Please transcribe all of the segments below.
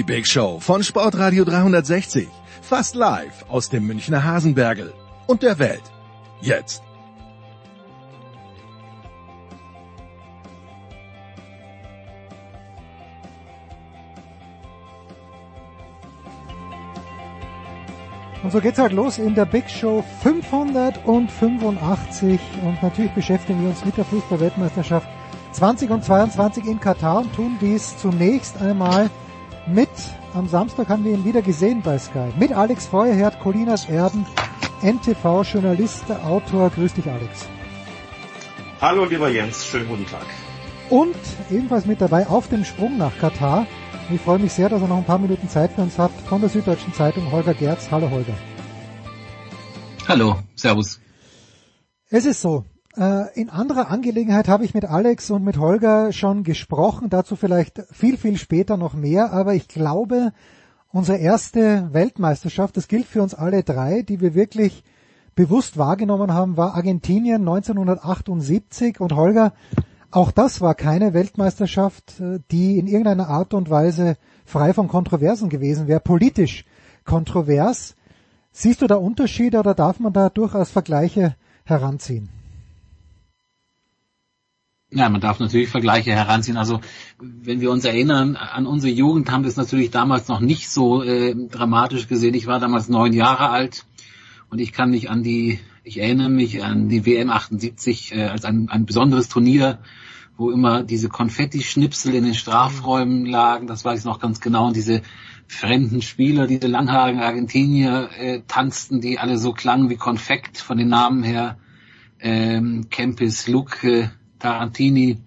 Die Big Show von Sportradio 360. Fast live aus dem Münchner Hasenbergel und der Welt. Jetzt. Und so geht's halt los in der Big Show 585 und natürlich beschäftigen wir uns mit der Fußball-Weltmeisterschaft 2022 in Katar und tun dies zunächst einmal mit, am Samstag haben wir ihn wieder gesehen bei Sky, mit Alex Feuerherd, Colinas Erben, NTV-Journalist, Autor. Grüß dich Alex. Hallo lieber Jens, schönen guten Tag. Und ebenfalls mit dabei auf dem Sprung nach Katar. Ich freue mich sehr, dass er noch ein paar Minuten Zeit für uns hat. Von der Süddeutschen Zeitung Holger Gerz. Hallo Holger. Hallo, Servus. Es ist so. Äh, in anderer Angelegenheit habe ich mit Alex und mit Holger schon gesprochen. Dazu vielleicht viel, viel später noch mehr. Aber ich glaube, unsere erste Weltmeisterschaft, das gilt für uns alle drei, die wir wirklich bewusst wahrgenommen haben, war Argentinien 1978. Und Holger, auch das war keine Weltmeisterschaft, äh, die in irgendeiner Art und Weise frei von Kontroversen gewesen wäre, politisch kontrovers. Siehst du da Unterschiede oder darf man da durchaus Vergleiche heranziehen? Ja, man darf natürlich Vergleiche heranziehen. Also wenn wir uns erinnern an unsere Jugend, haben wir es natürlich damals noch nicht so äh, dramatisch gesehen. Ich war damals neun Jahre alt und ich kann mich an die, ich erinnere mich an die WM 78 äh, als ein, ein besonderes Turnier, wo immer diese Konfetti-Schnipsel in den Strafräumen lagen. Das weiß ich noch ganz genau. Und diese fremden Spieler, diese langhaarigen Argentinier äh, tanzten, die alle so klangen wie Konfekt von den Namen her. Ähm, Kempis, Luke, Tarantini.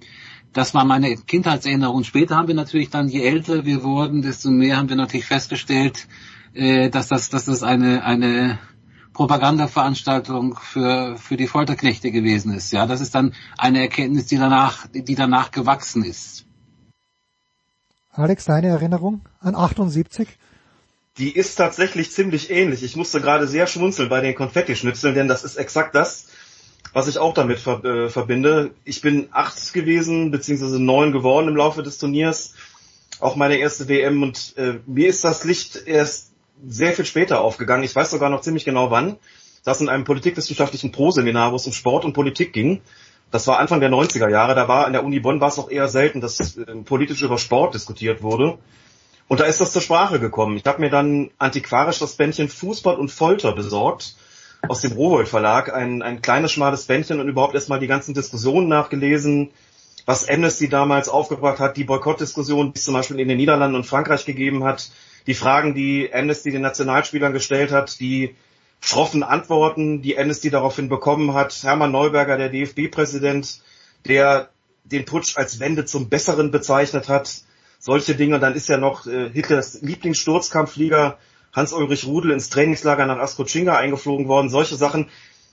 Das war meine Kindheitserinnerung. Später haben wir natürlich dann, je älter wir wurden, desto mehr haben wir natürlich festgestellt, äh, dass das, dass das eine, eine Propagandaveranstaltung für, für die Folterknechte gewesen ist. Ja, das ist dann eine Erkenntnis, die danach, die danach gewachsen ist. Alex, deine Erinnerung an 78? Die ist tatsächlich ziemlich ähnlich. Ich musste gerade sehr schmunzeln bei den Konfetti-Schnipseln, denn das ist exakt das, was ich auch damit ver äh, verbinde. Ich bin acht gewesen, beziehungsweise neun geworden im Laufe des Turniers. Auch meine erste WM und äh, mir ist das Licht erst sehr viel später aufgegangen. Ich weiß sogar noch ziemlich genau wann. Das in einem politikwissenschaftlichen Pro-Seminar, wo es um Sport und Politik ging. Das war Anfang der 90er Jahre. Da war an der Uni Bonn war es auch eher selten, dass äh, politisch über Sport diskutiert wurde. Und da ist das zur Sprache gekommen. Ich habe mir dann antiquarisch das Bändchen Fußball und Folter besorgt aus dem Rowold Verlag. Ein, ein kleines, schmales Bändchen und überhaupt erstmal die ganzen Diskussionen nachgelesen, was Amnesty damals aufgebracht hat, die Boykottdiskussion, die es zum Beispiel in den Niederlanden und Frankreich gegeben hat, die Fragen, die Amnesty den Nationalspielern gestellt hat, die schroffen Antworten, die Amnesty daraufhin bekommen hat. Hermann Neuberger, der DFB-Präsident, der den Putsch als Wende zum Besseren bezeichnet hat. Solche Dinge. Und dann ist ja noch äh, Hitlers Lieblingssturzkampfflieger Hans-Ulrich Rudel ins Trainingslager nach Askochinga eingeflogen worden. Solche Sachen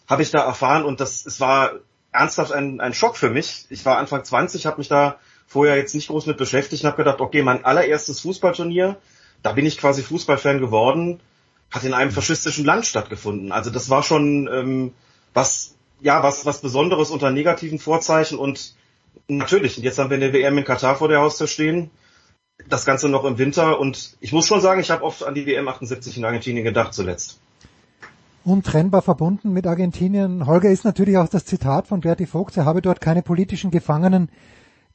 habe ich da erfahren und das es war ernsthaft ein, ein Schock für mich. Ich war Anfang 20, habe mich da vorher jetzt nicht groß mit beschäftigt und habe gedacht, okay, mein allererstes Fußballturnier, da bin ich quasi Fußballfan geworden. hat in einem faschistischen Land stattgefunden. Also das war schon ähm, was, ja, was, was Besonderes unter negativen Vorzeichen und natürlich, und jetzt haben wir eine WM in Katar vor der Haustür stehen, das Ganze noch im Winter und ich muss schon sagen, ich habe oft an die WM 78 in Argentinien gedacht zuletzt. untrennbar verbunden mit Argentinien. Holger ist natürlich auch das Zitat von Berti Vogt, er habe dort keine politischen Gefangenen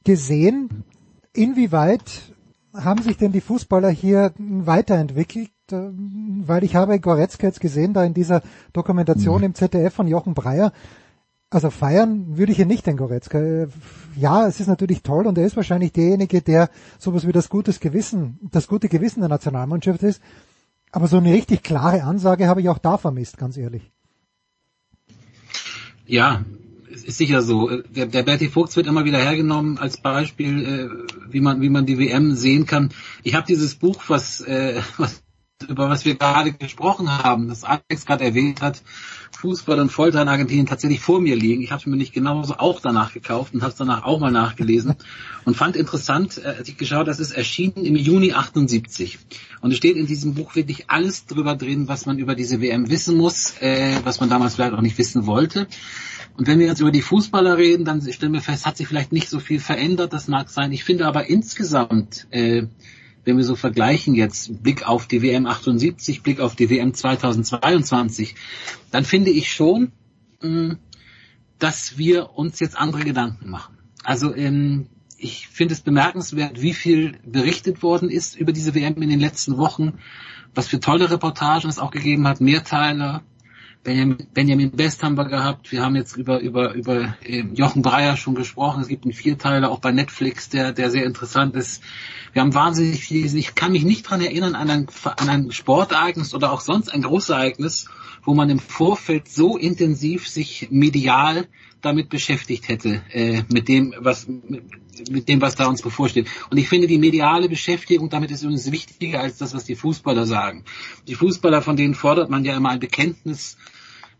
gesehen. Inwieweit haben sich denn die Fußballer hier weiterentwickelt? Ähm, Weil ich habe Goretzka jetzt gesehen, da in dieser Dokumentation im ZDF von Jochen Breyer. Also feiern würde ich hier nicht den Goretzka. Ja, es ist natürlich toll und er ist wahrscheinlich derjenige, der sowas wie das gutes Gewissen, das gute Gewissen der Nationalmannschaft ist. Aber so eine richtig klare Ansage habe ich auch da vermisst, ganz ehrlich. Ja, es ist sicher so. Der, der Berti Vogts wird immer wieder hergenommen als Beispiel, äh, wie man wie man die WM sehen kann. Ich habe dieses Buch, was, äh, was über was wir gerade gesprochen haben, das Alex gerade erwähnt hat, Fußball und Folter in Argentinien tatsächlich vor mir liegen. Ich habe es mir nicht genauso auch danach gekauft und habe es danach auch mal nachgelesen und fand interessant, äh, als ich geschaut, das ist erschienen im Juni 78 und es steht in diesem Buch wirklich alles drüber drin, was man über diese WM wissen muss, äh, was man damals vielleicht auch nicht wissen wollte. Und wenn wir jetzt über die Fußballer reden, dann stellen wir fest, hat sich vielleicht nicht so viel verändert, das mag sein. Ich finde aber insgesamt, äh, wenn wir so vergleichen jetzt, Blick auf die WM 78, Blick auf die WM 2022, dann finde ich schon, mh, dass wir uns jetzt andere Gedanken machen. Also ähm, ich finde es bemerkenswert, wie viel berichtet worden ist über diese WM in den letzten Wochen, was für tolle Reportagen es auch gegeben hat, Mehrteiler, Benjamin, Best haben wir gehabt. Wir haben jetzt über über über äh, Jochen Breyer schon gesprochen. Es gibt einen Vierteiler auch bei Netflix, der der sehr interessant ist. Wir haben wahnsinnig viel. Ich kann mich nicht dran erinnern an ein, an ein Sportereignis oder auch sonst ein Großereignis, wo man im Vorfeld so intensiv sich medial damit beschäftigt hätte, äh, mit dem, was mit dem, was da uns bevorsteht. Und ich finde, die mediale Beschäftigung damit ist übrigens wichtiger als das, was die Fußballer sagen. Die Fußballer, von denen fordert man ja immer ein Bekenntnis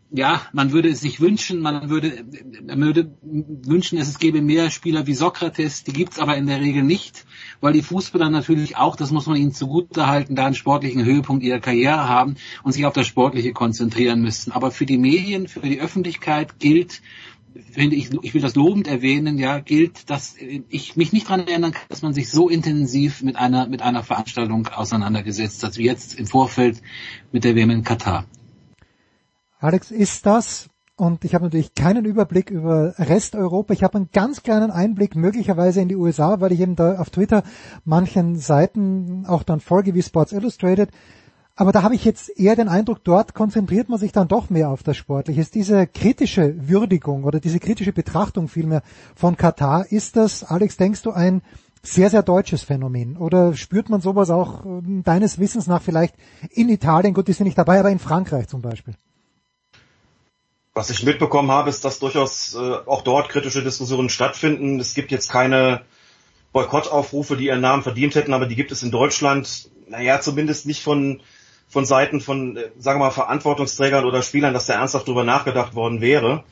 ja, man würde es sich wünschen, man würde, man würde wünschen, es gäbe mehr Spieler wie Sokrates, die gibt's aber in der Regel nicht, weil die Fußballer natürlich auch, das muss man ihnen zugutehalten, da einen sportlichen Höhepunkt ihrer Karriere haben und sich auf das Sportliche konzentrieren müssen. Aber für die Medien, für die Öffentlichkeit gilt, finde ich, ich will das lobend erwähnen, ja, gilt, dass ich mich nicht daran erinnern kann, dass man sich so intensiv mit einer, mit einer Veranstaltung auseinandergesetzt hat, wie jetzt im Vorfeld mit der WM in Katar. Alex, ist das, und ich habe natürlich keinen Überblick über Resteuropa, ich habe einen ganz kleinen Einblick möglicherweise in die USA, weil ich eben da auf Twitter manchen Seiten auch dann folge wie Sports Illustrated, aber da habe ich jetzt eher den Eindruck, dort konzentriert man sich dann doch mehr auf das Sportliche. Ist diese kritische Würdigung oder diese kritische Betrachtung vielmehr von Katar, ist das, Alex, denkst du, ein sehr, sehr deutsches Phänomen? Oder spürt man sowas auch äh, deines Wissens nach vielleicht in Italien, gut, die sind nicht dabei, aber in Frankreich zum Beispiel? Was ich mitbekommen habe, ist, dass durchaus äh, auch dort kritische Diskussionen stattfinden. Es gibt jetzt keine Boykottaufrufe, die ihren Namen verdient hätten, aber die gibt es in Deutschland, naja, zumindest nicht von, von Seiten von, äh, sagen wir mal, Verantwortungsträgern oder Spielern, dass da ernsthaft drüber nachgedacht worden wäre.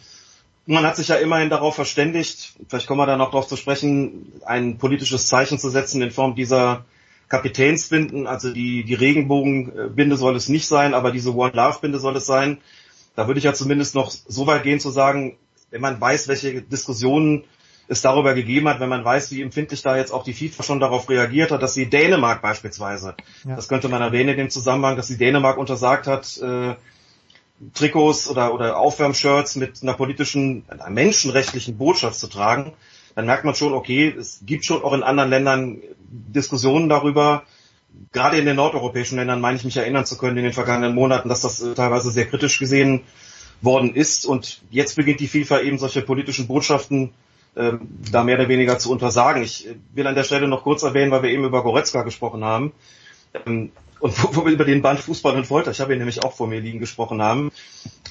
Man hat sich ja immerhin darauf verständigt, vielleicht kommen wir da noch darauf zu sprechen, ein politisches Zeichen zu setzen in Form dieser Kapitänsbinden, also die, die Regenbogenbinde soll es nicht sein, aber diese One Love Binde soll es sein. Da würde ich ja zumindest noch so weit gehen zu sagen, wenn man weiß, welche Diskussionen es darüber gegeben hat, wenn man weiß, wie empfindlich da jetzt auch die FIFA schon darauf reagiert hat, dass sie Dänemark beispielsweise, Ja. das könnte man erwähnen in dem Zusammenhang, dass sie Dänemark untersagt hat, äh, Trikots oder, oder Aufwärmshirts mit einer politischen, einer menschenrechtlichen Botschaft zu tragen, dann merkt man schon, okay, es gibt schon auch in anderen Ländern Diskussionen darüber, gerade in den nordeuropäischen Ländern meine ich mich erinnern zu können in den vergangenen Monaten, dass das äh, teilweise sehr kritisch gesehen worden ist. Und jetzt beginnt die FIFA eben solche politischen Botschaften ähm, da mehr oder weniger zu untersagen. Ich äh, will an der Stelle noch kurz erwähnen, weil wir eben über Goretzka gesprochen haben. Ähm, und wo, wo wir über den Band Fußball und Folter, ich habe ihn nämlich auch vor mir liegen gesprochen haben.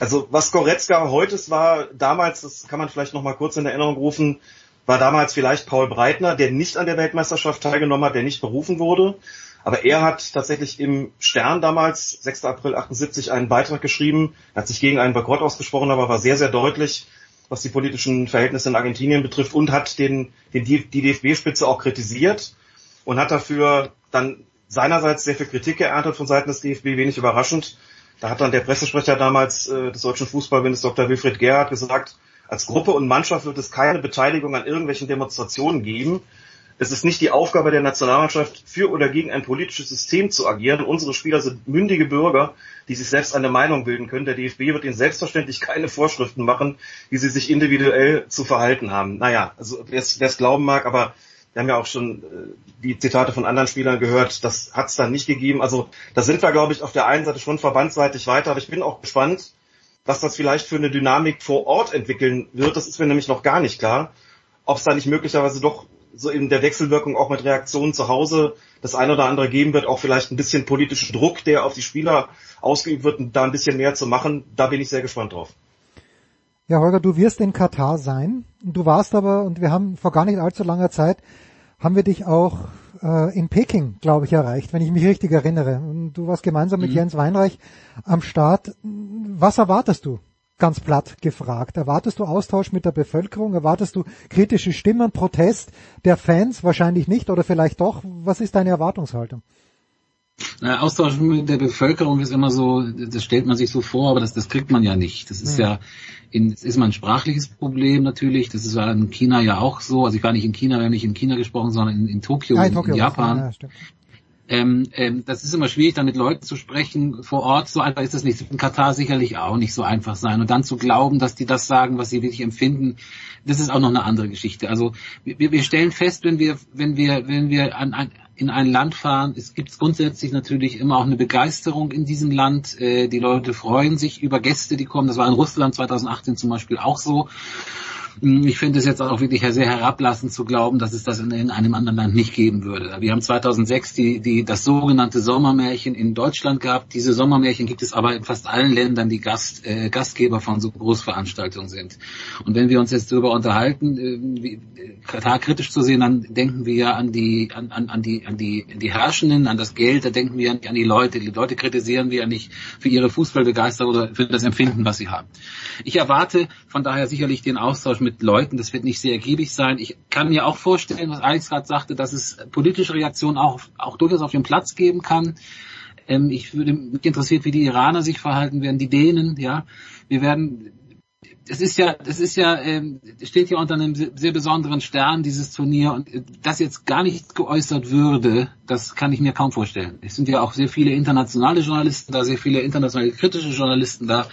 Also was Goretzka heute war damals, das kann man vielleicht noch mal kurz in Erinnerung rufen, war damals vielleicht Paul Breitner, der nicht an der Weltmeisterschaft teilgenommen hat, der nicht berufen wurde. Aber er hat tatsächlich im Stern damals, 6. April 78, einen Beitrag geschrieben. Hat sich gegen einen Boykott ausgesprochen, aber war sehr, sehr deutlich, was die politischen Verhältnisse in Argentinien betrifft und hat den, den, die DFB-Spitze auch kritisiert und hat dafür dann seinerseits sehr viel Kritik geerntet von Seiten des DFB, wenig überraschend. Da hat dann der Pressesprecher damals äh, des Deutschen Fußballbundes, Dr. Wilfried Gerhardt, gesagt, als Gruppe und Mannschaft wird es keine Beteiligung an irgendwelchen Demonstrationen geben. Es ist nicht die Aufgabe der Nationalmannschaft, für oder gegen ein politisches System zu agieren. Unsere Spieler sind mündige Bürger, die sich selbst eine Meinung bilden können. Der DFB wird ihnen selbstverständlich keine Vorschriften machen, wie sie sich individuell zu verhalten haben. Naja, also wer es glauben mag, aber wir haben ja auch schon äh, die Zitate von anderen Spielern gehört, das hat es dann nicht gegeben. Also da sind wir, glaube ich, auf der einen Seite schon verbandsseitig weiter, aber ich bin auch gespannt, was das vielleicht für eine Dynamik vor Ort entwickeln wird. Das ist mir nämlich noch gar nicht klar. Ob es da nicht möglicherweise doch so in der Wechselwirkung auch mit Reaktionen zu Hause das eine oder andere geben wird, auch vielleicht ein bisschen politischen Druck, der auf die Spieler ausgeübt wird, da ein bisschen mehr zu machen. Da bin ich sehr gespannt drauf. Ja, Holger, du wirst in Katar sein. Du warst aber, und wir haben vor gar nicht allzu langer Zeit, haben wir dich auch äh, in Peking, glaube ich, erreicht, wenn ich mich richtig erinnere. Und Du warst gemeinsam mit Mhm. Jens Weinreich am Start. Was erwartest du? Ganz platt gefragt. Erwartest du Austausch mit der Bevölkerung? Erwartest du kritische Stimmen, Protest der Fans? Wahrscheinlich nicht oder vielleicht doch. Was ist deine Erwartungshaltung? Na, Austausch mit der Bevölkerung ist immer so, das stellt man sich so vor, aber das, das kriegt man ja nicht. Das ist ja, in, das ist mal ein sprachliches Problem natürlich. Das ist ja in China ja auch so. Also ich war nicht in China, wir haben nicht in China gesprochen, sondern in, in Tokio, Ah, in, in Japan. Ja, stimmt. Ähm, ähm, das ist immer schwierig, dann mit Leuten zu sprechen vor Ort. So einfach ist das nicht. Das wird in Katar sicherlich auch nicht so einfach sein. Und dann zu glauben, dass die das sagen, was sie wirklich empfinden, das ist auch noch eine andere Geschichte. Also wir, wir stellen fest, wenn wir, wenn wir, wenn wir an, an, in ein Land fahren, es gibt grundsätzlich natürlich immer auch eine Begeisterung in diesem Land. Äh, die Leute freuen sich über Gäste, die kommen. Das war in Russland 2018 zum Beispiel auch so. Hm, Ich finde es jetzt auch wirklich sehr herablassend zu glauben, dass es das in, in einem anderen Land nicht geben würde. Wir haben 2006 die, die, das sogenannte Sommermärchen in Deutschland gehabt. Diese Sommermärchen gibt es aber in fast allen Ländern, die Gast, äh, Gastgeber von so Großveranstaltungen sind. Und wenn wir uns jetzt darüber unterhalten, äh, wie, äh, kritisch zu sehen, dann denken wir ja an die, an, an, an die, an die, an die Herrschenden, an das Geld, da denken wir an die Leute. Die Leute kritisieren wir ja nicht für ihre Fußballbegeisterung oder für das Empfinden, was sie haben. Ich erwarte von daher sicherlich den Austausch mit Leuten. Das wird nicht sehr ergiebig sein. Ich kann mir auch vorstellen, was Alex gerade sagte, dass es politische Reaktionen auch, auch durchaus auf dem Platz geben kann. Ähm, ich würde mich interessiert, wie die Iraner sich verhalten werden, die Dänen, ja. Wir werden es ist ja, das ist ja, ähm, steht ja unter einem sehr besonderen Stern, dieses Turnier, und äh, das jetzt gar nicht geäußert würde, das kann ich mir kaum vorstellen. Es sind ja auch sehr viele internationale Journalisten da, sehr viele internationale kritische Journalisten da.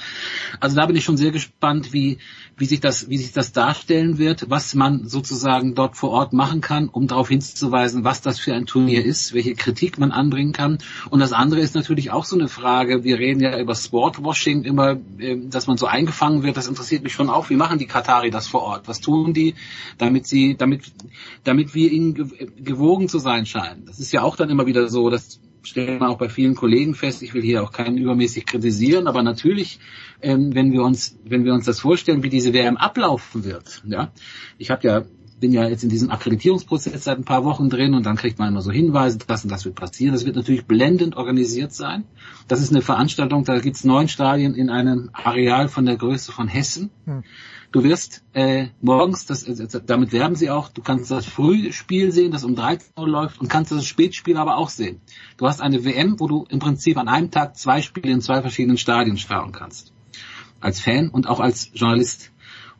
Also da bin ich schon sehr gespannt, wie, wie sich das, wie sich das darstellen wird, was man sozusagen dort vor Ort machen kann, um darauf hinzuweisen, was das für ein Turnier ist, welche Kritik man anbringen kann. Und das andere ist natürlich auch so eine Frage. Wir reden ja über Sportwashing immer, ähm, dass man so eingefangen wird. Das interessiert mich schon auch. Wie machen die Katari das vor Ort? Was tun die, damit sie, damit, damit wir ihnen ge- gewogen zu sein scheinen? Das ist ja auch dann immer wieder so, dass stellen wir auch bei vielen Kollegen fest, ich will hier auch keinen übermäßig kritisieren, aber natürlich, ähm, wenn wir uns, wenn wir uns das vorstellen, wie diese WM ablaufen wird, ja, ich habe ja bin ja jetzt in diesem Akkreditierungsprozess seit ein paar Wochen drin und dann kriegt man immer so Hinweise, das und das wird passieren. Das wird natürlich blendend organisiert sein. Das ist eine Veranstaltung, da gibt's neun Stadien in einem Areal von der Größe von Hessen. Hm. Du wirst äh, morgens, das, äh, damit werben sie auch, du kannst das Frühspiel sehen, das um 13 Uhr läuft und kannst das Spätspiel aber auch sehen. Du hast eine WM, wo du im Prinzip an einem Tag zwei Spiele in zwei verschiedenen Stadien schauen kannst. Als Fan und auch als Journalist.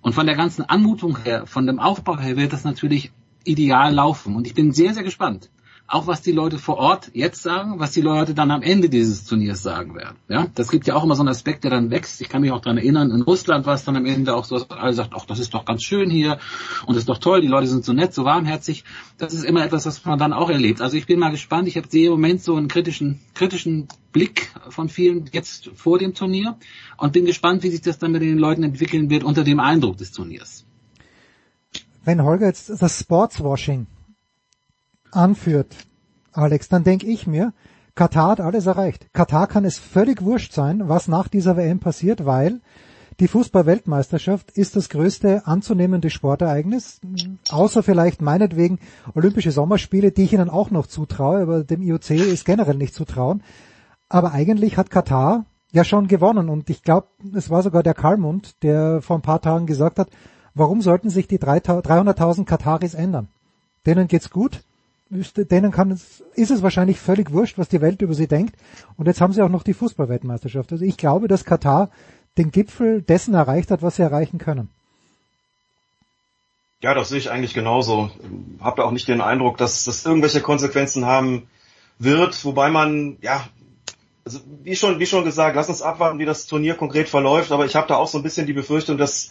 Und von der ganzen Anmutung her, von dem Aufbau her wird das natürlich ideal laufen. Und ich bin sehr, sehr gespannt. Auch was die Leute vor Ort jetzt sagen, was die Leute dann am Ende dieses Turniers sagen werden. Ja, das gibt ja auch immer so einen Aspekt, der dann wächst. Ich kann mich auch daran erinnern, in Russland war es dann am Ende auch so, dass alle sagt, ach, das ist doch ganz schön hier und das ist doch toll, die Leute sind so nett, so warmherzig. Das ist immer etwas, was man dann auch erlebt. Also ich bin mal gespannt. Ich habe im Moment so einen kritischen, kritischen Blick von vielen jetzt vor dem Turnier und bin gespannt, wie sich das dann mit den Leuten entwickeln wird unter dem Eindruck des Turniers. Wenn Holger jetzt das Sportswashing anführt, Alex, dann denke ich mir, Katar hat alles erreicht. Katar kann es völlig wurscht sein, was nach dieser WM passiert, weil die Fußball-Weltmeisterschaft ist das größte anzunehmende Sportereignis, außer vielleicht meinetwegen Olympische Sommerspiele, die ich ihnen auch noch zutraue, aber dem IOC ist generell nicht zutrauen. Aber eigentlich hat Katar ja schon gewonnen und ich glaube, es war sogar der Kalmund, der vor ein paar Tagen gesagt hat, warum sollten sich die 300.000 Kataris ändern? Denen geht's gut, ist, denen kann es, ist es wahrscheinlich völlig wurscht, was die Welt über sie denkt. Und jetzt haben sie auch noch die Fußballweltmeisterschaft. Also ich glaube, dass Katar den Gipfel dessen erreicht hat, was sie erreichen können. Ja, das sehe ich eigentlich genauso. Hab da auch nicht den Eindruck, dass das irgendwelche Konsequenzen haben wird, wobei man, ja, also wie schon, wie schon gesagt, lass uns abwarten, wie das Turnier konkret verläuft, aber ich habe da auch so ein bisschen die Befürchtung, dass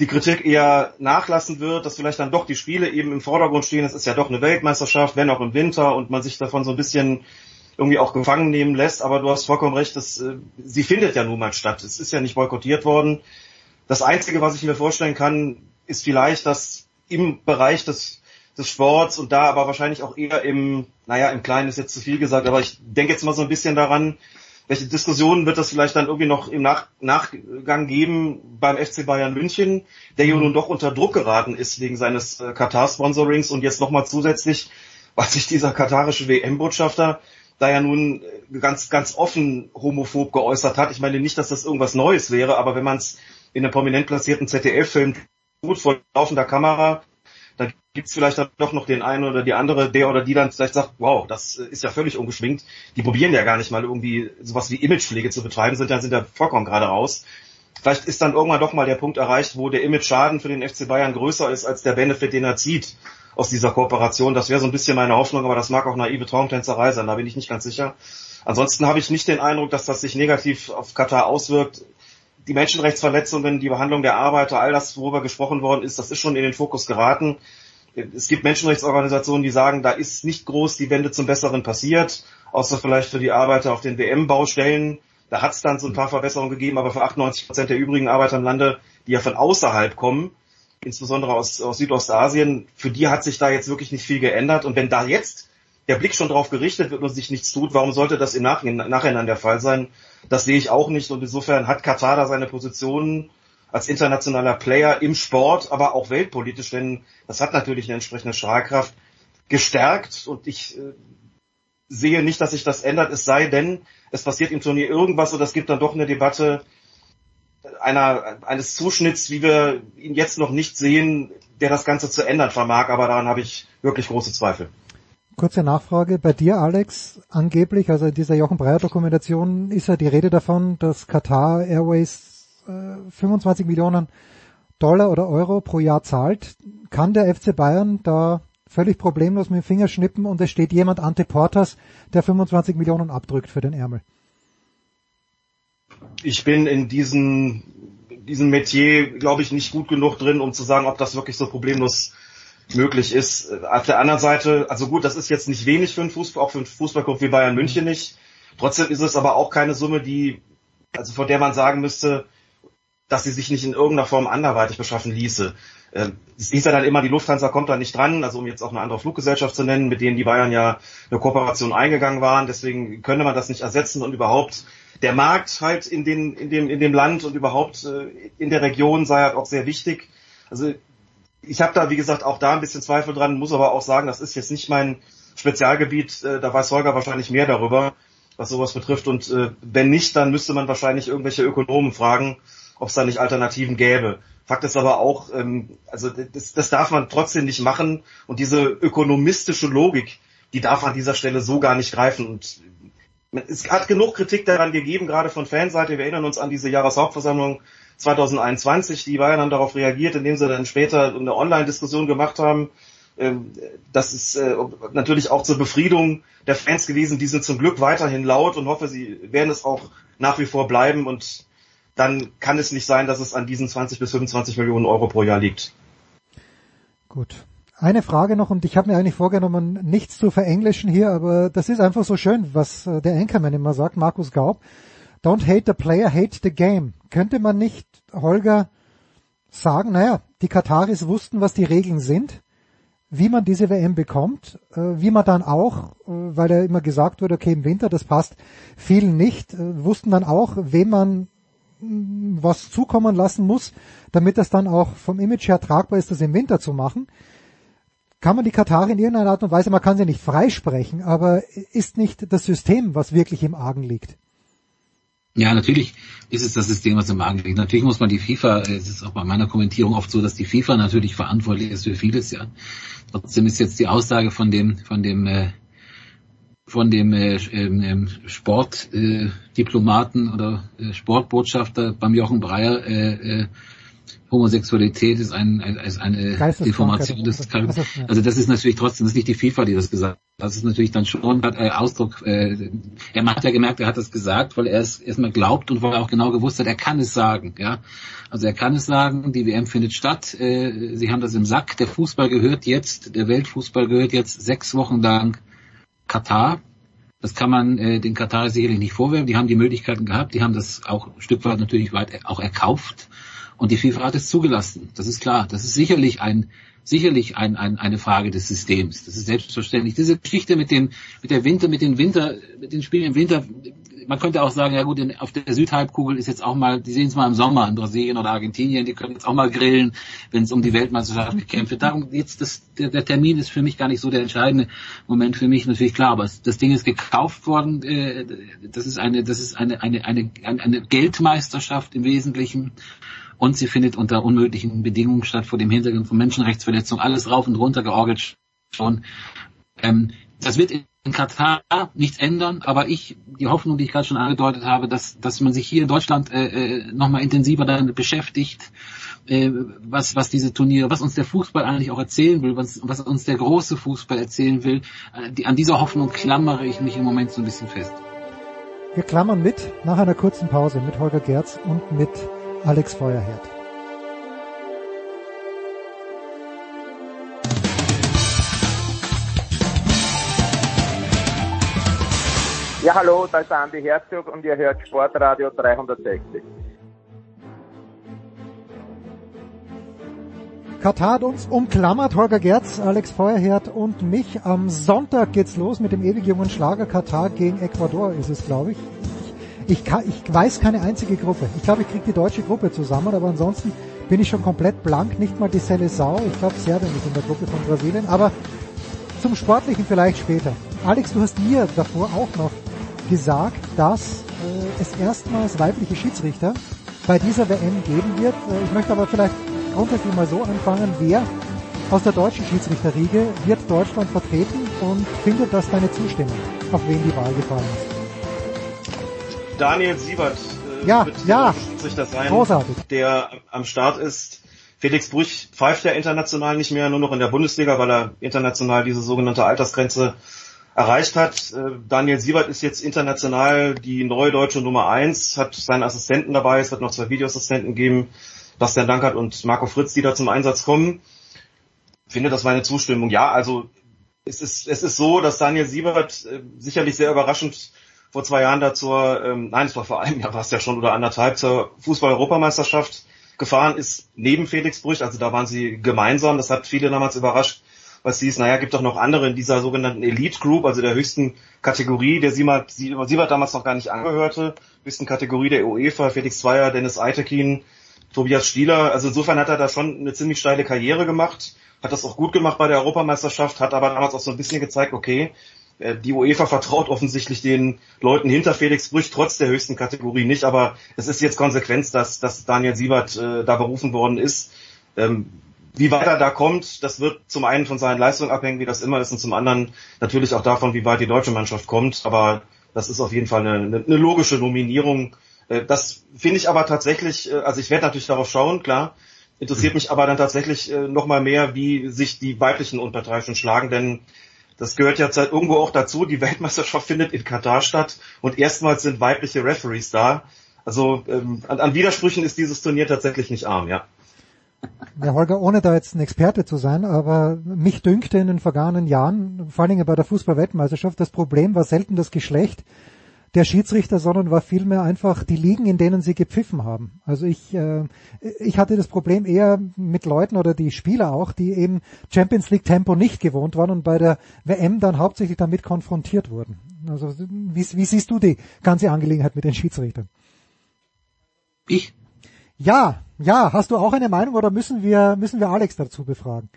die Kritik eher nachlassen wird, dass vielleicht dann doch die Spiele eben im Vordergrund stehen. Es ist ja doch eine Weltmeisterschaft, wenn auch im Winter und man sich davon so ein bisschen irgendwie auch gefangen nehmen lässt. Aber du hast vollkommen recht, dass, äh, sie findet ja nun mal statt. Es ist ja nicht boykottiert worden. Das Einzige, was ich mir vorstellen kann, ist vielleicht, dass im Bereich des, des Sports und da aber wahrscheinlich auch eher im, naja, im Kleinen ist jetzt zu viel gesagt, aber ich denke jetzt mal so ein bisschen daran, welche Diskussionen wird das vielleicht dann irgendwie noch im Nach Nachgang geben beim FC Bayern München, der ja nun doch unter Druck geraten ist wegen seines äh, Katar-Sponsorings und jetzt nochmal zusätzlich, was sich dieser katarische WM-Botschafter da ja nun äh, ganz, ganz offen homophob geäußert hat. Ich meine nicht, dass das irgendwas Neues wäre, aber wenn man es in einem prominent platzierten ZDF-Film tut, vor laufender Kamera, da gibt's vielleicht dann doch noch den einen oder die andere, der oder die dann vielleicht sagt, wow, das ist ja völlig ungeschminkt. Die probieren ja gar nicht mal irgendwie sowas wie Imagepflege zu betreiben, sind ja, sind ja vollkommen gerade raus. Vielleicht ist dann irgendwann doch mal der Punkt erreicht, wo der Image-Schaden für den FC Bayern größer ist als der Benefit, den er zieht aus dieser Kooperation. Das wäre so ein bisschen meine Hoffnung, aber das mag auch naive Traumtänzerei sein, da bin ich nicht ganz sicher. Ansonsten habe ich nicht den Eindruck, dass das sich negativ auf Katar auswirkt. Die Menschenrechtsverletzungen, die Behandlung der Arbeiter, all das, worüber gesprochen worden ist, das ist schon in den Fokus geraten. Es gibt Menschenrechtsorganisationen, die sagen, da ist nicht groß die Wende zum Besseren passiert, außer vielleicht für die Arbeiter auf den WM-Baustellen. Da hat es dann so ein paar Verbesserungen gegeben, aber für 98 Prozent der übrigen Arbeiter im Lande, die ja von außerhalb kommen, insbesondere aus, aus Südostasien, für die hat sich da jetzt wirklich nicht viel geändert. Und wenn da jetzt der Blick schon drauf gerichtet wird und sich nichts tut, warum sollte das im Nachhinein, Nachhinein der Fall sein? Das sehe ich auch nicht. Und insofern hat Katar da seine Positionen als internationaler Player im Sport, aber auch weltpolitisch, denn das hat natürlich eine entsprechende Strahlkraft gestärkt und ich äh, sehe nicht, dass sich das ändert, es sei denn, es passiert im Turnier irgendwas oder es gibt dann doch eine Debatte einer, eines Zuschnitts, wie wir ihn jetzt noch nicht sehen, der das Ganze zu ändern vermag, aber daran habe ich wirklich große Zweifel. Kurze Nachfrage bei dir, Alex. Angeblich, also in dieser Jochen Breyer Dokumentation ist ja die Rede davon, dass Qatar Airways äh, 25 Millionen Dollar oder Euro pro Jahr zahlt. Kann der FC Bayern da völlig problemlos mit dem Finger schnippen und es steht jemand ante Portas, der 25 Millionen abdrückt für den Ärmel? Ich bin in diesem, diesem Metier, glaube ich, nicht gut genug drin, um zu sagen, ob das wirklich so problemlos möglich ist. Auf der anderen Seite, also gut, das ist jetzt nicht wenig für einen Fußball, auch für einen Fußballclub wie Bayern München nicht. Trotzdem ist es aber auch keine Summe, die, also vor der man sagen müsste, dass sie sich nicht in irgendeiner Form anderweitig beschaffen ließe. Äh, Es hieß ja dann immer, die Lufthansa kommt da nicht dran, also um jetzt auch eine andere Fluggesellschaft zu nennen, mit denen die Bayern ja eine Kooperation eingegangen waren. Deswegen könne man das nicht ersetzen und überhaupt der Markt halt in, den, in, dem, in dem Land und überhaupt äh, in der Region sei halt auch sehr wichtig. Also ich habe da, wie gesagt, auch da ein bisschen Zweifel dran, muss aber auch sagen, das ist jetzt nicht mein Spezialgebiet, äh, da weiß Holger wahrscheinlich mehr darüber, was sowas betrifft. Und äh, wenn nicht, dann müsste man wahrscheinlich irgendwelche Ökonomen fragen, ob es da nicht Alternativen gäbe. Fakt ist aber auch, ähm, also das, das darf man trotzdem nicht machen und diese ökonomistische Logik, die darf an dieser Stelle so gar nicht greifen. Und es hat genug Kritik daran gegeben, gerade von Fanseite. Wir erinnern uns an diese Jahreshauptversammlung 2021. Die Bayern haben darauf reagiert, indem sie dann später eine Online-Diskussion gemacht haben. Ähm, Das ist äh, natürlich auch zur Befriedung der Fans gewesen. Die sind zum Glück weiterhin laut und hoffe, sie werden es auch nach wie vor bleiben. Und dann kann es nicht sein, dass es an diesen 20 bis 25 Millionen Euro pro Jahr liegt. Gut. Eine Frage noch und ich habe mir eigentlich vorgenommen, nichts zu verenglischen hier, aber das ist einfach so schön, was äh, der Anchorman immer sagt, Markus Gaub. Don't hate the player, hate the game. Könnte man nicht, Holger, sagen, naja, die Kataris wussten, was die Regeln sind, wie man diese WM bekommt, äh, wie man dann auch, äh, weil ja immer gesagt wurde, okay, im Winter, das passt vielen nicht, wussten dann auch, wem man was zukommen lassen muss, damit das dann auch vom Image her tragbar ist, das im Winter zu machen. Kann man die Katari in irgendeiner Art und Weise, man kann sie nicht freisprechen, aber ist nicht das System, was wirklich im Argen liegt? Ja, natürlich ist es das System, was im Magen liegt. Natürlich muss man die FIFA, äh, es ist auch bei meiner Kommentierung oft so, dass die FIFA natürlich verantwortlich ist für vieles, ja. Trotzdem ist jetzt die Aussage von dem, von dem, äh, von dem äh, ähm, ähm, Sportdiplomaten äh, Diplomaten oder äh, Sportbotschafter beim Jochen Breyer, äh, äh, Homosexualität ist, ein, ein, ist eine. Deformation des ja. Also das ist natürlich trotzdem, das ist nicht die FIFA, die das gesagt hat. Das ist natürlich dann schon äh, Ausdruck, äh, er hat ja gemerkt, er hat das gesagt, weil er es erstmal glaubt und weil er auch genau gewusst hat, er kann es sagen, ja. Also er kann es sagen, die WM findet statt, äh, sie haben das im Sack, der Fußball gehört jetzt, der Weltfußball gehört jetzt sechs Wochen lang Katar. Das kann man äh, den Katar sicherlich nicht vorwerfen. Die haben die Möglichkeiten gehabt, die haben das auch ein Stück weit natürlich weit auch erkauft. Und die FIFA hat es zugelassen. Das ist klar. Das ist sicherlich ein sicherlich ein, ein, eine Frage des Systems. Das ist selbstverständlich. Diese Geschichte mit dem mit der Winter, mit den Winter, mit den Spielen im Winter. Man könnte auch sagen, ja gut, in, auf der Südhalbkugel ist jetzt auch mal, die sehen es mal im Sommer in Brasilien oder Argentinien, die können jetzt auch mal grillen, wenn es um die Weltmeisterschaft gekämpft wird. Darum jetzt das, der, der Termin ist für mich gar nicht so der entscheidende Moment für mich natürlich klar, aber das Ding ist gekauft worden. Äh, das ist eine, das ist eine eine eine, eine Geldmeisterschaft im Wesentlichen und sie findet unter unmöglichen Bedingungen statt, vor dem Hintergrund von Menschenrechtsverletzungen, alles rauf und runter georgelt schon. Ähm, das wird in Katar nichts ändern, aber ich, die Hoffnung, die ich gerade schon angedeutet habe, dass, dass man sich hier in Deutschland äh, äh, nochmal intensiver damit beschäftigt, äh, was, was diese Turniere, was uns der Fußball eigentlich auch erzählen will, was, was uns der große Fußball erzählen will, äh, die, an dieser Hoffnung klammere ich mich im Moment so ein bisschen fest. Wir klammern mit nach einer kurzen Pause mit Holger Gerz und mit Alex Feuerherd. Ja, hallo, da ist Andi Herzog und ihr hört Sportradio 360. Katar hat uns umklammert, Holger Gerz, Alex Feuerherd und mich. Am Sonntag geht's los mit dem ewig jungen Schlager Katar gegen Ecuador, ist es, glaube ich. Ich, kann, ich weiß keine einzige Gruppe. Ich glaube, ich kriege die deutsche Gruppe zusammen, aber ansonsten bin ich schon komplett blank. Nicht mal die Seleção. Ich glaube, Serbien ist in der Gruppe von Brasilien. Aber zum Sportlichen vielleicht später. Alex, du hast mir davor auch noch gesagt, dass äh, es erstmals weibliche Schiedsrichter bei dieser WM geben wird. Äh, ich möchte aber vielleicht grundsätzlich mal so anfangen, wer aus der deutschen Schiedsrichterriege wird Deutschland vertreten und findet das deine Zustimmung, auf wen die Wahl gefallen ist? Daniel Siebert äh, Ja, wird ja. der Schiedsrichter sein, Großartig. der am Start ist. Felix Brüch pfeift ja international nicht mehr, nur noch in der Bundesliga, weil er international diese sogenannte Altersgrenze erreicht hat. Äh, Daniel Siebert ist jetzt international die neue deutsche Nummer eins, hat seinen Assistenten dabei, es wird noch zwei Videoassistenten geben, Bastian Dankert und Marco Fritz, die da zum Einsatz kommen. Finde das meine Zustimmung. Ja, also es ist, es ist so, dass Daniel Siebert äh, sicherlich sehr überraschend vor zwei Jahren da zur, ähm, nein, es war vor einem Jahr, war es ja schon oder anderthalb, zur Fußball-Europameisterschaft gefahren ist, neben Felix Brüch, also da waren sie gemeinsam, das hat viele damals überrascht, was hieß, naja, gibt doch noch andere in dieser sogenannten Elite Group, also der höchsten Kategorie, der Siebert, Siebert damals noch gar nicht angehörte, höchsten Kategorie der UEFA, Felix Zweier, Dennis Eitekin, Tobias Stieler, also insofern hat er da schon eine ziemlich steile Karriere gemacht, hat das auch gut gemacht bei der Europameisterschaft, hat aber damals auch so ein bisschen gezeigt, okay, die UEFA vertraut offensichtlich den Leuten hinter Felix Brüch trotz der höchsten Kategorie nicht, aber es ist jetzt Konsequenz, dass, dass Daniel Siebert äh, da berufen worden ist. Ähm, wie weit er da kommt, das wird zum einen von seinen Leistungen abhängen, wie das immer ist, und zum anderen natürlich auch davon, wie weit die deutsche Mannschaft kommt. Aber das ist auf jeden Fall eine, eine logische Nominierung. Äh, Das finde ich aber tatsächlich, äh, also ich werde natürlich darauf schauen, klar, interessiert mich aber dann tatsächlich äh, nochmal mehr, wie sich die weiblichen Unparteiischen schlagen, denn das gehört ja seit irgendwo auch dazu. Die Weltmeisterschaft findet in Katar statt und erstmals sind weibliche Referees da. Also ähm, an, an Widersprüchen ist dieses Turnier tatsächlich nicht arm, ja. Ja, Holger, ohne da jetzt ein Experte zu sein, aber mich dünkte in den vergangenen Jahren, vor allen Dingen bei der Fußball-Weltmeisterschaft, das Problem war selten das Geschlecht der Schiedsrichter, sondern war vielmehr einfach die Ligen, in denen sie gepfiffen haben. Also ich, äh, ich hatte das Problem eher mit Leuten oder die Spieler auch, die eben Champions League Tempo nicht gewohnt waren und bei der WM dann hauptsächlich damit konfrontiert wurden. Also wie, wie siehst du die ganze Angelegenheit mit den Schiedsrichtern? Ich? Ja, ja, hast du auch eine Meinung oder müssen wir, müssen wir Alex dazu befragen?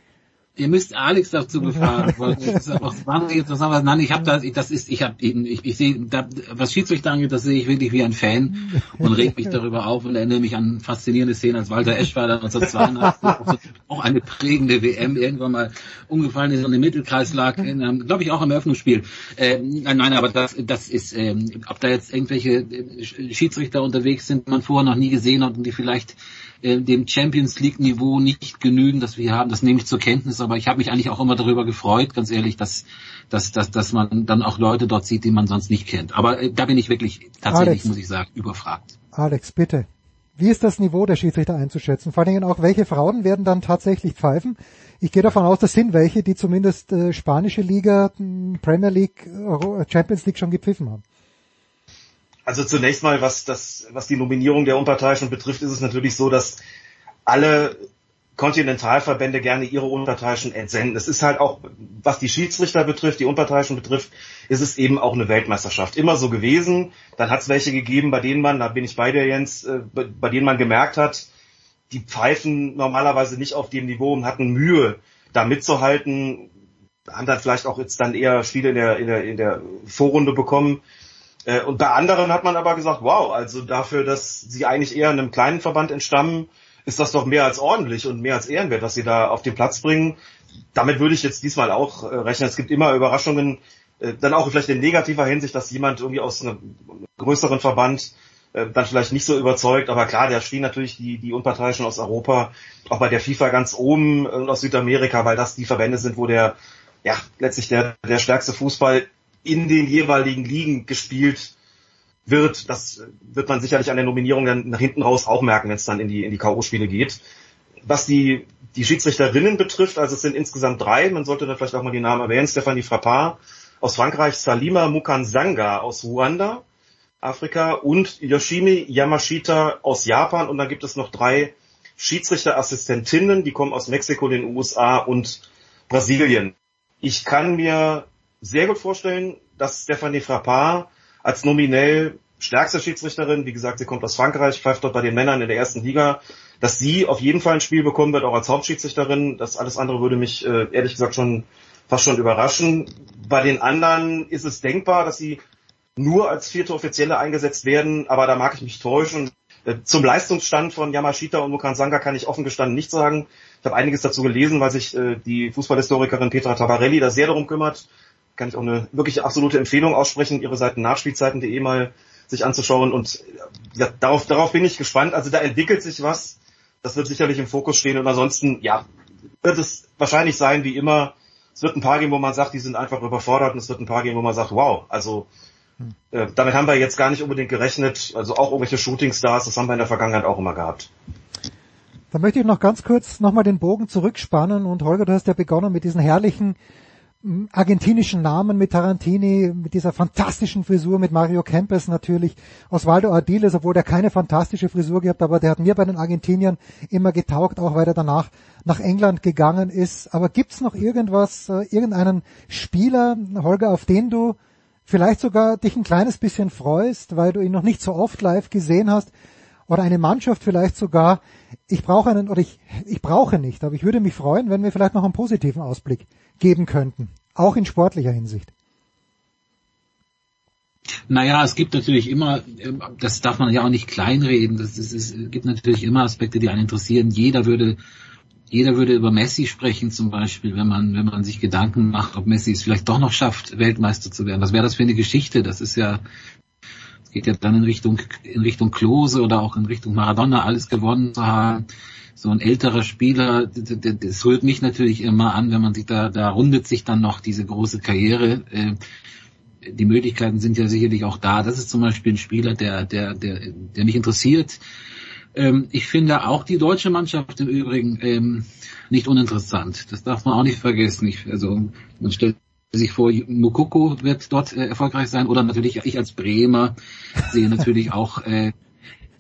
Ihr müsst Alex dazu befragen. weil Das ist auch wahnsinnig interessant. was- Nein, ich habe das, ich- das ist, ich habe, ich, ich sehe, da, was Schiedsrichter angeht, das sehe ich wirklich wie ein Fan und reg mich darüber auf und erinnere mich an faszinierende Szenen, als Walter Eschweiler 1982 auch eine prägende WM irgendwann mal umgefallen ist und im Mittelkreis lag, glaube ich auch im Eröffnungsspiel. Äh, nein, nein, aber das, das ist, ähm, ob da jetzt irgendwelche äh, Schiedsrichter unterwegs sind, die man vorher noch nie gesehen hat und die vielleicht äh, dem Champions League Niveau nicht genügen, das wir hier haben, das nehme ich zur Kenntnis, aber ich habe mich eigentlich auch immer darüber gefreut, ganz ehrlich, dass, dass, dass, dass man dann auch Leute dort sieht, die man sonst nicht kennt. Aber äh, da bin ich wirklich tatsächlich, Alex. muss ich sagen, überfragt. Alex, bitte. Wie ist das Niveau der Schiedsrichter einzuschätzen? Vor allen Dingen auch, welche Frauen werden dann tatsächlich pfeifen? Ich gehe davon aus, das sind welche, die zumindest äh, spanische Liga, m, Premier League, Euro- Champions League schon gepfiffen haben. Also zunächst mal, was das, was die Nominierung der Unparteiischen betrifft, ist es natürlich so, dass alle Kontinentalverbände gerne ihre Unparteiischen entsenden. Es ist halt auch, was die Schiedsrichter betrifft, die Unparteiischen betrifft, ist es eben auch eine Weltmeisterschaft. Immer so gewesen. Dann hat es welche gegeben, bei denen man, da bin ich bei dir Jens, äh, bei denen man gemerkt hat, die pfeifen normalerweise nicht auf dem Niveau und hatten Mühe, da mitzuhalten, haben dann vielleicht auch jetzt dann eher Spiele in der, in der, in der Vorrunde bekommen. Äh, Und bei anderen hat man aber gesagt, wow, also dafür, dass sie eigentlich eher einem kleinen Verband entstammen, ist das doch mehr als ordentlich und mehr als ehrenwert, was sie da auf den Platz bringen. Damit würde ich jetzt diesmal auch äh, rechnen. Es gibt immer Überraschungen, äh, dann auch vielleicht in negativer Hinsicht, dass jemand irgendwie aus einem größeren Verband dann vielleicht nicht so überzeugt, aber klar, da stehen natürlich die, die Unparteiischen aus Europa, auch bei der FIFA ganz oben und aus Südamerika, weil das die Verbände sind, wo der, ja, letztlich der, der stärkste Fußball in den jeweiligen Ligen gespielt wird. Das wird man sicherlich an der Nominierung dann nach hinten raus auch merken, wenn es dann in die, in die K.O.-Spiele geht. Was die, die Schiedsrichterinnen betrifft, also es sind insgesamt drei, man sollte da vielleicht auch mal die Namen erwähnen, Stephanie Frappard aus Frankreich, Salima Mukansanga aus Ruanda, Afrika und Yoshimi Yamashita aus Japan und dann gibt es noch drei Schiedsrichterassistentinnen, die kommen aus Mexiko, den USA und Brasilien. Ich kann mir sehr gut vorstellen, dass Stephanie Frappard als nominell stärkste Schiedsrichterin, wie gesagt, sie kommt aus Frankreich, pfeift dort bei den Männern in der ersten Liga, dass sie auf jeden Fall ein Spiel bekommen wird, auch als Hauptschiedsrichterin. Das alles andere würde mich äh, ehrlich gesagt schon fast schon überraschen. Bei den anderen ist es denkbar, dass sie nur als vierte Offizielle eingesetzt werden, aber da mag ich mich täuschen. Äh, Zum Leistungsstand von Yamashita und Mukansanga kann ich offen gestanden nicht sagen. Ich habe einiges dazu gelesen, weil sich äh, die Fußballhistorikerin Petra Tavarelli da sehr darum kümmert. Kann ich auch eine wirklich absolute Empfehlung aussprechen, ihre Seiten nachspielzeiten.de mal sich anzuschauen. Und ja, darauf, darauf bin ich gespannt. Also da entwickelt sich was. Das wird sicherlich im Fokus stehen. Und ansonsten, ja, wird es wahrscheinlich sein wie immer. Es wird ein paar geben, wo man sagt, die sind einfach überfordert. Und es wird ein paar geben, wo man sagt, wow, also äh, damit haben wir jetzt gar nicht unbedingt gerechnet. Also auch irgendwelche Shootingstars, das haben wir in der Vergangenheit auch immer gehabt. Da möchte ich noch ganz kurz nochmal den Bogen zurückspannen und Holger, du hast ja begonnen mit diesen herrlichen argentinischen Namen mit Tarantini, mit dieser fantastischen Frisur, mit Mario Kempes natürlich, Osvaldo Ardiles, obwohl der keine fantastische Frisur gehabt, aber der hat mir bei den Argentiniern immer getaugt, auch weil er danach nach England gegangen ist. Aber gibt's noch irgendwas, äh, irgendeinen Spieler, Holger, auf den du vielleicht sogar dich ein kleines bisschen freust, weil du ihn noch nicht so oft live gesehen hast, oder eine Mannschaft vielleicht sogar, ich brauche einen, oder ich, ich brauche nicht, aber ich würde mich freuen, wenn wir vielleicht noch einen positiven Ausblick geben könnten, auch in sportlicher Hinsicht. Naja, es gibt natürlich immer, ähm, das darf man ja auch nicht kleinreden, das ist, es gibt natürlich immer Aspekte, die einen interessieren. Jeder würde, jeder würde über Messi sprechen zum Beispiel, wenn man, wenn man sich Gedanken macht, ob Messi es vielleicht doch noch schafft, Weltmeister zu werden. Was wäre das für eine Geschichte? Das ist ja, geht ja dann in Richtung, in Richtung Klose oder auch in Richtung Maradona alles gewonnen zu haben. So ein älterer Spieler, das rührt mich natürlich immer an, wenn man sich da, da rundet sich dann noch diese große Karriere. Äh, die Möglichkeiten sind ja sicherlich auch da. Das ist zum Beispiel ein Spieler, der, der, der, der mich interessiert. Ähm, ich finde auch die deutsche Mannschaft im Übrigen ähm, nicht uninteressant. Das darf man auch nicht vergessen. Ich, also man stellt sich vor, Mukoko wird dort äh, erfolgreich sein oder natürlich ich als Bremer sehe natürlich auch äh,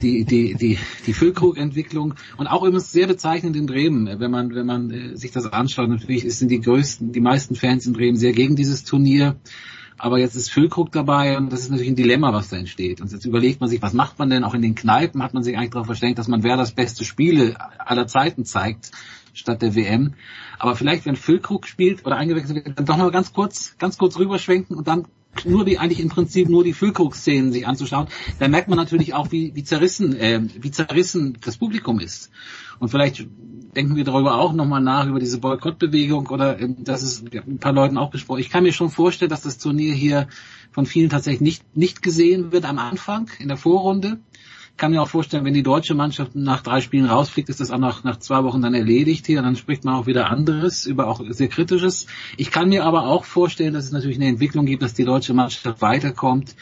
die, die, die, die Füllkrug-Entwicklung und auch übrigens sehr bezeichnend in Bremen, wenn man, wenn man äh, sich das anschaut. Natürlich sind die größten, die meisten Fans in Bremen sehr gegen dieses Turnier. Aber jetzt ist Füllkrug dabei und das ist natürlich ein Dilemma, was da entsteht. Und jetzt überlegt man sich, was macht man denn? Auch in den Kneipen hat man sich eigentlich darauf verständigt, dass man wer das beste Spiele aller Zeiten zeigt. Statt der WM. Aber vielleicht, wenn Füllkrug spielt oder eingewechselt wird, dann doch mal ganz kurz, ganz kurz rüberschwenken und dann nur die eigentlich im Prinzip nur die Füllkrug-Szenen sich anzuschauen, dann merkt man natürlich auch, wie, wie zerrissen, äh, wie zerrissen das Publikum ist. Und vielleicht denken wir darüber auch nochmal nach, über diese Boykottbewegung oder äh, das ist ja, ein paar Leuten auch besprochen. Ich kann mir schon vorstellen, dass das Turnier hier von vielen tatsächlich nicht, nicht gesehen wird am Anfang, in der Vorrunde. Kann mir auch vorstellen, wenn die deutsche Mannschaft nach drei Spielen rausfliegt, ist das auch nach, nach zwei Wochen dann erledigt hier. Dann spricht man auch wieder anderes, über auch sehr kritisches. Ich kann mir aber auch vorstellen, dass es natürlich eine Entwicklung gibt, dass die deutsche Mannschaft weiterkommt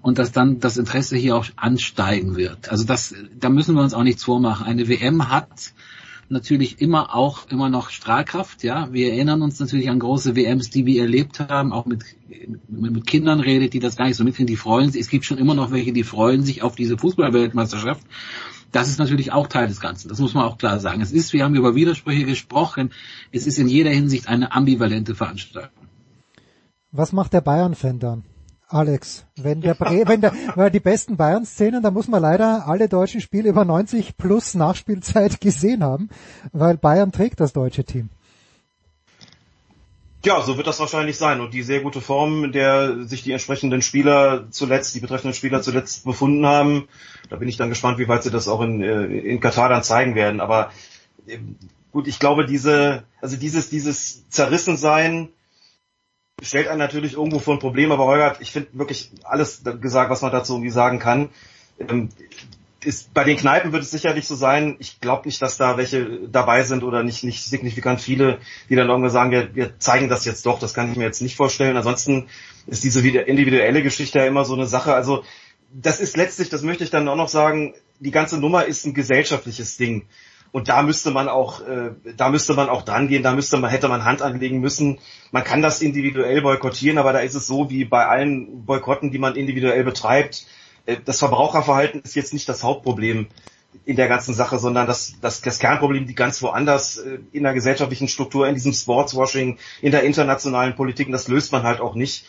und dass dann das Interesse hier auch ansteigen wird. Also das, da müssen wir uns auch nichts vormachen. Eine WM hat natürlich immer auch immer noch Strahlkraft. Ja, wir erinnern uns natürlich an große WMs, die wir erlebt haben, auch mit, mit, mit Kindern redet, die das gar nicht so mitkriegen, die freuen sich. Es gibt schon immer noch welche, die freuen sich auf diese Fußballweltmeisterschaft. Das ist natürlich auch Teil des Ganzen. Das muss man auch klar sagen. Es ist, wir haben über Widersprüche gesprochen. Es ist in jeder Hinsicht eine ambivalente Veranstaltung. Was macht der Bayern-Fan dann? Alex, wenn der, Bre wenn der weil die besten Bayern-Szenen, da muss man leider alle deutschen Spiele über 90 plus Nachspielzeit gesehen haben, weil Bayern trägt das deutsche Team. Ja, so wird das wahrscheinlich sein. Und die sehr gute Form, in der sich die entsprechenden Spieler zuletzt, die betreffenden Spieler zuletzt befunden haben, da bin ich dann gespannt, wie weit sie das auch in, äh, in Katar dann zeigen werden. Aber äh, gut, ich glaube, diese, also dieses, dieses Zerrissensein stellt einen natürlich irgendwo vor ein Problem, aber Holger, ich finde wirklich alles gesagt, was man dazu irgendwie sagen kann. Ähm, ist, bei den Kneipen wird es sicherlich so sein. Ich glaube nicht, dass da welche dabei sind oder nicht, nicht signifikant viele, die dann irgendwie sagen, wir, wir zeigen das jetzt doch. Das kann ich mir jetzt nicht vorstellen. Ansonsten ist diese individuelle Geschichte ja immer so eine Sache. Also das ist letztlich, das möchte ich dann auch noch sagen, die ganze Nummer ist ein gesellschaftliches Ding. Und da müsste man auch, äh, da müsste man auch dran gehen, da müsste man, hätte man Hand anlegen müssen. Man kann das individuell boykottieren, aber da ist es so wie bei allen Boykotten, die man individuell betreibt äh, das Verbraucherverhalten ist jetzt nicht das Hauptproblem in der ganzen Sache, sondern das, das, das Kernproblem liegt ganz woanders äh, in der gesellschaftlichen Struktur, in diesem Sportswashing, in der internationalen Politik. Und das löst man halt auch nicht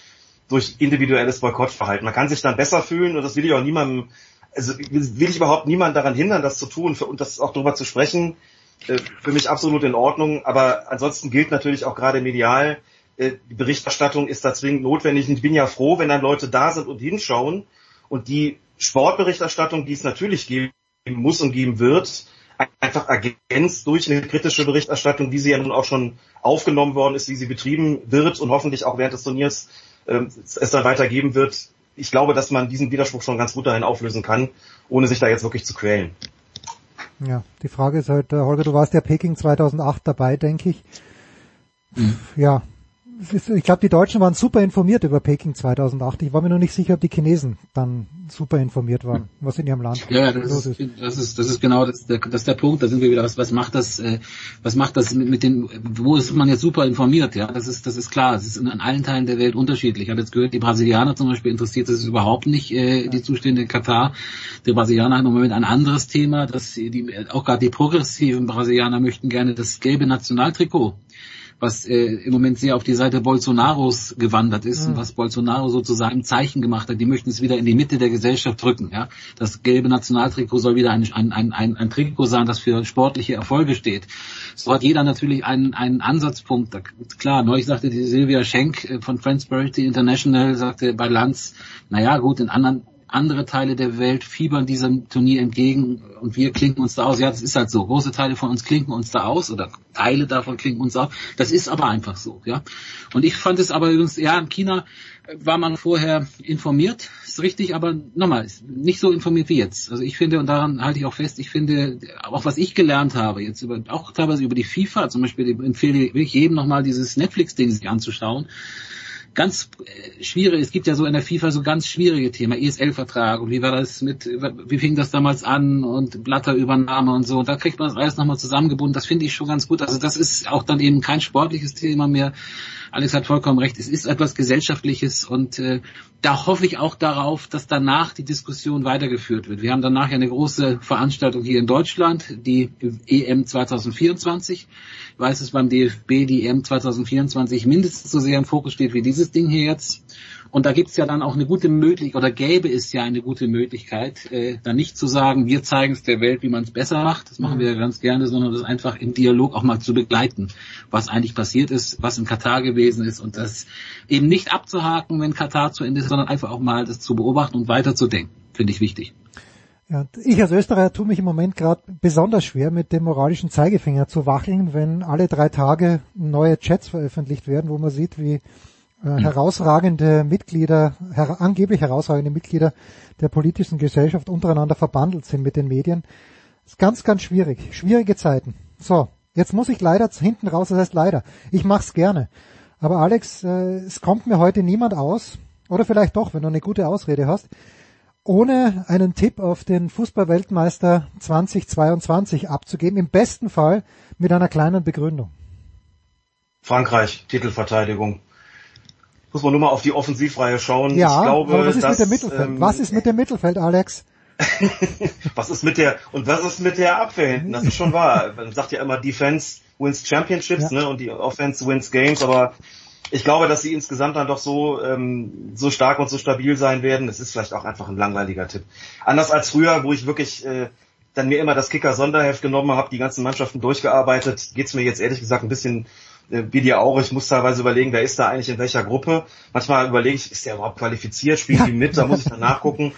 durch individuelles Boykottverhalten. Man kann sich dann besser fühlen und das will ich auch niemandem, also will ich überhaupt niemanden daran hindern, das zu tun und das auch darüber zu sprechen. Äh, für mich absolut in Ordnung. Aber ansonsten gilt natürlich auch gerade medial, die Berichterstattung ist da zwingend notwendig. Und ich bin ja froh, wenn dann Leute da sind und hinschauen und die Sportberichterstattung, die es natürlich geben muss und geben wird, einfach ergänzt durch eine kritische Berichterstattung, wie sie ja nun auch schon aufgenommen worden ist, wie sie betrieben wird und hoffentlich auch während des Turniers ähm, es dann weitergeben wird. Ich glaube, dass man diesen Widerspruch schon ganz gut dahin auflösen kann, ohne sich da jetzt wirklich zu quälen. Ja, die Frage ist halt, äh, Holger, du warst ja Peking 2008 dabei, denke ich. Mhm. Ja, ich glaube, die Deutschen waren super informiert über Peking 2008. Ich war mir noch nicht sicher, ob die Chinesen dann super informiert waren, was in ihrem Land ja, das los ist. Das ist, das ist genau das, der, das ist der Punkt. Da sind wir wieder. Was, was macht das? Äh, was macht das mit, mit den? Wo ist man jetzt super informiert? Ja, das ist, das ist klar. Es ist in, in allen Teilen der Welt unterschiedlich. Ich habe jetzt gehört, die Brasilianer zum Beispiel interessiert das überhaupt nicht äh, die Zustände in Katar. Die Brasilianer haben im Moment ein anderes Thema, dass die, auch gerade die progressiven Brasilianer möchten gerne das gelbe Nationaltrikot was äh, im Moment sehr auf die Seite Bolsonaros gewandert ist mhm. und was Bolsonaro sozusagen Zeichen gemacht hat. Die möchten es wieder in die Mitte der Gesellschaft drücken. Ja? Das gelbe Nationaltrikot soll wieder ein, ein, ein, ein, ein Trikot sein, das für sportliche Erfolge steht. So hat jeder natürlich einen, einen Ansatzpunkt. Klar, neulich sagte die Silvia Schenk äh, von Transparency International, sagte bei Lanz, naja gut, in anderen andere Teile der Welt fiebern diesem Turnier entgegen und wir klinken uns da aus. Ja, das ist halt so. Große Teile von uns klinken uns da aus oder Teile davon klinken uns aus. Das ist aber einfach so, ja. Und ich fand es aber übrigens, ja, in China war man vorher informiert, ist richtig, aber nochmal, nicht so informiert wie jetzt. Also ich finde, und daran halte ich auch fest, ich finde, auch was ich gelernt habe, jetzt über, auch teilweise über die FIFA, zum Beispiel empfehle ich jedem nochmal dieses Netflix-Ding sich anzuschauen ganz äh, schwierig, es gibt ja so in der FIFA so ganz schwierige Themen, ESL-Vertrag und wie war das mit, wie fing das damals an und Blatterübernahme und so, da kriegt man das alles nochmal zusammengebunden, das finde ich schon ganz gut, also das ist auch dann eben kein sportliches Thema mehr, Alex hat vollkommen recht, es ist etwas Gesellschaftliches und äh, da hoffe ich auch darauf, dass danach die Diskussion weitergeführt wird. Wir haben danach ja eine große Veranstaltung hier in Deutschland, die EM 2024. Ich weiß, dass beim DFB die EM 2024 mindestens so sehr im Fokus steht wie dieses Ding hier jetzt. Und da gibt es ja dann auch eine gute Möglichkeit, oder gäbe es ja eine gute Möglichkeit, äh, dann nicht zu sagen, wir zeigen es der Welt, wie man es besser macht, das machen wir ja ganz gerne, sondern das einfach im Dialog auch mal zu begleiten, was eigentlich passiert ist, was in Katar gewesen ist und das eben nicht abzuhaken, wenn Katar zu Ende ist, sondern einfach auch mal das zu beobachten und weiterzudenken, finde ich wichtig. Ja, und ich als Österreicher tue mich im Moment gerade besonders schwer, mit dem moralischen Zeigefinger zu wackeln, wenn alle drei Tage neue Chats veröffentlicht werden, wo man sieht, wie äh, herausragende Mitglieder, her angeblich herausragende Mitglieder der politischen Gesellschaft untereinander verbandelt sind mit den Medien. Ist ganz, ganz schwierig. Schwierige Zeiten. So, jetzt muss ich leider hinten raus, das heißt leider. Ich mach's gerne. Aber Alex, äh, es kommt mir heute niemand aus, oder vielleicht doch, wenn du eine gute Ausrede hast, ohne einen Tipp auf den Fußballweltmeister 2022 abzugeben. Im besten Fall mit einer kleinen Begründung. Frankreich, Titelverteidigung. Muss man nur mal auf die Offensivreihe schauen. Ja, ich glaube, aber was ist dass, mit dem Mittelfeld? ähm, was ist mit dem Mittelfeld, Alex? was ist mit der und was ist mit der Abwehr hinten? Das ist schon wahr. Man sagt ja immer Defense wins Championships, Ja. ne? Und die Offense wins Games, aber ich glaube, dass sie insgesamt dann doch so ähm, so stark und so stabil sein werden. Es ist vielleicht auch einfach ein langweiliger Tipp. Anders als früher, wo ich wirklich äh, dann mir immer das Kicker Sonderheft genommen habe, die ganzen Mannschaften durchgearbeitet, geht's mir jetzt ehrlich gesagt ein bisschen äh, wie dir auch. Ich muss teilweise überlegen, wer ist da eigentlich in welcher Gruppe. Manchmal überlege ich, ist der überhaupt qualifiziert, spielt die mit, da muss ich dann nachgucken.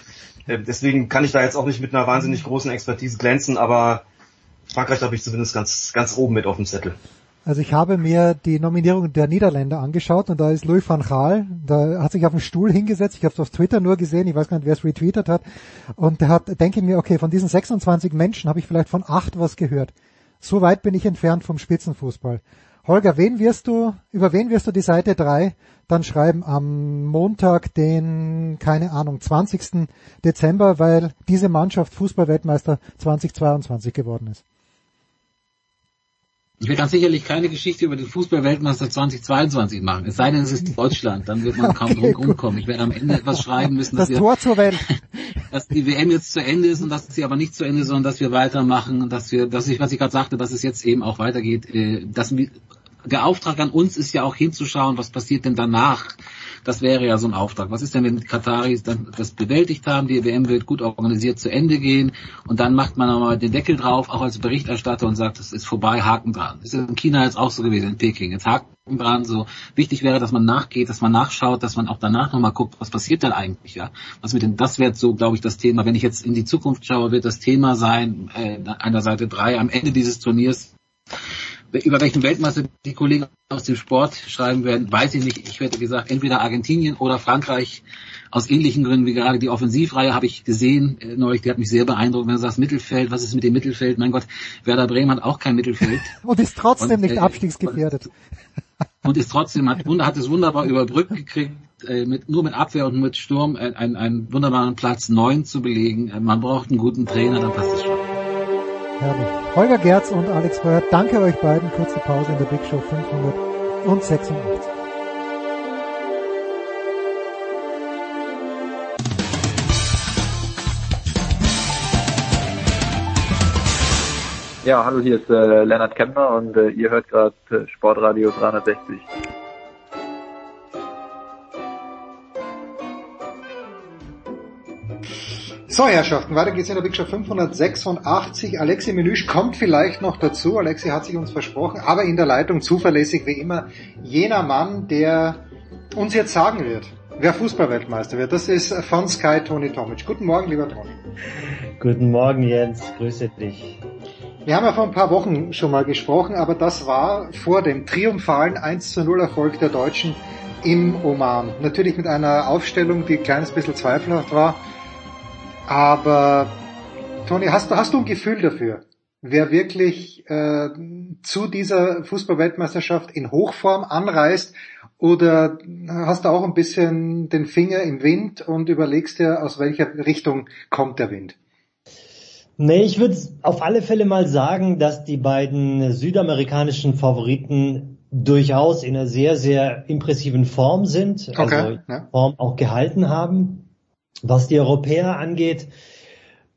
Äh, Deswegen kann ich da jetzt auch nicht mit einer wahnsinnig großen Expertise glänzen, aber Frankreich habe ich zumindest ganz, ganz oben mit auf dem Zettel. Also ich habe mir die Nominierung der Niederländer angeschaut und da ist Louis van Gaal, da hat sich auf den Stuhl hingesetzt, ich habe es auf Twitter nur gesehen, ich weiß gar nicht, wer es retweetet hat und der hat, denke ich mir, okay, von diesen 26 Menschen habe ich vielleicht von acht was gehört. So weit bin ich entfernt vom Spitzenfußball. Holger, wen wirst du, über wen wirst du die Seite 3 dann schreiben am Montag, den, keine Ahnung, 20. Dezember, weil diese Mannschaft Fußballweltmeister 2022 geworden ist? Ich werde ganz sicherlich keine Geschichte über den Fußball-Weltmeister 2022 machen. Es sei denn, es ist Deutschland, dann wird man kaum Okay, drum rumkommen. Ich werde am Ende etwas schreiben müssen, dass Das wir Tor zur Welt. dass die WM jetzt zu Ende ist und dass sie aber nicht zu Ende ist, sondern dass wir weitermachen und dass wir, dass ich, was ich gerade sagte, dass es jetzt eben auch weitergeht. Äh, dass der Auftrag an uns ist ja auch hinzuschauen, was passiert denn danach. Das wäre ja so ein Auftrag. Was ist denn, wenn Kataris dann das bewältigt haben, die WM wird gut organisiert zu Ende gehen und dann macht man nochmal den Deckel drauf, auch als Berichterstatter und sagt, es ist vorbei, Haken dran. Das ist in China jetzt auch so gewesen, in Peking. Jetzt Haken dran, so wichtig wäre, dass man nachgeht, dass man nachschaut, dass man auch danach nochmal guckt, was passiert denn eigentlich, ja. Was mit dem, das wäre so, glaube ich, das Thema. Wenn ich jetzt in die Zukunft schaue, wird das Thema sein, äh, an der Seite drei am Ende dieses Turniers, über welchen Weltmeister die Kollegen aus dem Sport schreiben werden, weiß ich nicht. Ich hätte gesagt, entweder Argentinien oder Frankreich. Aus ähnlichen Gründen wie gerade die Offensivreihe habe ich gesehen äh, neulich, die hat mich sehr beeindruckt. Wenn du sagst Mittelfeld, was ist mit dem Mittelfeld? Mein Gott, Werder Bremen hat auch kein Mittelfeld Und ist trotzdem Und, nicht äh, abstiegsgefährdet. und ist trotzdem hat, hat es wunderbar überbrückt gekriegt, äh, mit, nur mit Abwehr und mit Sturm äh, einen, einen wunderbaren Platz neun zu belegen. Äh, man braucht einen guten Trainer, dann passt es schon. Herrlich. Holger Gerz und Alex Breuer, danke euch beiden. Kurze Pause in der Big Show 586. Ja, hallo, hier ist äh, Lennart Kempner und äh, ihr hört gerade äh, Sportradio 360. So, Herrschaften, weiter geht's in der Big Show 586. Alexi Menüsch kommt vielleicht noch dazu. Alexi hat sich uns versprochen, aber in der Leitung zuverlässig wie immer jener Mann, der uns jetzt sagen wird, wer Fußballweltmeister wird. Das ist von Sky Tony Tomic. Guten Morgen, lieber Tony. Guten Morgen, Jens. Grüße dich. Wir haben ja vor ein paar Wochen schon mal gesprochen, aber das war vor dem triumphalen 1 zu 0 Erfolg der Deutschen im Oman. Natürlich mit einer Aufstellung, die ein kleines bisschen zweifelhaft war. Aber Toni, hast du, hast du ein Gefühl dafür, wer wirklich äh, zu dieser Fußballweltmeisterschaft in Hochform anreist? Oder hast du auch ein bisschen den Finger im Wind und überlegst dir, aus welcher Richtung kommt der Wind? Nee, ich würde auf alle Fälle mal sagen, dass die beiden südamerikanischen Favoriten durchaus in einer sehr, sehr impressiven Form sind, Okay, also ja. Form auch gehalten haben. Was die Europäer angeht,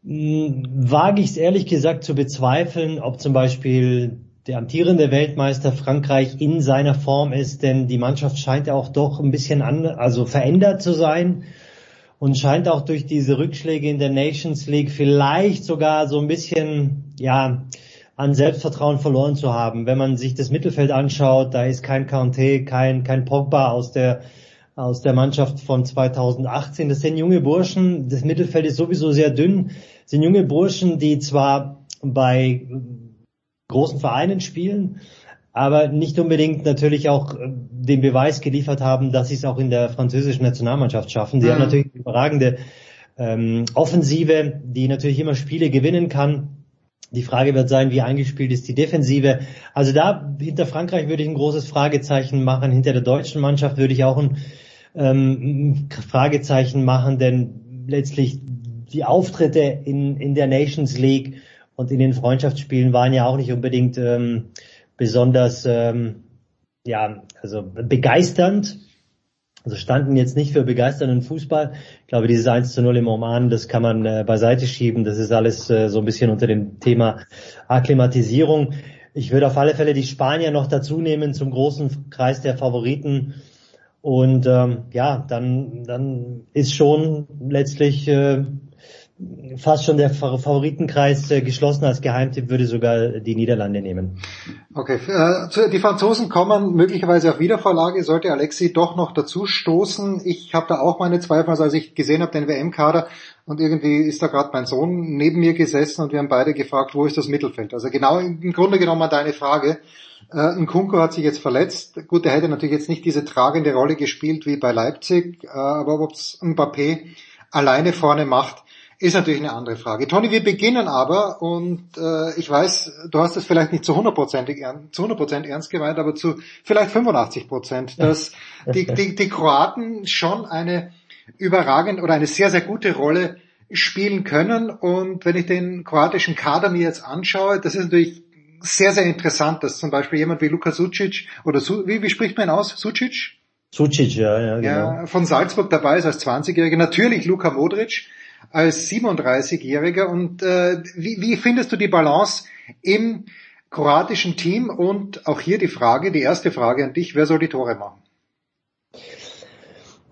mh, wage ich es ehrlich gesagt zu bezweifeln, ob zum Beispiel der amtierende Weltmeister Frankreich in seiner Form ist, denn die Mannschaft scheint ja auch doch ein bisschen an, also verändert zu sein und scheint auch durch diese Rückschläge in der Nations League vielleicht sogar so ein bisschen, ja, an Selbstvertrauen verloren zu haben. Wenn man sich das Mittelfeld anschaut, da ist kein Kanté, kein, kein Pogba aus der, aus der Mannschaft von 2018. Das sind junge Burschen. Das Mittelfeld ist sowieso sehr dünn. Das sind junge Burschen, die zwar bei großen Vereinen spielen, aber nicht unbedingt natürlich auch äh, den Beweis geliefert haben, dass sie es auch in der französischen Nationalmannschaft schaffen. Sie Mhm. haben natürlich eine überragende ähm, Offensive, die natürlich immer Spiele gewinnen kann. Die Frage wird sein, wie eingespielt ist die Defensive. Also da hinter Frankreich würde ich ein großes Fragezeichen machen. Hinter der deutschen Mannschaft würde ich auch ein ähm, Fragezeichen machen, denn letztlich die Auftritte in, in der Nations League und in den Freundschaftsspielen waren ja auch nicht unbedingt ähm, besonders ähm, ja, also begeisternd. Also standen jetzt nicht für begeisternden Fußball. Ich glaube, dieses 1 zu 0 im Oman, das kann man äh, beiseite schieben. Das ist alles äh, so ein bisschen unter dem Thema Akklimatisierung. Ich würde auf alle Fälle die Spanier noch dazu nehmen zum großen Kreis der Favoriten. Und ähm, ja, dann, dann ist schon letztlich äh, fast schon der Fa- Favoritenkreis äh, geschlossen. Als Geheimtipp würde sogar die Niederlande nehmen. Okay, äh, die Franzosen kommen möglicherweise auf Wiedervorlage, sollte Alexi doch noch dazu stoßen. Ich habe da auch meine Zweifel, also als ich gesehen habe den WM-Kader und irgendwie ist da gerade mein Sohn neben mir gesessen und wir haben beide gefragt, wo ist das Mittelfeld? Also genau im Grunde genommen deine Frage. Äh, Nkunku hat sich jetzt verletzt. Gut, er hätte natürlich jetzt nicht diese tragende Rolle gespielt wie bei Leipzig, äh, aber ob es Mbappé alleine vorne macht, ist natürlich eine andere Frage. Toni, wir beginnen aber und äh, ich weiß, du hast es vielleicht nicht zu 100%, ern, zu 100 ernst gemeint, aber zu vielleicht 85 Prozent, dass die, die, die Kroaten schon eine überragend oder eine sehr, sehr gute Rolle spielen können. Und wenn ich den kroatischen Kader mir jetzt anschaue, das ist natürlich sehr, sehr interessant, dass zum Beispiel jemand wie Luka Sucic oder Su, wie, wie spricht man ihn aus? Sucic? Sucic, ja, ja, genau. Ja, von Salzburg dabei ist als 20-Jähriger. Natürlich Luka Modric als 37-Jähriger. Und äh, wie, wie findest du die Balance im kroatischen Team? Und auch hier die Frage, die erste Frage an dich, wer soll die Tore machen?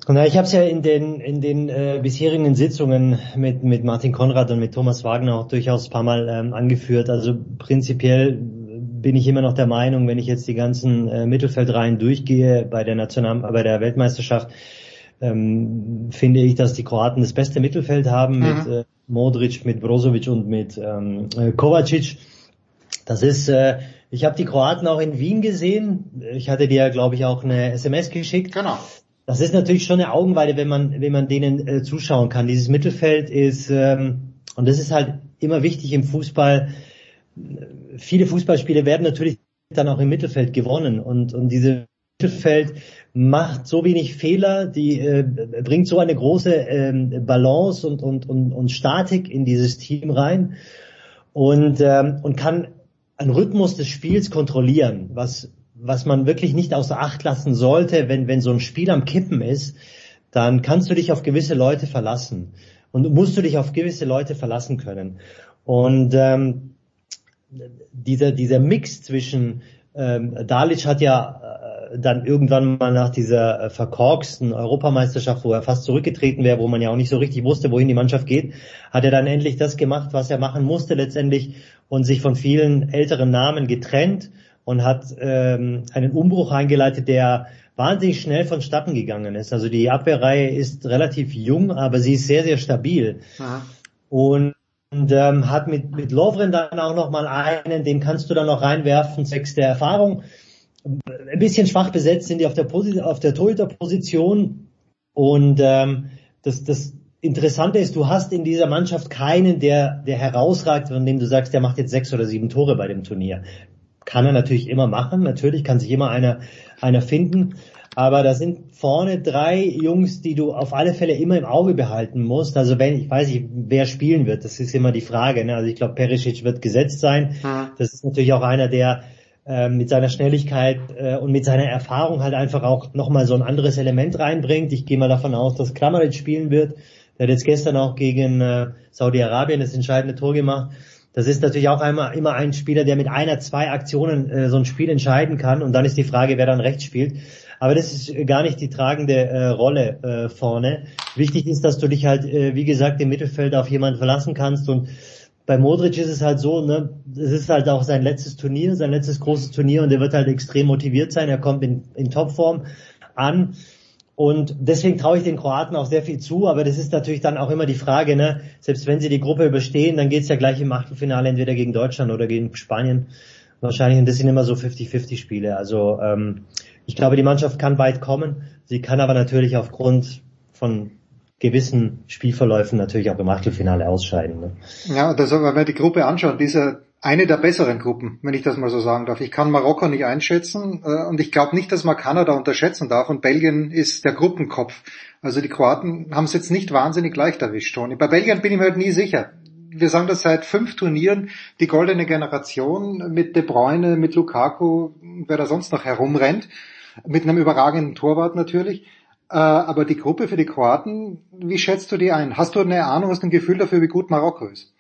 Na, ich habe es ja in den in den äh, bisherigen Sitzungen mit mit Martin Konrad und mit Thomas Wagner auch durchaus ein paar Mal ähm, angeführt. Also prinzipiell bin ich immer noch der Meinung, wenn ich jetzt die ganzen äh, Mittelfeldreihen durchgehe bei der National bei der Weltmeisterschaft, ähm, finde ich, dass die Kroaten das beste Mittelfeld haben Mhm. mit äh, Modric, mit Brozovic und mit ähm, äh, Kovacic. Das ist, äh, ich habe die Kroaten auch in Wien gesehen. Ich hatte dir, glaube ich, auch eine SMS geschickt. Genau. Das ist natürlich schon eine Augenweide, wenn man, wenn man denen äh, zuschauen kann. Dieses Mittelfeld ist, ähm, und das ist halt immer wichtig im Fußball. Viele Fußballspiele werden natürlich dann auch im Mittelfeld gewonnen und, und diese Mittelfeld macht so wenig Fehler, die äh, bringt so eine große ähm, Balance und, und, und, und Statik in dieses Team rein und, ähm, und kann einen Rhythmus des Spiels kontrollieren, was, was man wirklich nicht außer Acht lassen sollte, wenn, wenn so ein Spiel am Kippen ist, dann kannst du dich auf gewisse Leute verlassen und musst du dich auf gewisse Leute verlassen können. Und ähm, dieser, dieser Mix zwischen ähm, Dalic hat ja äh, dann irgendwann mal nach dieser äh, verkorksten Europameisterschaft, wo er fast zurückgetreten wäre, wo man ja auch nicht so richtig wusste, wohin die Mannschaft geht, hat er dann endlich das gemacht, was er machen musste letztendlich und sich von vielen älteren Namen getrennt und hat ähm, einen Umbruch eingeleitet, der wahnsinnig schnell vonstatten gegangen ist. Also die Abwehrreihe ist relativ jung, aber sie ist sehr, sehr stabil. Aha. Und, und ähm, hat mit, mit Lovren dann auch nochmal einen, den kannst du dann noch reinwerfen, zwecks der Erfahrung. Ein bisschen schwach besetzt sind die auf der, Posi auf der Torhüterposition. Und ähm, das, das Interessante ist, du hast in dieser Mannschaft keinen, der, der herausragt, von dem du sagst, der macht jetzt sechs oder sieben Tore bei dem Turnier. Kann er natürlich immer machen, natürlich kann sich immer einer, einer finden. Aber da sind vorne drei Jungs, die du auf alle Fälle immer im Auge behalten musst. Also wenn, ich weiß nicht, wer spielen wird, das ist immer die Frage. Ne? Also ich glaube, Perisic wird gesetzt sein. Mhm. Das ist natürlich auch einer, der äh, mit seiner Schnelligkeit äh, und mit seiner Erfahrung halt einfach auch nochmal so ein anderes Element reinbringt. Ich gehe mal davon aus, dass Kramaric spielen wird. Der hat jetzt gestern auch gegen äh, Saudi-Arabien das entscheidende Tor gemacht. Das ist natürlich auch einmal immer ein Spieler, der mit einer, zwei Aktionen äh, so ein Spiel entscheiden kann. Und dann ist die Frage, wer dann rechts spielt. Aber das ist gar nicht die tragende äh, Rolle äh, vorne. Wichtig ist, dass du dich halt, äh, wie gesagt, im Mittelfeld auf jemanden verlassen kannst. Und bei Modric ist es halt so, ne, es ist halt auch sein letztes Turnier, sein letztes großes Turnier und er wird halt extrem motiviert sein. Er kommt in, in Topform an. Und deswegen traue ich den Kroaten auch sehr viel zu, aber das ist natürlich dann auch immer die Frage, ne, selbst wenn sie die Gruppe überstehen, dann geht's ja gleich im Achtelfinale entweder gegen Deutschland oder gegen Spanien wahrscheinlich. Und das sind immer so 50-50 Spiele. Also ähm, ich glaube, die Mannschaft kann weit kommen. Sie kann aber natürlich aufgrund von gewissen Spielverläufen natürlich auch im Achtelfinale ausscheiden. Ne? Ja, das, wenn wir die Gruppe anschauen, diese eine der besseren Gruppen, wenn ich das mal so sagen darf. Ich kann Marokko nicht einschätzen äh, und ich glaube nicht, dass man Kanada unterschätzen darf und Belgien ist der Gruppenkopf. Also die Kroaten haben es jetzt nicht wahnsinnig leicht erwischt, Toni. Bei Belgien bin ich mir halt nie sicher. Wir sagen das seit fünf Turnieren, die goldene Generation mit De Bruyne, mit Lukaku, wer da sonst noch herumrennt, mit einem überragenden Torwart natürlich. Äh, aber die Gruppe für die Kroaten, wie schätzt du die ein? Hast du eine Ahnung, hast du ein Gefühl dafür, wie gut Marokko ist?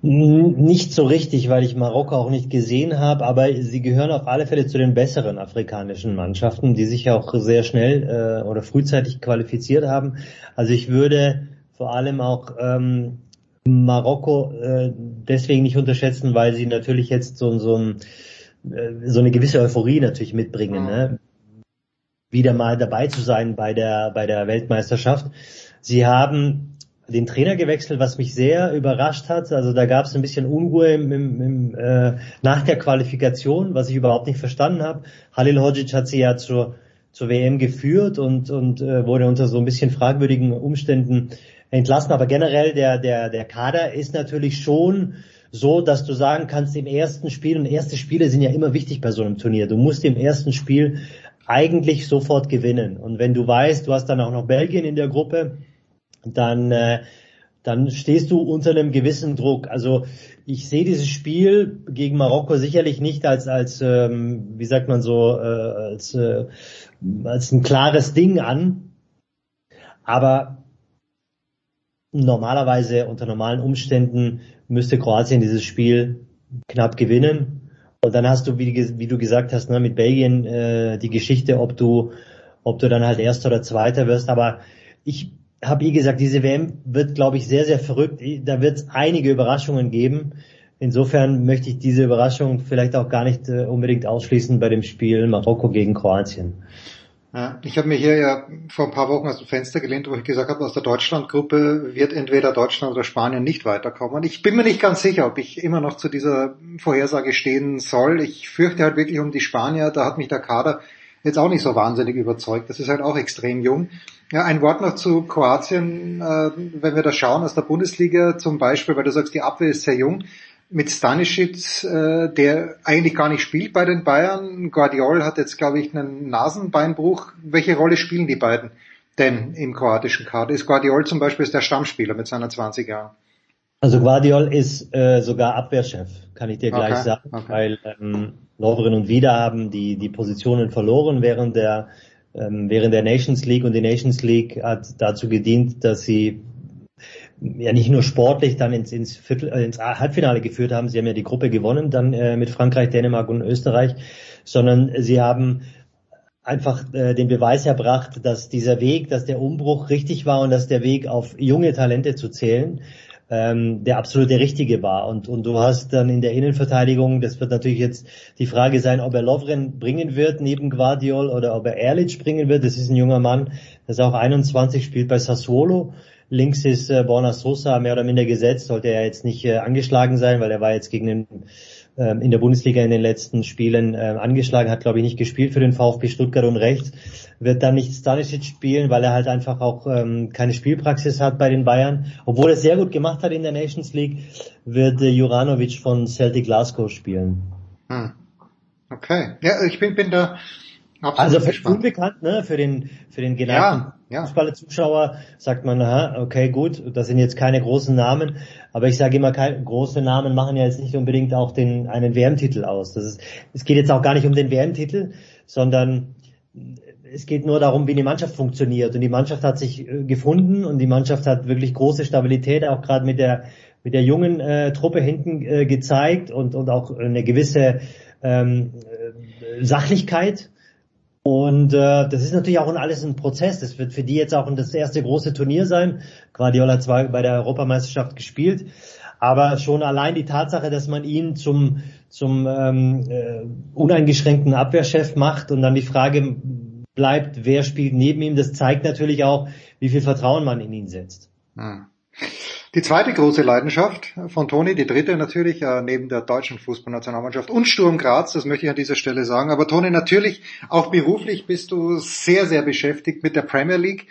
Nicht so richtig, weil ich Marokko auch nicht gesehen habe, aber sie gehören auf alle Fälle zu den besseren afrikanischen Mannschaften, die sich auch sehr schnell äh, oder frühzeitig qualifiziert haben. Also ich würde vor allem auch ähm, Marokko äh, deswegen nicht unterschätzen, weil sie natürlich jetzt so, so, ein, äh, so eine gewisse Euphorie natürlich mitbringen, ne? Wieder mal dabei zu sein bei der bei der Weltmeisterschaft. Sie haben den Trainer gewechselt, was mich sehr überrascht hat. Also da gab es ein bisschen Unruhe im, im, im, äh, nach der Qualifikation, was ich überhaupt nicht verstanden habe. Halil Hodzic hat sie ja zur, zur WM geführt und, und äh, wurde unter so ein bisschen fragwürdigen Umständen entlassen. Aber generell der, der, der Kader ist natürlich schon so, dass du sagen kannst, im ersten Spiel, und erste Spiele sind ja immer wichtig bei so einem Turnier, du musst im ersten Spiel eigentlich sofort gewinnen. Und wenn du weißt, du hast dann auch noch Belgien in der Gruppe, dann, äh, dann stehst du unter einem gewissen Druck. Also ich sehe dieses Spiel gegen Marokko sicherlich nicht als, als ähm, wie sagt man so, äh, als, äh, als ein klares Ding an. Aber normalerweise unter normalen Umständen müsste Kroatien dieses Spiel knapp gewinnen. Und dann hast du, wie, wie du gesagt hast, ne, mit Belgien äh, die Geschichte, ob du, ob du dann halt Erster oder Zweiter wirst. Aber ich habe eh gesagt, diese WM wird, glaube ich, sehr, sehr verrückt. Da wird es einige Überraschungen geben. Insofern möchte ich diese Überraschung vielleicht auch gar nicht äh, unbedingt ausschließen bei dem Spiel Marokko gegen Kroatien. Ja, ich habe mir hier ja vor ein paar Wochen aus dem Fenster gelehnt, wo ich gesagt habe, aus der Deutschlandgruppe wird entweder Deutschland oder Spanien nicht weiterkommen. Ich bin mir nicht ganz sicher, ob ich immer noch zu dieser Vorhersage stehen soll. Ich fürchte halt wirklich um die Spanier, da hat mich der Kader jetzt auch nicht so wahnsinnig überzeugt. Das ist halt auch extrem jung. Ja, ein Wort noch zu Kroatien, äh, wenn wir da schauen aus der Bundesliga zum Beispiel, weil du sagst, die Abwehr ist sehr jung mit Stanisic, äh, der eigentlich gar nicht spielt bei den Bayern. Guardiol hat jetzt, glaube ich, einen Nasenbeinbruch. Welche Rolle spielen die beiden denn im kroatischen Kader? Ist Guardiol zum Beispiel ist der Stammspieler mit seiner 20 Jahren? Also Guardiol ist äh, sogar Abwehrchef, kann ich dir gleich Okay, sagen, okay. weil ähm, Lovren und Vida haben die, die Positionen verloren während der, ähm, während der Nations League und die Nations League hat dazu gedient, dass sie ja nicht nur sportlich dann ins, ins, Viertel, äh, ins Halbfinale geführt haben, sie haben ja die Gruppe gewonnen, dann äh, mit Frankreich, Dänemark und Österreich, sondern sie haben einfach äh, den Beweis erbracht, dass dieser Weg, dass der Umbruch richtig war und dass der Weg auf junge Talente zu zählen, ähm, der absolute richtige war. Und, und du hast dann in der Innenverteidigung, das wird natürlich jetzt die Frage sein, ob er Lovren bringen wird neben Guardiol oder ob er Erlic bringen wird. Das ist ein junger Mann, der ist auch 21, spielt bei Sassuolo. Links ist äh, Borna Sosa mehr oder minder gesetzt, sollte er jetzt nicht äh, angeschlagen sein, weil er war jetzt gegen den ähm, in der Bundesliga in den letzten Spielen äh, angeschlagen, hat glaube ich nicht gespielt für den VfB Stuttgart und rechts wird dann nicht Stanisic spielen, weil er halt einfach auch ähm, keine Spielpraxis hat bei den Bayern. Obwohl er sehr gut gemacht hat in der Nations League, wird äh, Juranovic von Celtic Glasgow spielen. Hm. Okay. Ja, ich bin, bin da Absolut also für unbekannt, ne, für den für den geneigten Ja, ja. Fußballer-Zuschauer sagt man, aha, okay, gut, das sind jetzt keine großen Namen, aber ich sage immer, kein, große Namen machen ja jetzt nicht unbedingt auch den einen WM-Titel aus. Das ist, es geht jetzt auch gar nicht um den WM-Titel, sondern es geht nur darum, wie die Mannschaft funktioniert. Und die Mannschaft hat sich äh, gefunden und die Mannschaft hat wirklich große Stabilität, auch gerade mit der mit der jungen äh, Truppe hinten äh, gezeigt und und auch eine gewisse ähm, äh, Sachlichkeit. Und äh, das ist natürlich auch alles ein Prozess. Das wird für die jetzt auch das erste große Turnier sein. Guardiola hat zwar bei der Europameisterschaft gespielt, aber schon allein die Tatsache, dass man ihn zum zum ähm, äh, uneingeschränkten Abwehrchef macht und dann die Frage bleibt, wer spielt neben ihm, das zeigt natürlich auch, wie viel Vertrauen man in ihn setzt. Hm. Die zweite große Leidenschaft von Toni, die dritte natürlich, äh, neben der deutschen Fußballnationalmannschaft und Sturm Graz, das möchte ich an dieser Stelle sagen. Aber Toni, natürlich, auch beruflich bist du sehr, sehr beschäftigt mit der Premier League.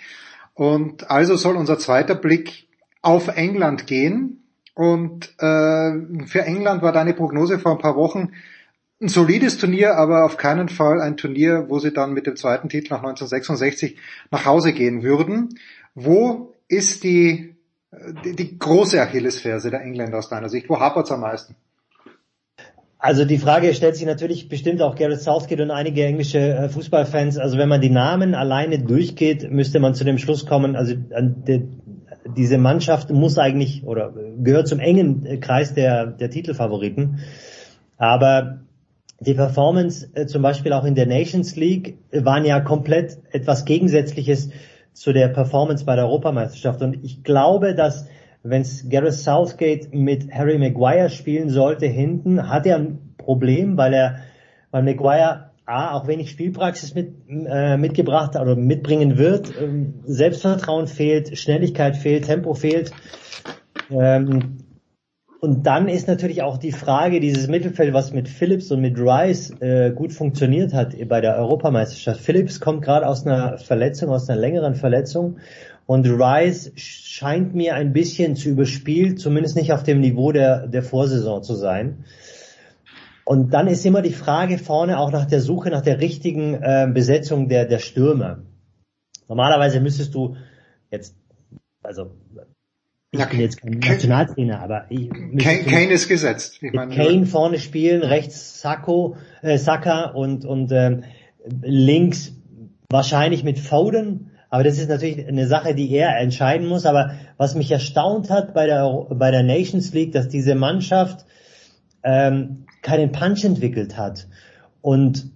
Und also soll unser zweiter Blick auf England gehen. Und äh, für England war deine Prognose vor ein paar Wochen ein solides Turnier, aber auf keinen Fall ein Turnier, wo sie dann mit dem zweiten Titel nach 1966 nach Hause gehen würden. Wo ist die die, die große Achillesferse der Engländer aus deiner Sicht? Wo hapert es am meisten? Also die Frage stellt sich natürlich bestimmt auch Gareth Southgate und einige englische äh, Fußballfans. Also wenn man die Namen alleine durchgeht, müsste man zu dem Schluss kommen, also de, diese Mannschaft muss eigentlich oder gehört zum engen äh, Kreis der, der Titelfavoriten. Aber die Performance äh, zum Beispiel auch in der Nations League waren ja komplett etwas Gegensätzliches zu der Performance bei der Europameisterschaft. Und ich glaube, dass wenn es Gareth Southgate mit Harry Maguire spielen sollte hinten, hat er ein Problem, weil er, weil Maguire A, auch wenig Spielpraxis mit, äh, mitgebracht oder mitbringen wird. Ähm, Selbstvertrauen fehlt, Schnelligkeit fehlt, Tempo fehlt. Ähm, und dann ist natürlich auch die Frage, dieses Mittelfeld, was mit Phillips und mit Rice äh, gut funktioniert hat bei der Europameisterschaft. Phillips kommt gerade aus einer Verletzung, aus einer längeren Verletzung. Und Rice scheint mir ein bisschen zu überspielt, zumindest nicht auf dem Niveau der, der Vorsaison zu sein. Und dann ist immer die Frage vorne auch nach der Suche nach der richtigen äh, Besetzung der, der Stürmer. Normalerweise müsstest du jetzt, also ich bin jetzt kein Nationaltrainer, aber ich Kane, Kane ist gesetzt. Ich meine, Kane vorne spielen, rechts Sacco, äh, Saka und und ähm, links wahrscheinlich mit Foden. Aber das ist natürlich eine Sache, die er entscheiden muss. Aber was mich erstaunt hat bei der bei der Nations League, dass diese Mannschaft ähm, keinen Punch entwickelt hat und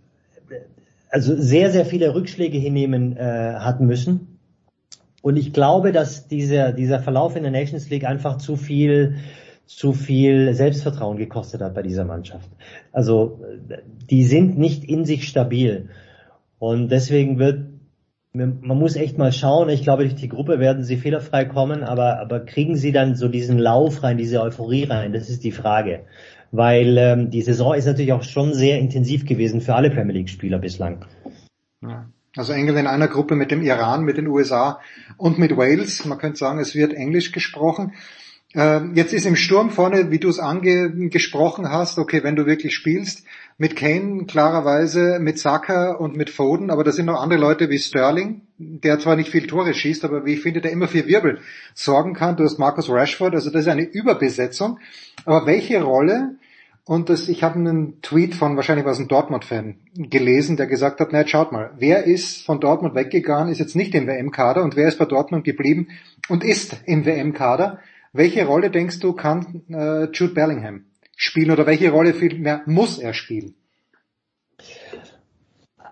also sehr sehr viele Rückschläge hinnehmen äh, hat müssen. Und ich glaube, dass dieser, dieser Verlauf in der Nations League einfach zu viel, zu viel Selbstvertrauen gekostet hat bei dieser Mannschaft. Also, die sind nicht in sich stabil. Und deswegen wird, man muss echt mal schauen. Ich glaube, durch die Gruppe werden sie fehlerfrei kommen, aber, aber kriegen sie dann so diesen Lauf rein, diese Euphorie rein? Das ist die Frage. Weil ähm, die Saison ist natürlich auch schon sehr intensiv gewesen für alle Premier League Spieler bislang. Ja. Also England in einer Gruppe mit dem Iran, mit den USA und mit Wales. Man könnte sagen, es wird Englisch gesprochen. Ähm, jetzt ist im Sturm vorne, wie du es angesprochen hast, okay, wenn du wirklich spielst, mit Kane klarerweise, mit Saka und mit Foden, aber da sind noch andere Leute wie Sterling, der zwar nicht viel Tore schießt, aber wie ich finde, der immer für Wirbel sorgen kann. Du hast Marcus Rashford, also das ist eine Überbesetzung. Aber welche Rolle und das, ich habe einen Tweet von wahrscheinlich was ein Dortmund-Fan gelesen, der gesagt hat, na schaut mal, wer ist von Dortmund weggegangen, ist jetzt nicht im WM-Kader und wer ist bei Dortmund geblieben und ist im WM-Kader. Welche Rolle denkst du kann äh, Jude Bellingham spielen oder welche Rolle vielmehr muss er spielen?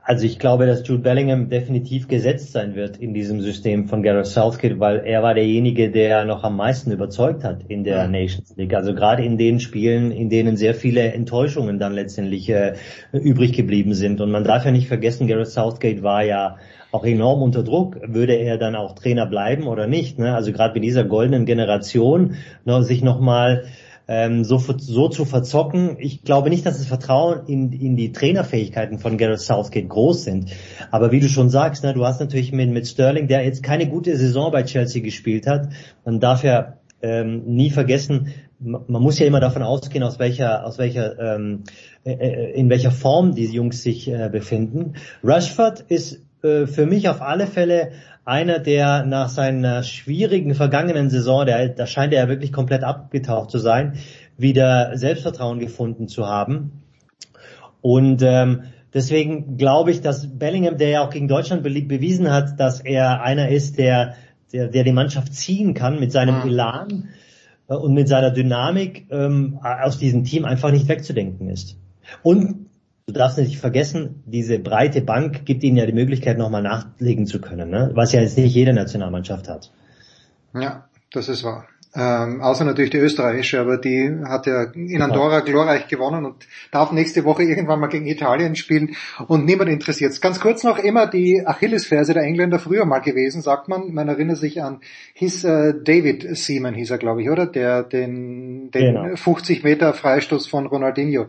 Also ich glaube, dass Jude Bellingham definitiv gesetzt sein wird in diesem System von Gareth Southgate, weil er war derjenige, der noch am meisten überzeugt hat in der ja. Nations League. Also gerade in den Spielen, in denen sehr viele Enttäuschungen dann letztendlich äh, übrig geblieben sind. Und man darf ja nicht vergessen, Gareth Southgate war ja auch enorm unter Druck. Würde er dann auch Trainer bleiben oder nicht? Ne? Also gerade mit dieser goldenen Generation noch, sich nochmal ähm, so, so zu verzocken. Ich glaube nicht, dass das Vertrauen in, in die Trainerfähigkeiten von Gareth Southgate groß sind. Aber wie du schon sagst, ne, du hast natürlich mit, mit Sterling, der jetzt keine gute Saison bei Chelsea gespielt hat, man darf ja ähm, nie vergessen, man muss ja immer davon ausgehen, aus welcher, aus welcher, ähm, äh, äh, in welcher Form die Jungs sich äh, befinden. Rashford ist äh, für mich auf alle Fälle einer, der nach seiner schwierigen vergangenen Saison, der, da scheint er ja wirklich komplett abgetaucht zu sein, wieder Selbstvertrauen gefunden zu haben. Und ähm, deswegen glaube ich, dass Bellingham, der ja auch gegen Deutschland be bewiesen hat, dass er einer ist, der, der, der die Mannschaft ziehen kann mit seinem Elan äh, und mit seiner Dynamik ähm, aus diesem Team einfach nicht wegzudenken ist. Und du darfst nicht vergessen, diese breite Bank gibt ihnen ja die Möglichkeit, nochmal nachlegen zu können, ne? was ja jetzt nicht jede Nationalmannschaft hat. Ja, das ist wahr. Ähm, außer natürlich die österreichische, aber die hat ja in Andorra glorreich gewonnen und darf nächste Woche irgendwann mal gegen Italien spielen und niemand interessiert Ganz kurz noch immer die Achillesferse der Engländer früher mal gewesen, sagt man. Man erinnert sich an hieß äh, David Seaman, hieß er glaube ich, oder? Der den, den Genau. 50 Meter Freistoß von Ronaldinho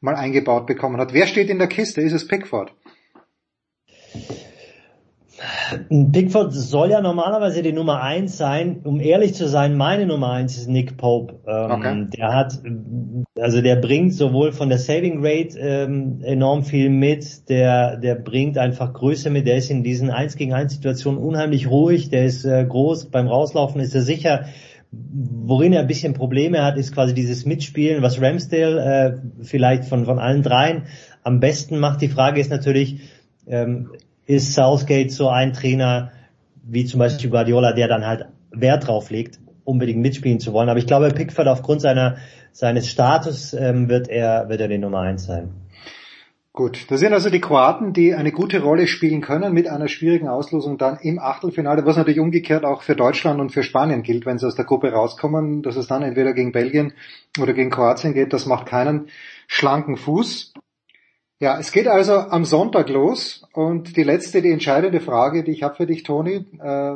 mal eingebaut bekommen hat. Wer steht in der Kiste? Ist es Pickford? Pickford soll ja normalerweise die Nummer eins sein. Um ehrlich zu sein, meine Nummer eins ist Nick Pope. Ähm, Okay. Der hat, also der bringt sowohl von der Saving Rate ähm, enorm viel mit. Der, der bringt einfach Größe mit. Der ist in diesen 1 gegen 1 Situationen unheimlich ruhig. Der ist äh, groß. Beim Rauslaufen ist er sicher. Worin er ein bisschen Probleme hat, ist quasi dieses Mitspielen, was Ramsdale äh, vielleicht von, von allen dreien am besten macht. Die Frage ist natürlich, ähm, ist Southgate so ein Trainer wie zum Beispiel Guardiola, der dann halt Wert drauf legt, unbedingt mitspielen zu wollen. Aber ich glaube, Pickford aufgrund seiner, seines Status ähm, wird er wird er die Nummer eins sein. Gut, das sind also die Kroaten, die eine gute Rolle spielen können mit einer schwierigen Auslosung dann im Achtelfinale, was natürlich umgekehrt auch für Deutschland und für Spanien gilt, wenn sie aus der Gruppe rauskommen, dass es dann entweder gegen Belgien oder gegen Kroatien geht, das macht keinen schlanken Fuß. Ja, es geht also am Sonntag los und die letzte, die entscheidende Frage, die ich habe für dich, Toni, äh,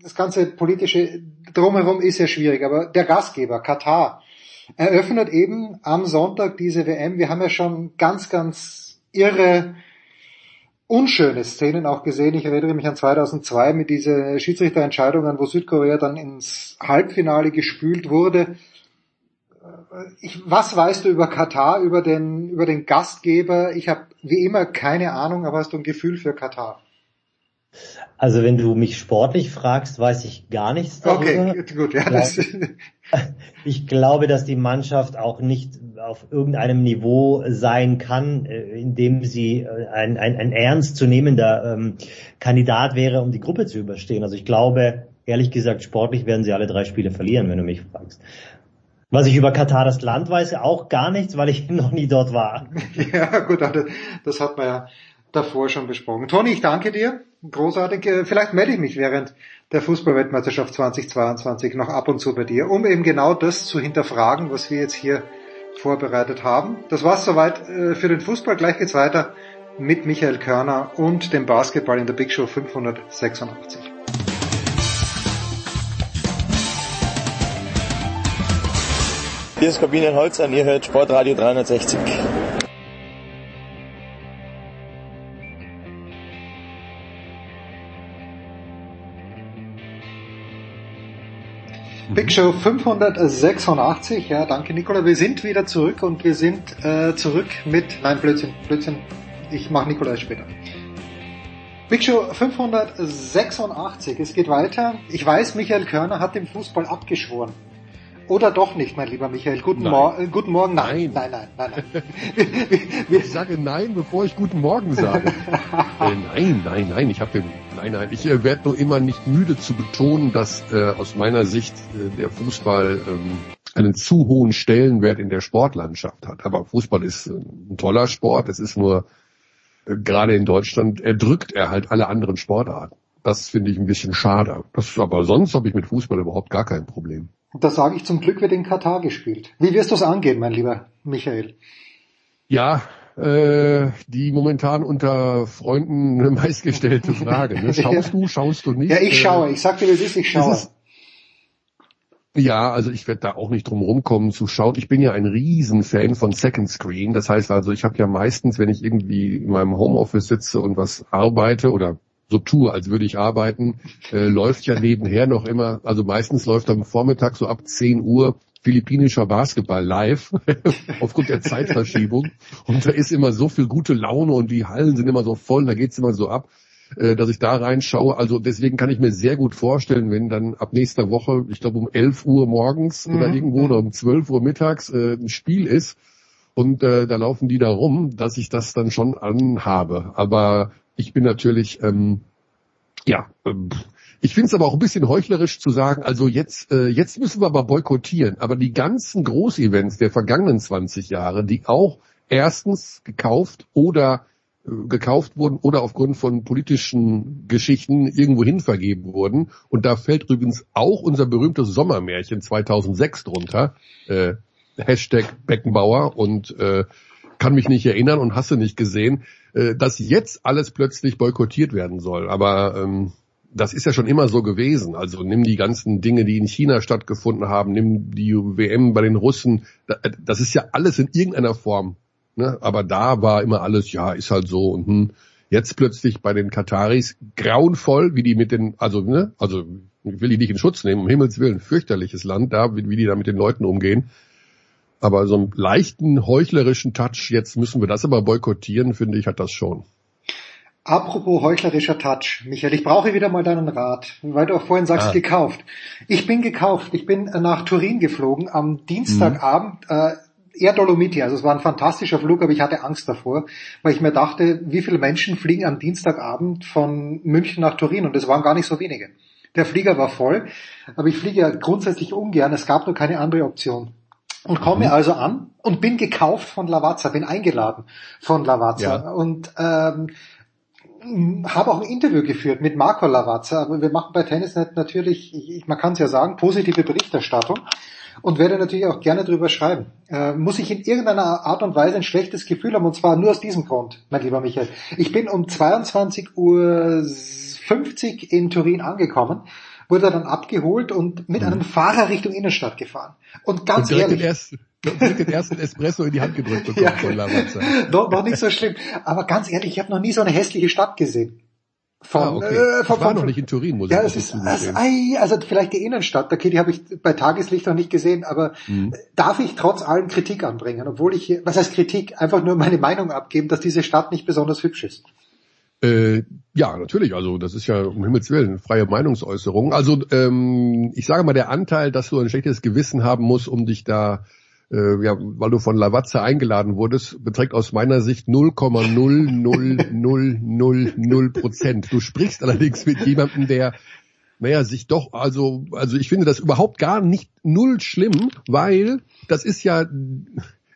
das ganze politische drumherum ist ja schwierig, aber der Gastgeber, Katar, eröffnet eben am Sonntag diese WM. Wir haben ja schon ganz, ganz irre, unschöne Szenen auch gesehen. Ich erinnere mich an 2002 mit diesen Schiedsrichterentscheidungen, wo Südkorea dann ins Halbfinale gespült wurde. Ich, was weißt du über Katar, über den, über den Gastgeber? Ich habe wie immer keine Ahnung, aber hast du ein Gefühl für Katar? Also wenn du mich sportlich fragst, weiß ich gar nichts darüber. Okay, gut, ja, Ich glaube, dass die Mannschaft auch nicht auf irgendeinem Niveau sein kann, äh, in dem sie äh, ein, ein, ein ernstzunehmender ähm, Kandidat wäre, um die Gruppe zu überstehen. Also ich glaube, ehrlich gesagt, sportlich werden sie alle drei Spiele verlieren, wenn du mich fragst. Was ich über Katar das Land weiß, auch gar nichts, weil ich noch nie dort war. Ja, gut, das, das hat man ja davor schon besprochen. Toni, ich danke dir. Großartig. Äh, Vielleicht melde ich mich während der Fußballweltmeisterschaft 2022 noch ab und zu bei dir, um eben genau das zu hinterfragen, was wir jetzt hier vorbereitet haben. Das war's soweit äh, für den Fußball. Gleich geht's weiter mit Michael Körner und dem Basketball in der Big Show 586. Hier ist Corbinian Holzer und ihr hört Sportradio 360. Big Show 586, ja, danke Nicola. Wir sind wieder zurück und wir sind äh, zurück mit, nein, Blödsinn, Blödsinn, ich mache Nicola später. Big Show 586, es geht weiter. Ich weiß, Michael Körner hat dem Fußball abgeschworen. Oder doch nicht, mein lieber Michael. Guten, Nein. Mor äh, guten Morgen. Nein, Nein. nein, nein, nein. nein. Ich sage nein, bevor ich guten Morgen sage. äh, nein, nein, nein, ich habe nein, nein. Ich äh, werde nur immer nicht müde zu betonen, dass äh, aus meiner Sicht äh, der Fußball ähm, einen zu hohen Stellenwert in der Sportlandschaft hat. Aber Fußball ist äh, ein toller Sport. Es ist nur gerade in Deutschland erdrückt er halt alle anderen Sportarten. Das finde ich ein bisschen schade. Das, aber sonst habe ich mit Fußball überhaupt gar kein Problem. Da sage ich zum Glück wird in Katar gespielt. Wie wirst du es angehen, mein lieber Michael? Ja, äh, die momentan unter Freunden meistgestellte Frage. Ne? Schaust du, schaust du nicht? Ja, ich Äh, schaue. Ich sagte, wie es ist, ich schaue. ist- Ja, also ich werde da auch nicht drum rumkommen zu schauen. Ich bin ja ein Riesenfan von Second Screen. Das heißt also, ich habe ja meistens, wenn ich irgendwie in meinem Homeoffice sitze und was arbeite oder so tue, als würde ich arbeiten, äh, läuft ja nebenher noch immer, also meistens läuft am Vormittag so ab 10 Uhr philippinischer Basketball live aufgrund der Zeitverschiebung. Und da ist immer so viel gute Laune und die Hallen sind immer so voll, da geht's immer so ab, äh, dass ich da reinschaue. Also deswegen kann ich mir sehr gut vorstellen, wenn dann ab nächster Woche, ich glaube um 11 Uhr morgens oder Mhm. irgendwo oder um 12 Uhr mittags äh, ein Spiel ist und äh, da laufen die da rum, dass ich das dann schon anhabe. Aber ich bin natürlich, ähm, ja, ähm, ich finde es aber auch ein bisschen heuchlerisch zu sagen, also jetzt, äh, jetzt müssen wir aber boykottieren. Aber die ganzen Großevents der vergangenen 20 Jahre, die auch erstens gekauft oder äh, gekauft wurden oder aufgrund von politischen Geschichten irgendwohin vergeben wurden. Und da fällt übrigens auch unser berühmtes Sommermärchen 2006 drunter. Äh, Hashtag Beckenbauer und äh, kann mich nicht erinnern und hasse nicht gesehen, äh, dass jetzt alles plötzlich boykottiert werden soll. Aber ähm, das ist ja schon immer so gewesen. Also nimm die ganzen Dinge, die in China stattgefunden haben, nimm die WM bei den Russen. Da- Das ist ja alles in irgendeiner Form. Ne? Aber da war immer alles, ja, ist halt so. Und hm, jetzt plötzlich bei den Kataris grauenvoll, wie die mit den, also, ne, also ich will die nicht in Schutz nehmen, um Himmels Willen, fürchterliches Land da, wie, wie die da mit den Leuten umgehen. Aber so einen leichten heuchlerischen Touch, jetzt müssen wir das aber boykottieren, finde ich, hat das schon. Apropos heuchlerischer Touch, Michael, ich brauche wieder mal deinen Rat, weil du auch vorhin sagst, Ah. gekauft. Ich bin gekauft, ich bin äh, nach Turin geflogen am Dienstagabend, äh, Air Dolomiti, also es war ein fantastischer Flug, aber ich hatte Angst davor, weil ich mir dachte, wie viele Menschen fliegen am Dienstagabend von München nach Turin und es waren gar nicht so wenige. Der Flieger war voll, aber ich fliege ja grundsätzlich ungern, es gab nur keine andere Option. Und komme also an und bin gekauft von Lavazza, bin eingeladen von Lavazza. Ja. Und ähm, habe auch ein Interview geführt mit Marco Lavazza, aber wir machen bei Tennisnet natürlich, ich, man kann es ja sagen, positive Berichterstattung und werde natürlich auch gerne drüber schreiben. Äh, muss ich in irgendeiner Art und Weise ein schlechtes Gefühl haben und zwar nur aus diesem Grund, mein lieber Michael. Ich bin um 22.50 Uhr in Turin angekommen, wurde dann abgeholt und mit einem Fahrer Richtung Innenstadt gefahren. Und ganz und ehrlich, den, ersten, direkt den ersten Espresso in die Hand gedrückt bekommen Ja. von Lavazza. noch, noch nicht so schlimm. Aber ganz ehrlich, ich habe noch nie so eine hässliche Stadt gesehen. Von, ah, okay. äh, ich von, war von, noch nicht in Turin, muss ja, ich es muss ist, ich also, also vielleicht die Innenstadt, okay, die habe ich bei Tageslicht noch nicht gesehen, aber Mhm. darf ich trotz allem Kritik anbringen, obwohl ich, hier- was heißt Kritik, einfach nur meine Meinung abgeben, dass diese Stadt nicht besonders hübsch ist. Äh, ja, natürlich. Also das ist ja um Himmels Willen freie Meinungsäußerung. Also ähm, ich sage mal, der Anteil, dass du ein schlechtes Gewissen haben musst, um dich da, äh, ja, weil du von Lavazza eingeladen wurdest, beträgt aus meiner Sicht 0,00000 Prozent. Du sprichst allerdings mit jemandem, der naja, sich doch, also, also ich finde das überhaupt gar nicht null schlimm, weil das ist ja,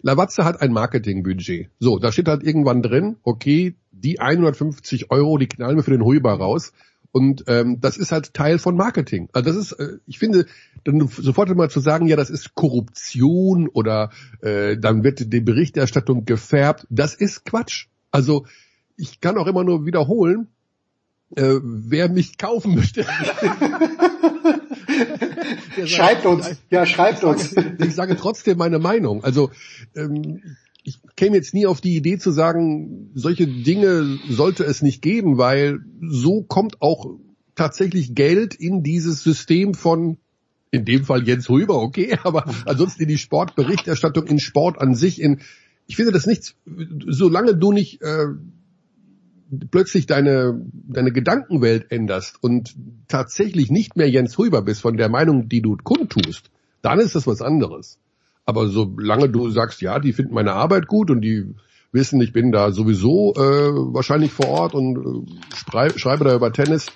Lavazza hat ein Marketingbudget. So, da steht halt irgendwann drin, okay, die 150 Euro, die knallen wir für den Huber raus. Und ähm, das ist halt Teil von Marketing. Also das ist, äh, ich finde, dann sofort immer zu sagen, ja, das ist Korruption oder äh, dann wird die Berichterstattung gefärbt, das ist Quatsch. Also ich kann auch immer nur wiederholen, äh, wer mich kaufen möchte. Sagt, Schreibt uns, ja, schreibt uns. ich sage trotzdem meine Meinung. Also ähm, ich käme jetzt nie auf die Idee zu sagen, solche Dinge sollte es nicht geben, weil so kommt auch tatsächlich Geld in dieses System von in dem Fall Jens Rüber, okay, aber ansonsten in die Sportberichterstattung, in Sport an sich, in ich finde das nichts, solange du nicht äh, plötzlich deine, deine Gedankenwelt änderst und tatsächlich nicht mehr Jens Huber bist von der Meinung, die du kundtust, dann ist das was anderes. Aber solange du sagst, ja, die finden meine Arbeit gut und die wissen, ich bin da sowieso äh, wahrscheinlich vor Ort und äh, schrei schreibe da über Tennis,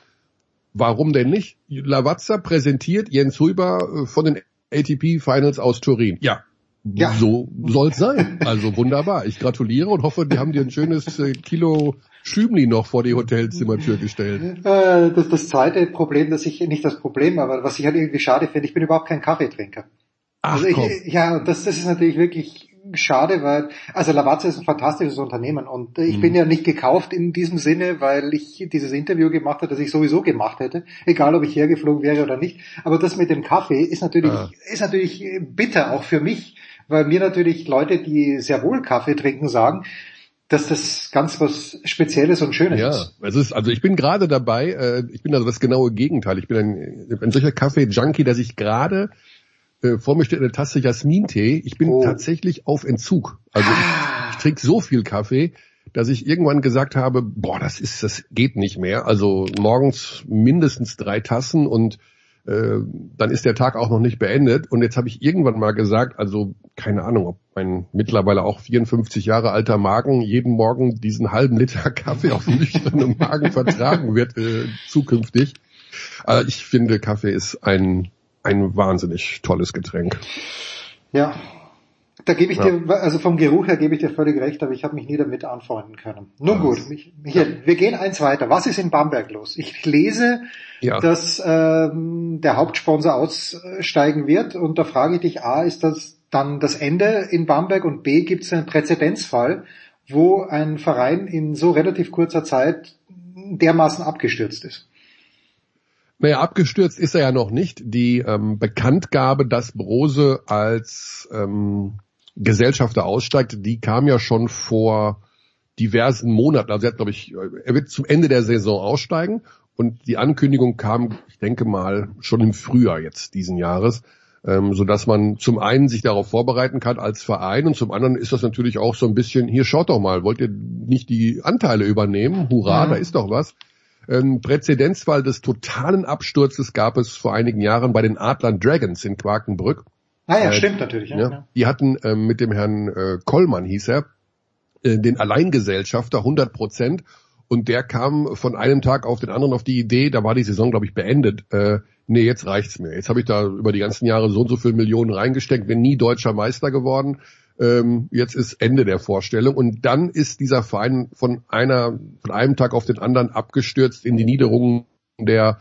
warum denn nicht? Lavazza präsentiert Jens Huber äh, von den ATP Finals aus Turin. Ja, Ja. so soll's sein. Also wunderbar. Ich gratuliere und hoffe, die haben dir ein schönes äh, Kilo Schümli noch vor die Hotelzimmertür gestellt. Äh, das, das zweite Problem, das ich, nicht das Problem, aber was ich halt irgendwie schade finde, ich bin überhaupt kein Kaffeetrinker. Ach also ich, komm. ja, das, das ist natürlich wirklich schade, weil, also Lavazza ist ein fantastisches Unternehmen und ich Mhm. bin ja nicht gekauft in diesem Sinne, weil ich dieses Interview gemacht habe, das ich sowieso gemacht hätte, egal ob ich hergeflogen wäre oder nicht. Aber das mit dem Kaffee ist natürlich, Ah. ist natürlich bitter, auch für mich, weil mir natürlich Leute, die sehr wohl Kaffee trinken, sagen, dass das ganz was Spezielles und Schönes Ja, ist. es ist, also ich bin gerade dabei, äh, ich bin also das genaue Gegenteil. Ich bin ein, ein solcher Kaffee-Junkie, dass ich gerade äh, vor mir steht eine Tasse Jasmintee. Ich bin tatsächlich auf Entzug. Also ich, ich trinke so viel Kaffee, dass ich irgendwann gesagt habe, boah, das ist, das geht nicht mehr. Also morgens mindestens drei Tassen und äh, dann ist der Tag auch noch nicht beendet. Und jetzt habe ich irgendwann mal gesagt, also keine Ahnung, ob mein mittlerweile auch 54 Jahre alter Magen jeden Morgen diesen halben Liter Kaffee auf nüchternem Magen vertragen wird äh, zukünftig. Aber ich finde, Kaffee ist ein, ein wahnsinnig tolles Getränk. Ja, da gebe ich Ja. dir, also vom Geruch her gebe ich dir völlig recht, aber ich habe mich nie damit anfreunden können. Nun Ja, gut, mich, Michael, wir gehen eins weiter. Was ist in Bamberg los? Ich lese, Ja. dass ähm, der Hauptsponsor aussteigen wird und da frage ich dich, A, ist das dann das Ende in Bamberg und B, gibt es einen Präzedenzfall, wo ein Verein in so relativ kurzer Zeit dermaßen abgestürzt ist? Naja, abgestürzt ist er ja noch nicht. Die ähm, Bekanntgabe, dass Brose als ähm, Gesellschafter aussteigt, die kam ja schon vor diversen Monaten. Also er hat, glaube ich, er wird zum Ende der Saison aussteigen und die Ankündigung kam, ich denke mal, schon im Frühjahr jetzt diesen Jahres, ähm, so dass man zum einen sich darauf vorbereiten kann als Verein und zum anderen ist das natürlich auch so ein bisschen, hier schaut doch mal, wollt ihr nicht die Anteile übernehmen? Hurra, Mhm. da ist doch was. Ein Präzedenzfall des totalen Absturzes gab es vor einigen Jahren bei den Adlern Dragons in Quakenbrück. Ah ja, Äh, stimmt natürlich. Ja, ja. Die hatten ähm, mit dem Herrn äh, Kollmann, hieß er, äh, den Alleingesellschafter 100 Prozent und der kam von einem Tag auf den anderen auf die Idee, da war die Saison, glaube ich, beendet, äh, nee, jetzt reicht's mir. Jetzt habe ich da über die ganzen Jahre so und so viel Millionen reingesteckt, bin nie deutscher Meister geworden. Ähm, jetzt ist Ende der Vorstellung und dann ist dieser Verein von einer von einem Tag auf den anderen abgestürzt in die Niederungen der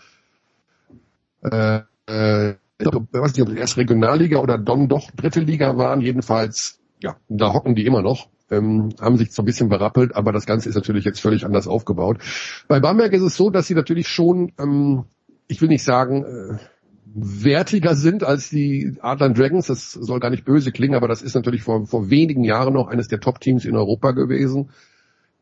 äh, äh, ich weiß nicht, ob die erst Regionalliga oder dann doch dritte Liga waren, jedenfalls, ja, da hocken die immer noch, ähm, haben sich so ein bisschen berappelt, aber das Ganze ist natürlich jetzt völlig anders aufgebaut. Bei Bamberg ist es so, dass sie natürlich schon, ähm, ich will nicht sagen, äh, wertiger sind als die Adler Dragons, das soll gar nicht böse klingen, aber das ist natürlich vor, vor wenigen Jahren noch eines der Top-Teams in Europa gewesen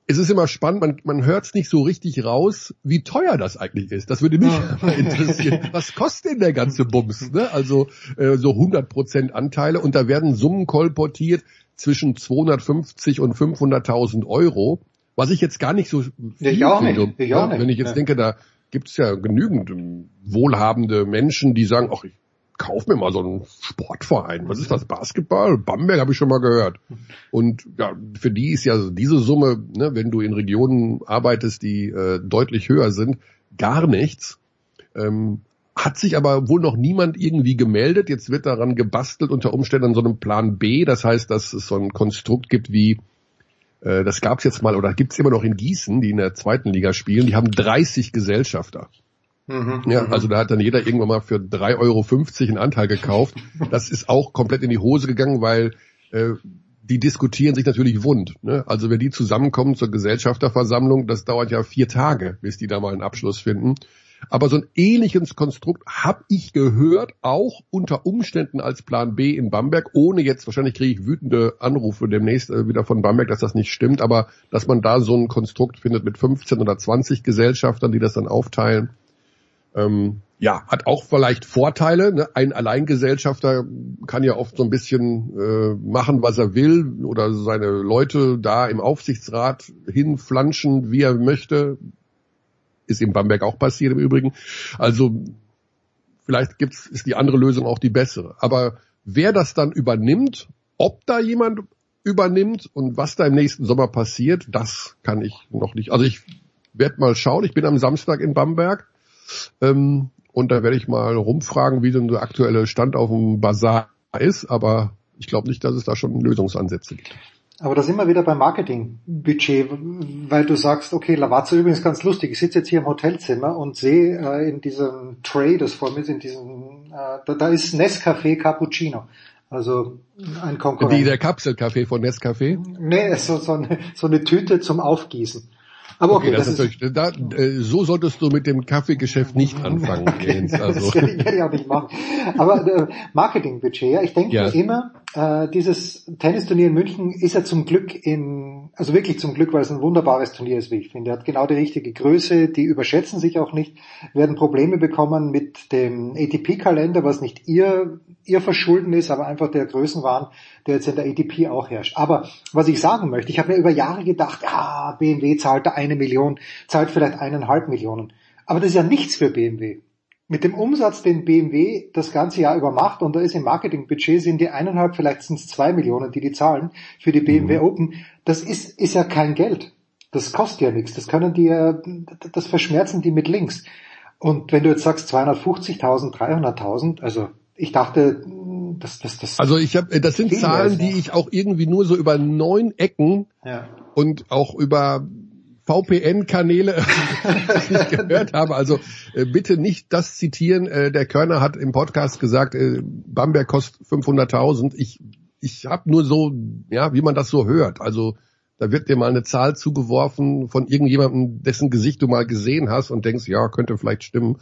es ist immer spannend, man, man hört es nicht so richtig raus, wie teuer das eigentlich ist. Das würde mich mal interessieren. Was kostet denn der ganze Bums? Ne? Also äh, so 100% Anteile und da werden Summen kolportiert zwischen 250 und 500.000 Euro, was ich jetzt gar nicht so viel Ich auch nicht. finde. Ich auch nicht. Wenn ich jetzt Ja. denke, da gibt es ja genügend ähm, wohlhabende Menschen, die sagen, ach, ich kauf mir mal so einen Sportverein. Was ist das? Basketball? Bamberg habe ich schon mal gehört. Und ja, für die ist ja diese Summe, ne, wenn du in Regionen arbeitest, die äh, deutlich höher sind, gar nichts. Ähm, hat sich aber wohl noch niemand irgendwie gemeldet. Jetzt wird daran gebastelt unter Umständen an so einem Plan B. Das heißt, dass es so ein Konstrukt gibt wie, äh, das gab es jetzt mal oder gibt es immer noch in Gießen, die in der zweiten Liga spielen. Die haben 30 Gesellschafter. Mhm. Ja, also da hat dann jeder irgendwann mal für 3,50 Euro einen Anteil gekauft. Das ist auch komplett in die Hose gegangen, weil äh, die diskutieren sich natürlich wund. Ne? Also wenn die zusammenkommen zur Gesellschafterversammlung, das dauert ja vier Tage, bis die da mal einen Abschluss finden. Aber so ein ähnliches Konstrukt habe ich gehört, auch unter Umständen als Plan B in Bamberg, ohne jetzt, wahrscheinlich kriege ich wütende Anrufe demnächst äh, wieder von Bamberg, dass das nicht stimmt, aber dass man da so ein Konstrukt findet mit 15 oder 20 Gesellschaftern, die das dann aufteilen. Ähm, ja, hat auch vielleicht Vorteile. Ne? Ein Alleingesellschafter kann ja oft so ein bisschen äh, machen, was er will oder seine Leute da im Aufsichtsrat hinflanschen, wie er möchte. Ist in Bamberg auch passiert im Übrigen. Also vielleicht gibt's, ist die andere Lösung auch die bessere. Aber wer das dann übernimmt, ob da jemand übernimmt und was da im nächsten Sommer passiert, das kann ich noch nicht. Also ich werde mal schauen. Ich bin am Samstag in Bamberg. Ähm, und da werde ich mal rumfragen, wie denn der aktuelle Stand auf dem Bazar ist, aber ich glaube nicht, dass es da schon Lösungsansätze gibt. Aber da sind wir wieder beim Marketingbudget, weil du sagst, okay, Lavazza übrigens ganz lustig. Ich sitze jetzt hier im Hotelzimmer und sehe äh, in diesem Tray, das vor mir ist, in diesem, äh, da, da ist Nescafé Cappuccino. Also ein Konkurrent. Die, der Kapselkaffee von Nescafé. nee, so, so, eine, so eine Tüte zum Aufgießen. Aber okay, das, das ist, ist, da, äh, so solltest du mit dem Kaffeegeschäft nicht anfangen, Jens. das Also. ich, werde ich auch nicht machen. Aber äh, Marketingbudget, ja, ich denke Ja. immer, äh, dieses Tennisturnier in München ist ja zum Glück in, also wirklich zum Glück, weil es ein wunderbares Turnier ist, wie ich finde. Er hat genau die richtige Größe, die überschätzen sich auch nicht, werden Probleme bekommen mit dem ATP-Kalender, was nicht ihr, ihr Verschulden ist, aber einfach der Größenwahn, der jetzt in der ATP auch herrscht. Aber was ich sagen möchte, ich habe mir über Jahre gedacht, ja, BMW zahlt da eine Million, zahlt vielleicht eineinhalb Millionen. Aber das ist ja nichts für BMW mit dem Umsatz, den BMW das ganze Jahr über macht, und da ist im Marketingbudget sind die eineinhalb, vielleicht sind es zwei Millionen, die die zahlen für die BMW Mhm. Open, das ist, ist ja kein Geld. Das kostet ja nichts. Das können die ja, das verschmerzen die mit links. Und wenn du jetzt sagst 250.000, 300.000, also ich dachte, das, das, das. Also ich habe, das sind Zahlen, die ich auch irgendwie nur so über neun Ecken Ja. und auch über VPN-Kanäle nicht gehört habe. Also äh, bitte nicht das zitieren. Äh, der Körner hat im Podcast gesagt, äh, Bamberg kostet 500.000. Ich ich habe nur so, ja, wie man das so hört. Also da wird dir mal eine Zahl zugeworfen von irgendjemandem, dessen Gesicht du mal gesehen hast und denkst, ja, könnte vielleicht stimmen.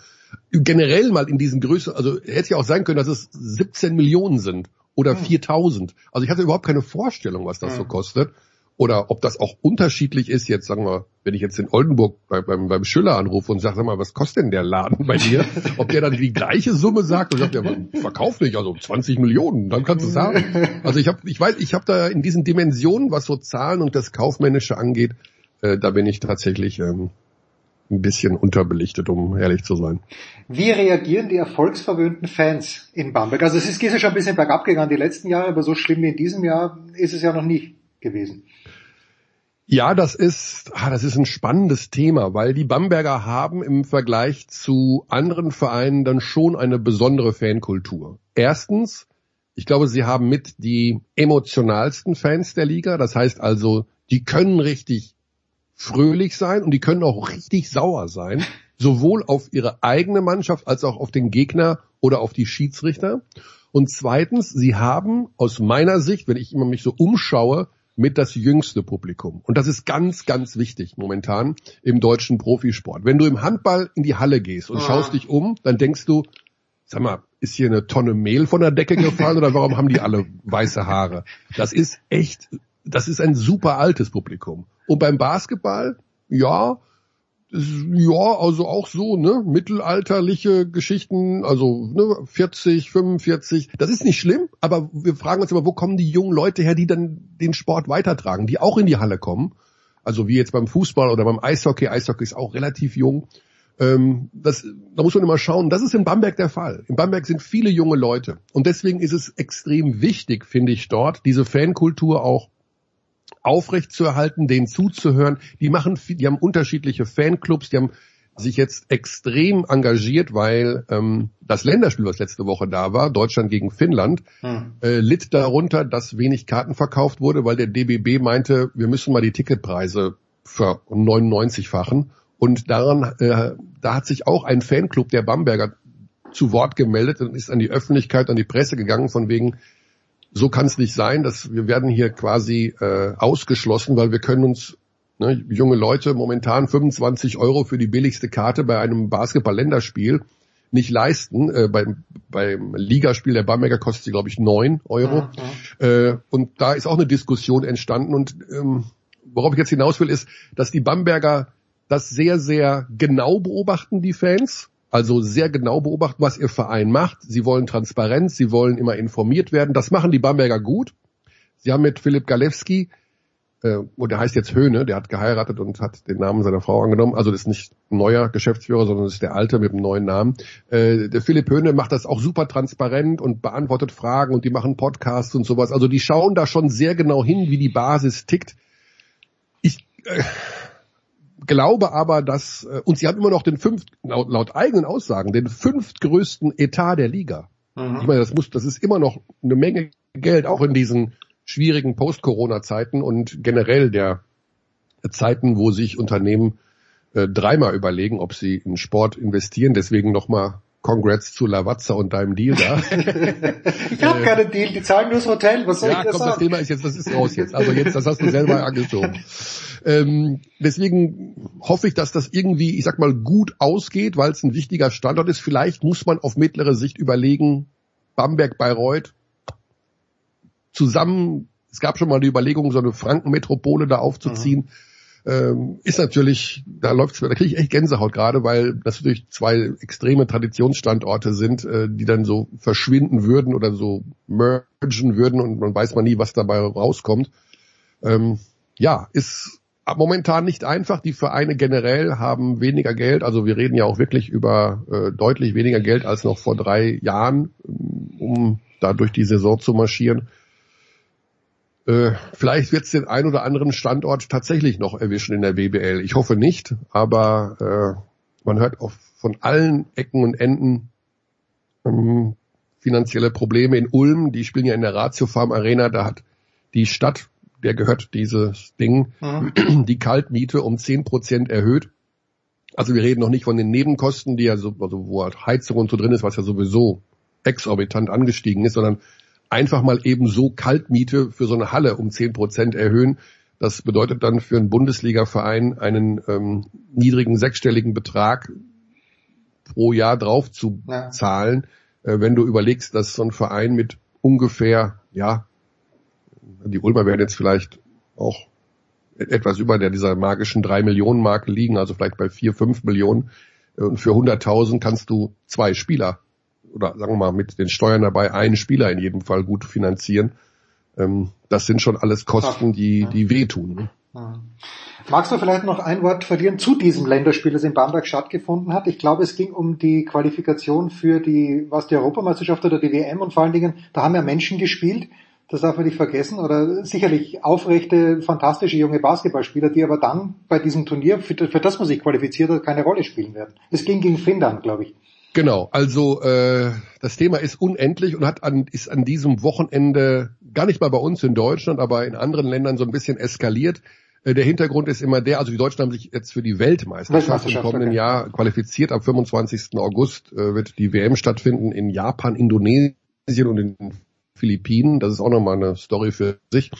Generell mal in diesen Größen, also hätte ja auch sein können, dass es 17 Millionen sind oder 4000. Also ich hatte überhaupt keine Vorstellung, was das so kostet. Oder ob das auch unterschiedlich ist, jetzt sagen wir, wenn ich jetzt in Oldenburg bei, beim, beim Schüller anrufe und sage, sag mal, was kostet denn der Laden bei dir? Ob der dann die gleiche Summe sagt und sagt, ja, verkauf nicht, also 20 Millionen, dann kannst du sagen. Also ich habe, ich weiß, ich habe da in diesen Dimensionen, was so Zahlen und das Kaufmännische angeht, äh, da bin ich tatsächlich ähm, ein bisschen unterbelichtet, um ehrlich zu sein. Wie reagieren die erfolgsverwöhnten Fans in Bamberg? Also es ist, ist ja schon ein bisschen bergab gegangen die letzten Jahre, aber so schlimm wie in diesem Jahr ist es ja noch nie gewesen. Ja, das ist, ah, das ist ein spannendes Thema, weil die Bamberger haben im Vergleich zu anderen Vereinen dann schon eine besondere Fankultur. Erstens, ich glaube, sie haben mit die emotionalsten Fans der Liga. Das heißt also, die können richtig fröhlich sein und die können auch richtig sauer sein, sowohl auf ihre eigene Mannschaft als auch auf den Gegner oder auf die Schiedsrichter. Und zweitens, sie haben aus meiner Sicht, wenn ich immer mich so umschaue, mit das jüngste Publikum. Und das ist ganz, ganz wichtig momentan im deutschen Profisport. Wenn du im Handball in die Halle gehst und Ah. schaust dich um, dann denkst du, sag mal, ist hier eine Tonne Mehl von der Decke gefallen oder warum haben die alle weiße Haare? Das ist echt, das ist ein super altes Publikum. Und beim Basketball, ja, ja, also auch so, ne, mittelalterliche Geschichten, also ne, 40, 45, das ist nicht schlimm, aber wir fragen uns immer, wo kommen die jungen Leute her, die dann den Sport weitertragen, die auch in die Halle kommen, also wie jetzt beim Fußball oder beim Eishockey, Eishockey ist auch relativ jung, ähm, das, da muss man immer schauen, das ist in Bamberg der Fall. In Bamberg sind viele junge Leute. Und deswegen ist es extrem wichtig, finde ich dort, diese Fankultur auch aufrecht zu erhalten, denen zuzuhören. Die machen, die haben unterschiedliche Fanclubs, die haben sich jetzt extrem engagiert, weil ähm, das Länderspiel, was letzte Woche da war, Deutschland gegen Finnland, äh, litt darunter, dass wenig Karten verkauft wurde, weil der DBB meinte, wir müssen mal die Ticketpreise für 99-fachen. Und daran, äh, da hat sich auch ein Fanclub der Bamberger zu Wort gemeldet und ist an die Öffentlichkeit, an die Presse gegangen, von wegen, so kann es nicht sein, dass wir werden hier quasi äh, ausgeschlossen, weil wir können uns ne, junge Leute momentan 25 Euro für die billigste Karte bei einem Basketball-Länderspiel nicht leisten. Äh, beim, beim Ligaspiel der Bamberger kostet sie, glaube ich, 9 Euro. Äh, und da ist auch eine Diskussion entstanden. Und ähm, worauf ich jetzt hinaus will, ist, dass die Bamberger das sehr, sehr genau beobachten, die Fans. Also sehr genau beobachten, was ihr Verein macht. Sie wollen Transparenz, sie wollen immer informiert werden. Das machen die Bamberger gut. Sie haben mit Philipp Galewski, äh, und der heißt jetzt Höhne, der hat geheiratet und hat den Namen seiner Frau angenommen. Also das ist nicht neuer Geschäftsführer, sondern das ist der alte mit einem neuen Namen. Äh, der Philipp Höhne macht das auch super transparent und beantwortet Fragen und die machen Podcasts und sowas. Also die schauen da schon sehr genau hin, wie die Basis tickt. Ich äh, glaube aber, dass, äh, und sie haben immer noch den fünft, laut, laut eigenen Aussagen, den fünftgrößten Etat der Liga. Ich meine, das muss, das ist immer noch eine Menge Geld, auch in diesen schwierigen Post-Corona-Zeiten und generell der Zeiten, wo sich Unternehmen äh, dreimal überlegen, ob sie in Sport investieren. Deswegen nochmal Congrats zu Lavazza und deinem Deal da. Ich habe keinen Deal, die zahlen nur das Hotel, was soll ja, ich da komm, das sagen? Thema ist jetzt, das ist raus jetzt. Also jetzt, das hast du selber angeschoben. Ähm, deswegen hoffe ich, dass das irgendwie, ich sag mal, gut ausgeht, weil es ein wichtiger Standort ist. Vielleicht muss man auf mittlere Sicht überlegen, Bamberg, Bayreuth, zusammen, es gab schon mal die Überlegung, so eine Frankenmetropole da aufzuziehen. Ähm, ist natürlich, da läuft's, da kriege ich echt Gänsehaut gerade, weil das natürlich zwei extreme Traditionsstandorte sind, äh, die dann so verschwinden würden oder so mergen würden und man weiß man nie, was dabei rauskommt. Ähm, ja, ist momentan nicht einfach. Die Vereine generell haben weniger Geld. Also wir reden ja auch wirklich über äh, deutlich weniger Geld als noch vor drei Jahren, um da durch die Saison zu marschieren. Äh, vielleicht wird es den ein oder anderen Standort tatsächlich noch erwischen in der WBL. Ich hoffe nicht, aber äh, man hört auch von allen Ecken und Enden ähm, finanzielle Probleme in Ulm. Die spielen ja in der Ratio Farm Arena. Da hat die Stadt, der gehört dieses Ding, Mhm. die Kaltmiete um 10 Prozent erhöht. Also wir reden noch nicht von den Nebenkosten, die ja so, also wo halt Heizung und so drin ist, was ja sowieso exorbitant angestiegen ist, sondern einfach mal eben so Kaltmiete für so eine Halle um 10 Prozent erhöhen. Das bedeutet dann für einen Bundesliga-Verein einen ähm, niedrigen sechsstelligen Betrag pro Jahr drauf zu Ja. zahlen, äh, wenn du überlegst, dass so ein Verein mit ungefähr, ja, die Ulmer werden jetzt vielleicht auch etwas über der dieser magischen drei Millionen Marke liegen, also vielleicht bei vier, fünf Millionen. Und für 100.000 kannst du zwei Spieler oder sagen wir mal mit den Steuern dabei einen Spieler in jedem Fall gut finanzieren. Ähm, Das sind schon alles Kosten, die, die wehtun. ne? Magst du vielleicht noch ein Wort verlieren zu diesem Länderspiel, das in Bamberg stattgefunden hat? Ich glaube, es ging um die Qualifikation für die, was die Europameisterschaft oder die WM und vor allen Dingen, da haben ja Menschen gespielt, das darf man nicht vergessen, oder sicherlich aufrechte, fantastische junge Basketballspieler, die aber dann bei diesem Turnier, für, für das man sich qualifiziert hat, keine Rolle spielen werden. Es ging gegen Finnland, glaube ich. Genau, also äh, das Thema ist unendlich und hat an, ist an diesem Wochenende gar nicht mal bei uns in Deutschland, aber in anderen Ländern so ein bisschen eskaliert. Äh, der Hintergrund ist immer der, also die Deutschen haben sich jetzt für die Weltmeisterschaft, im kommenden okay. Jahr qualifiziert. Am 25. August äh, wird die WM stattfinden in Japan, Indonesien und in den Philippinen. Das ist auch nochmal eine Story für sich.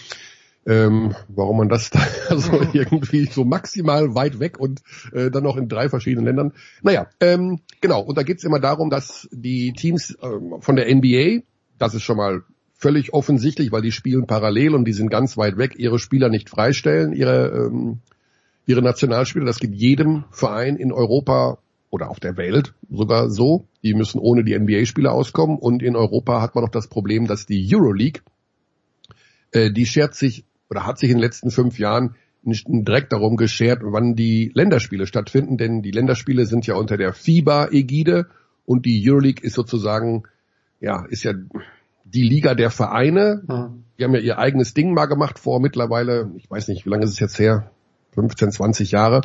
Ähm, warum man das da so irgendwie so maximal weit weg und äh, dann noch in drei verschiedenen Ländern. Naja, ähm, genau. Und da geht's immer darum, dass die Teams ähm, von der NBA, das ist schon mal völlig offensichtlich, weil die spielen parallel und die sind ganz weit weg, ihre Spieler nicht freistellen, ihre, ähm, ihre Nationalspieler. Das geht jedem Verein in Europa oder auf der Welt sogar so. Die müssen ohne die NBA-Spieler auskommen. Und in Europa hat man noch das Problem, dass die Euroleague, äh, die schert sich oder hat sich in den letzten fünf Jahren nicht direkt darum geschert, wann die Länderspiele stattfinden, denn die Länderspiele sind ja unter der FIBA-Ägide und die Euroleague ist sozusagen, ja, ist ja die Liga der Vereine. Mhm. Die haben ja ihr eigenes Ding mal gemacht vor mittlerweile, ich weiß nicht, wie lange ist es jetzt her? 15, 20 Jahre.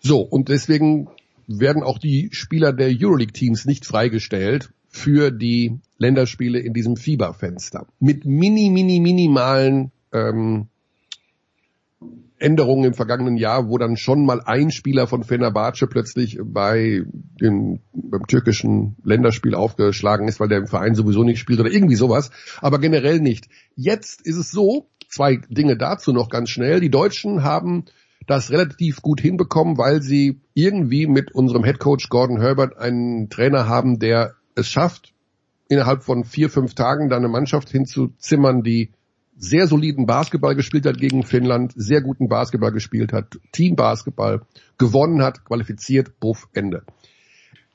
So, und deswegen werden auch die Spieler der Euroleague-Teams nicht freigestellt für die Länderspiele in diesem FIBA-Fenster. Mit mini, mini, minimalen ähm, Änderungen im vergangenen Jahr, wo dann schon mal ein Spieler von Fenerbahce plötzlich bei dem beim türkischen Länderspiel aufgeschlagen ist, weil der im Verein sowieso nicht spielt oder irgendwie sowas, aber generell nicht. Jetzt ist es so, zwei Dinge dazu noch ganz schnell. Die Deutschen haben das relativ gut hinbekommen, weil sie irgendwie mit unserem Headcoach Gordon Herbert einen Trainer haben, der es schafft, innerhalb von vier, fünf Tagen da eine Mannschaft hinzuzimmern, die sehr soliden Basketball gespielt hat gegen Finnland, sehr guten Basketball gespielt hat, Teambasketball gewonnen hat, qualifiziert, buff, Ende.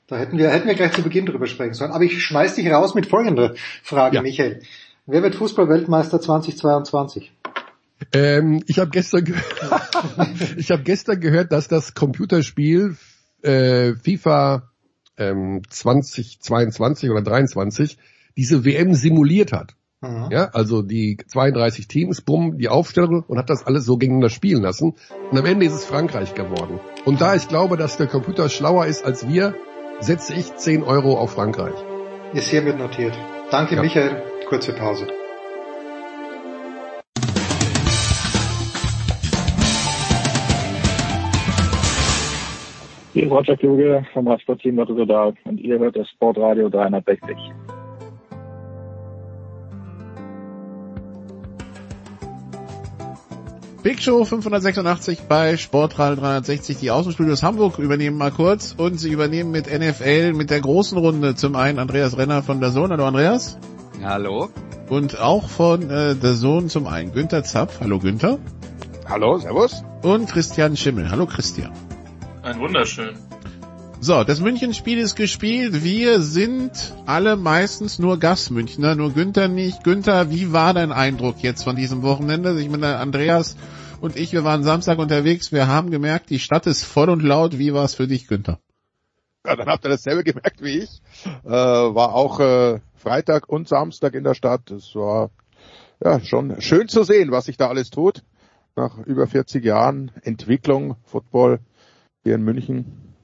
Da hätten wir, hätten wir gleich zu Beginn drüber sprechen sollen. Aber ich schmeiß dich raus mit folgender Frage, Ja. Michael. Wer wird Fußball-Weltmeister 2022? Ähm, ich habe gestern, ge ich habe gestern gehört, dass das Computerspiel äh, FIFA ähm, 2022 oder 23 diese WM simuliert hat. Mhm. Ja, also die 32 Teams, bumm, die Aufstellung und hat das alles so gegeneinander spielen lassen. Und am Ende ist es Frankreich geworden. Und da ich glaube, dass der Computer schlauer ist als wir, setze ich 10 Euro auf Frankreich. Ist hiermit notiert. Danke, Ja. Michael. Kurze Pause. Hier ist Roger Kluge vom Radsportteam Rotterdam und ihr hört das Sportradio 360. Big Show 586 bei Sportradio 360. Die Außenstudios Hamburg übernehmen mal kurz und sie übernehmen mit NFL mit der großen Runde zum einen Andreas Renner von der Sohn. Hallo Andreas. Hallo. Und auch von äh, der Sohn zum einen Günther Zapf. Hallo Günther. Hallo, servus. Und Christian Schimmel. Hallo Christian. Ein wunderschön. So, das Münchenspiel ist gespielt. Wir sind alle meistens nur Gastmünchner, nur Günther nicht. Günther, wie war dein Eindruck jetzt von diesem Wochenende? Ich meine, Andreas und ich, wir waren Samstag unterwegs. Wir haben gemerkt, die Stadt ist voll und laut. Wie war es für dich, Günther? Ja, dann habt ihr dasselbe gemerkt wie ich. Äh, war auch äh, Freitag und Samstag in der Stadt. Es war ja schon schön zu sehen, was sich da alles tut. Nach über 40 Jahren Entwicklung, Football hier in München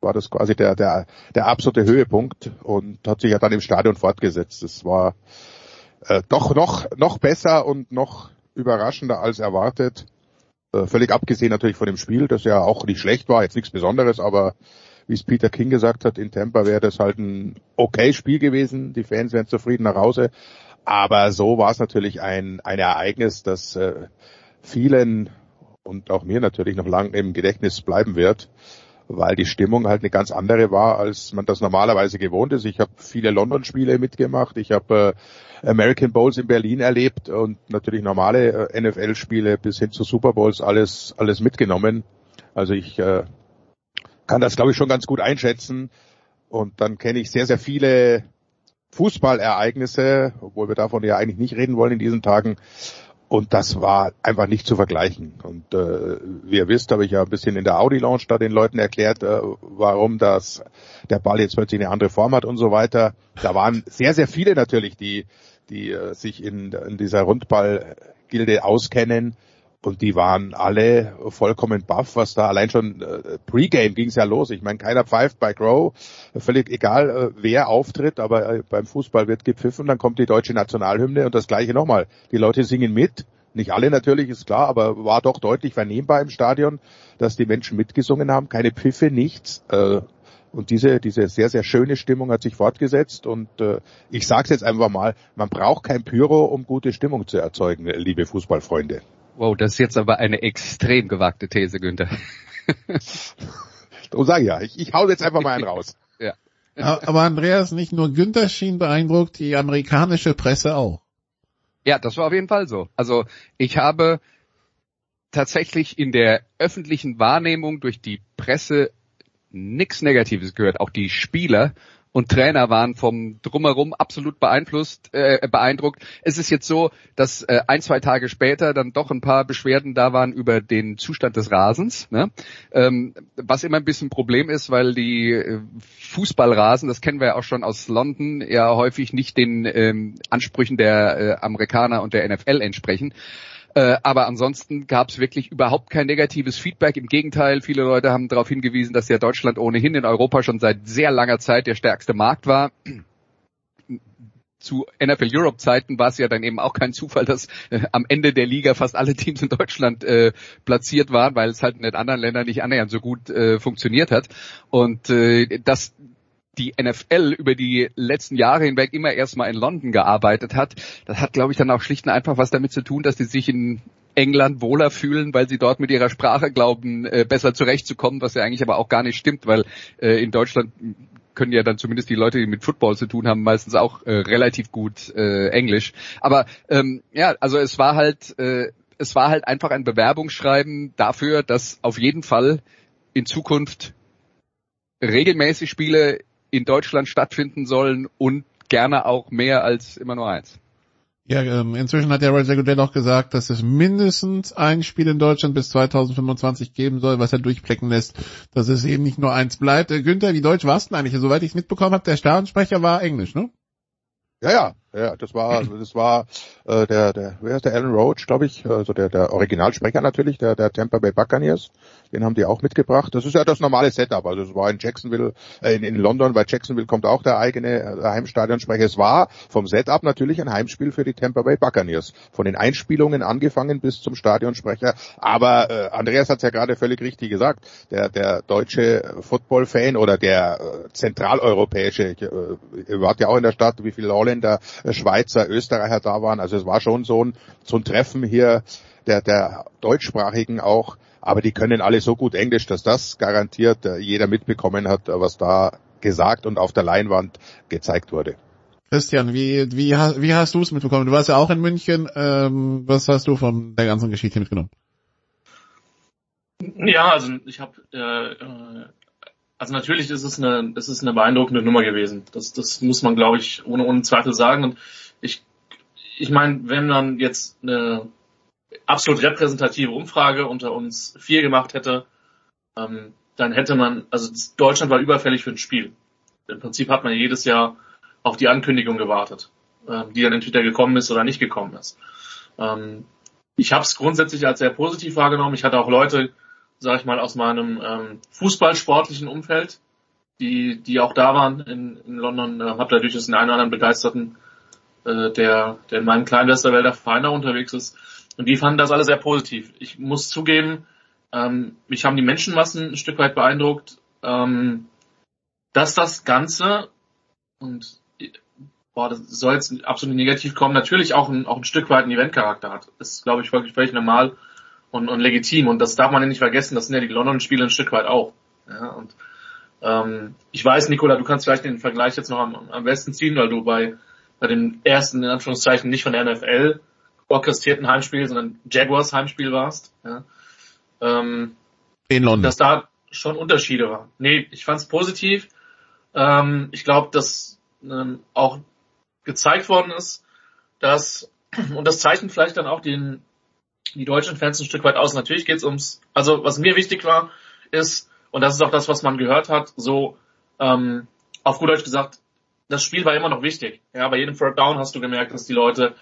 war das quasi der, der, der absolute Höhepunkt und hat sich ja dann im Stadion fortgesetzt. Es war äh, doch noch, noch besser und noch überraschender als erwartet. Äh, völlig abgesehen natürlich von dem Spiel, das ja auch nicht schlecht war, jetzt nichts Besonderes, aber wie es Peter King gesagt hat, in Tampa wäre das halt ein okay Spiel gewesen. Die Fans wären zufrieden nach Hause. Aber so war es natürlich ein, ein Ereignis, das äh, vielen und auch mir natürlich noch lange im Gedächtnis bleiben wird weil die Stimmung halt eine ganz andere war, als man das normalerweise gewohnt ist. Ich habe viele London-Spiele mitgemacht, ich habe äh, American Bowls in Berlin erlebt und natürlich normale äh, NFL-Spiele bis hin zu Super Bowls alles alles mitgenommen. Also ich äh, kann das glaube ich schon ganz gut einschätzen und dann kenne ich sehr sehr viele Fußballereignisse, obwohl wir davon ja eigentlich nicht reden wollen in diesen Tagen. Und das war einfach nicht zu vergleichen. Und äh, wie ihr wisst, habe ich ja ein bisschen in der Audi Lounge da den Leuten erklärt, äh, warum das der Ball jetzt plötzlich eine andere Form hat und so weiter. Da waren sehr, sehr viele natürlich, die, die äh, sich in, in dieser Rundballgilde auskennen. Und die waren alle vollkommen baff, was da allein schon äh, Pre-Game ging es ja los. Ich meine, keiner pfeift bei Grow, völlig egal, äh, wer auftritt, aber äh, beim Fußball wird gepfiffen, dann kommt die deutsche Nationalhymne und das gleiche nochmal. Die Leute singen mit, nicht alle natürlich, ist klar, aber war doch deutlich vernehmbar im Stadion, dass die Menschen mitgesungen haben, keine Pfiffe, nichts. Äh, und diese, diese sehr, sehr schöne Stimmung hat sich fortgesetzt. Und äh, ich sage es jetzt einfach mal, man braucht kein Pyro, um gute Stimmung zu erzeugen, liebe Fußballfreunde. Wow, das ist jetzt aber eine extrem gewagte These, Günther. so sag ich ja, ich, ich hau jetzt einfach mal einen raus. ja. Aber Andreas, nicht nur Günther schien beeindruckt, die amerikanische Presse auch. Ja, das war auf jeden Fall so. Also ich habe tatsächlich in der öffentlichen Wahrnehmung durch die Presse nichts Negatives gehört. Auch die Spieler und Trainer waren vom Drumherum absolut beeinflusst, äh, beeindruckt. Es ist jetzt so, dass äh, ein, zwei Tage später dann doch ein paar Beschwerden da waren über den Zustand des Rasens, ne? ähm, was immer ein bisschen ein Problem ist, weil die äh, Fußballrasen, das kennen wir ja auch schon aus London, ja häufig nicht den ähm, Ansprüchen der äh, Amerikaner und der NFL entsprechen. Äh, aber ansonsten gab es wirklich überhaupt kein negatives Feedback. Im Gegenteil, viele Leute haben darauf hingewiesen, dass ja Deutschland ohnehin in Europa schon seit sehr langer Zeit der stärkste Markt war. Zu NFL Europe Zeiten war es ja dann eben auch kein Zufall, dass äh, am Ende der Liga fast alle Teams in Deutschland äh, platziert waren, weil es halt in den anderen Ländern nicht annähernd so gut äh, funktioniert hat. Und äh, das die NFL über die letzten Jahre hinweg immer erstmal in London gearbeitet hat, das hat, glaube ich, dann auch schlicht und einfach was damit zu tun, dass die sich in England wohler fühlen, weil sie dort mit ihrer Sprache glauben, äh, besser zurechtzukommen, was ja eigentlich aber auch gar nicht stimmt, weil äh, in Deutschland können ja dann zumindest die Leute, die mit Football zu tun haben, meistens auch äh, relativ gut äh, Englisch. Aber ähm, ja, also es war halt, äh, es war halt einfach ein Bewerbungsschreiben dafür, dass auf jeden Fall in Zukunft regelmäßig Spiele in Deutschland stattfinden sollen und gerne auch mehr als immer nur eins. Ja, ähm, inzwischen hat der Roger Goodell auch gesagt, dass es mindestens ein Spiel in Deutschland bis 2025 geben soll, was er durchblicken lässt, dass es eben nicht nur eins bleibt. Äh, Günther, wie deutsch warst du denn eigentlich? Soweit ich es mitbekommen habe, der Stadionsprecher war Englisch, ne? Ja, ja, ja, das war, das war äh, der, der, wer ist der Alan Roach, glaube ich, also der, der Originalsprecher natürlich, der, der Tampa Bay Buccaneers, den haben die auch mitgebracht. Das ist ja das normale Setup, also es war in Jacksonville, äh, in, in London, bei Jacksonville kommt auch der eigene äh, Heimstadionsprecher. Es war vom Setup natürlich ein Heimspiel für die Tampa Bay Buccaneers, von den Einspielungen angefangen bis zum Stadionsprecher. Aber äh, Andreas hat ja gerade völlig richtig gesagt, der, der deutsche Football-Fan oder der äh, zentraleuropäische, ich, äh, wart ja auch in der Stadt, wie viele Holländer, Schweizer, Österreicher da waren. Also es war schon so ein, so ein Treffen hier der, der deutschsprachigen auch. Aber die können alle so gut Englisch, dass das garantiert äh, jeder mitbekommen hat, äh, was da gesagt und auf der Leinwand gezeigt wurde. Christian, wie, wie, wie hast du es mitbekommen? Du warst ja auch in München. Ähm, was hast du von der ganzen Geschichte mitgenommen? Ja, also ich habe, äh, äh, also natürlich ist es eine, es ist eine beeindruckende Nummer gewesen. Das, das muss man, glaube ich, ohne, ohne Zweifel sagen. Und ich, ich meine, wenn man jetzt eine absolut repräsentative Umfrage unter uns vier gemacht hätte, ähm, dann hätte man, also Deutschland war überfällig für ein Spiel. Im Prinzip hat man jedes Jahr auf die Ankündigung gewartet, ähm, die dann entweder gekommen ist oder nicht gekommen ist. Ähm, ich habe es grundsätzlich als sehr positiv wahrgenommen. Ich hatte auch Leute, sage ich mal, aus meinem ähm, fußballsportlichen Umfeld, die, die auch da waren in, in London, äh, habe durchaus den einen oder anderen begeisterten, äh, der, der in meinem kleinen Westerwälder Verein unterwegs ist. Und die fanden das alle sehr positiv. Ich muss zugeben, ähm, mich haben die Menschenmassen ein Stück weit beeindruckt, ähm, dass das Ganze, und boah, das soll jetzt absolut negativ kommen, natürlich auch ein, auch ein Stück weit einen Eventcharakter hat. Das ist, glaube ich, wirklich völlig normal und, und legitim. Und das darf man ja nicht vergessen, das sind ja die London-Spiele ein Stück weit auch. Ja, und ähm, ich weiß, Nicola, du kannst vielleicht den Vergleich jetzt noch am, am besten ziehen, weil du bei, bei dem ersten, in Anführungszeichen, nicht von der NFL orchestrierten Heimspiel, sondern Jaguars Heimspiel warst. Ja. Ähm, In London. dass da schon Unterschiede waren. Nee, ich fand es positiv. Ähm, ich glaube, dass ähm, auch gezeigt worden ist, dass, und das zeichnet vielleicht dann auch den, die deutschen Fans ein Stück weit aus. Natürlich geht's ums, also was mir wichtig war, ist, und das ist auch das, was man gehört hat, so ähm, auf gut Deutsch gesagt, das Spiel war immer noch wichtig. Ja, bei jedem Third Down hast du gemerkt, dass die Leute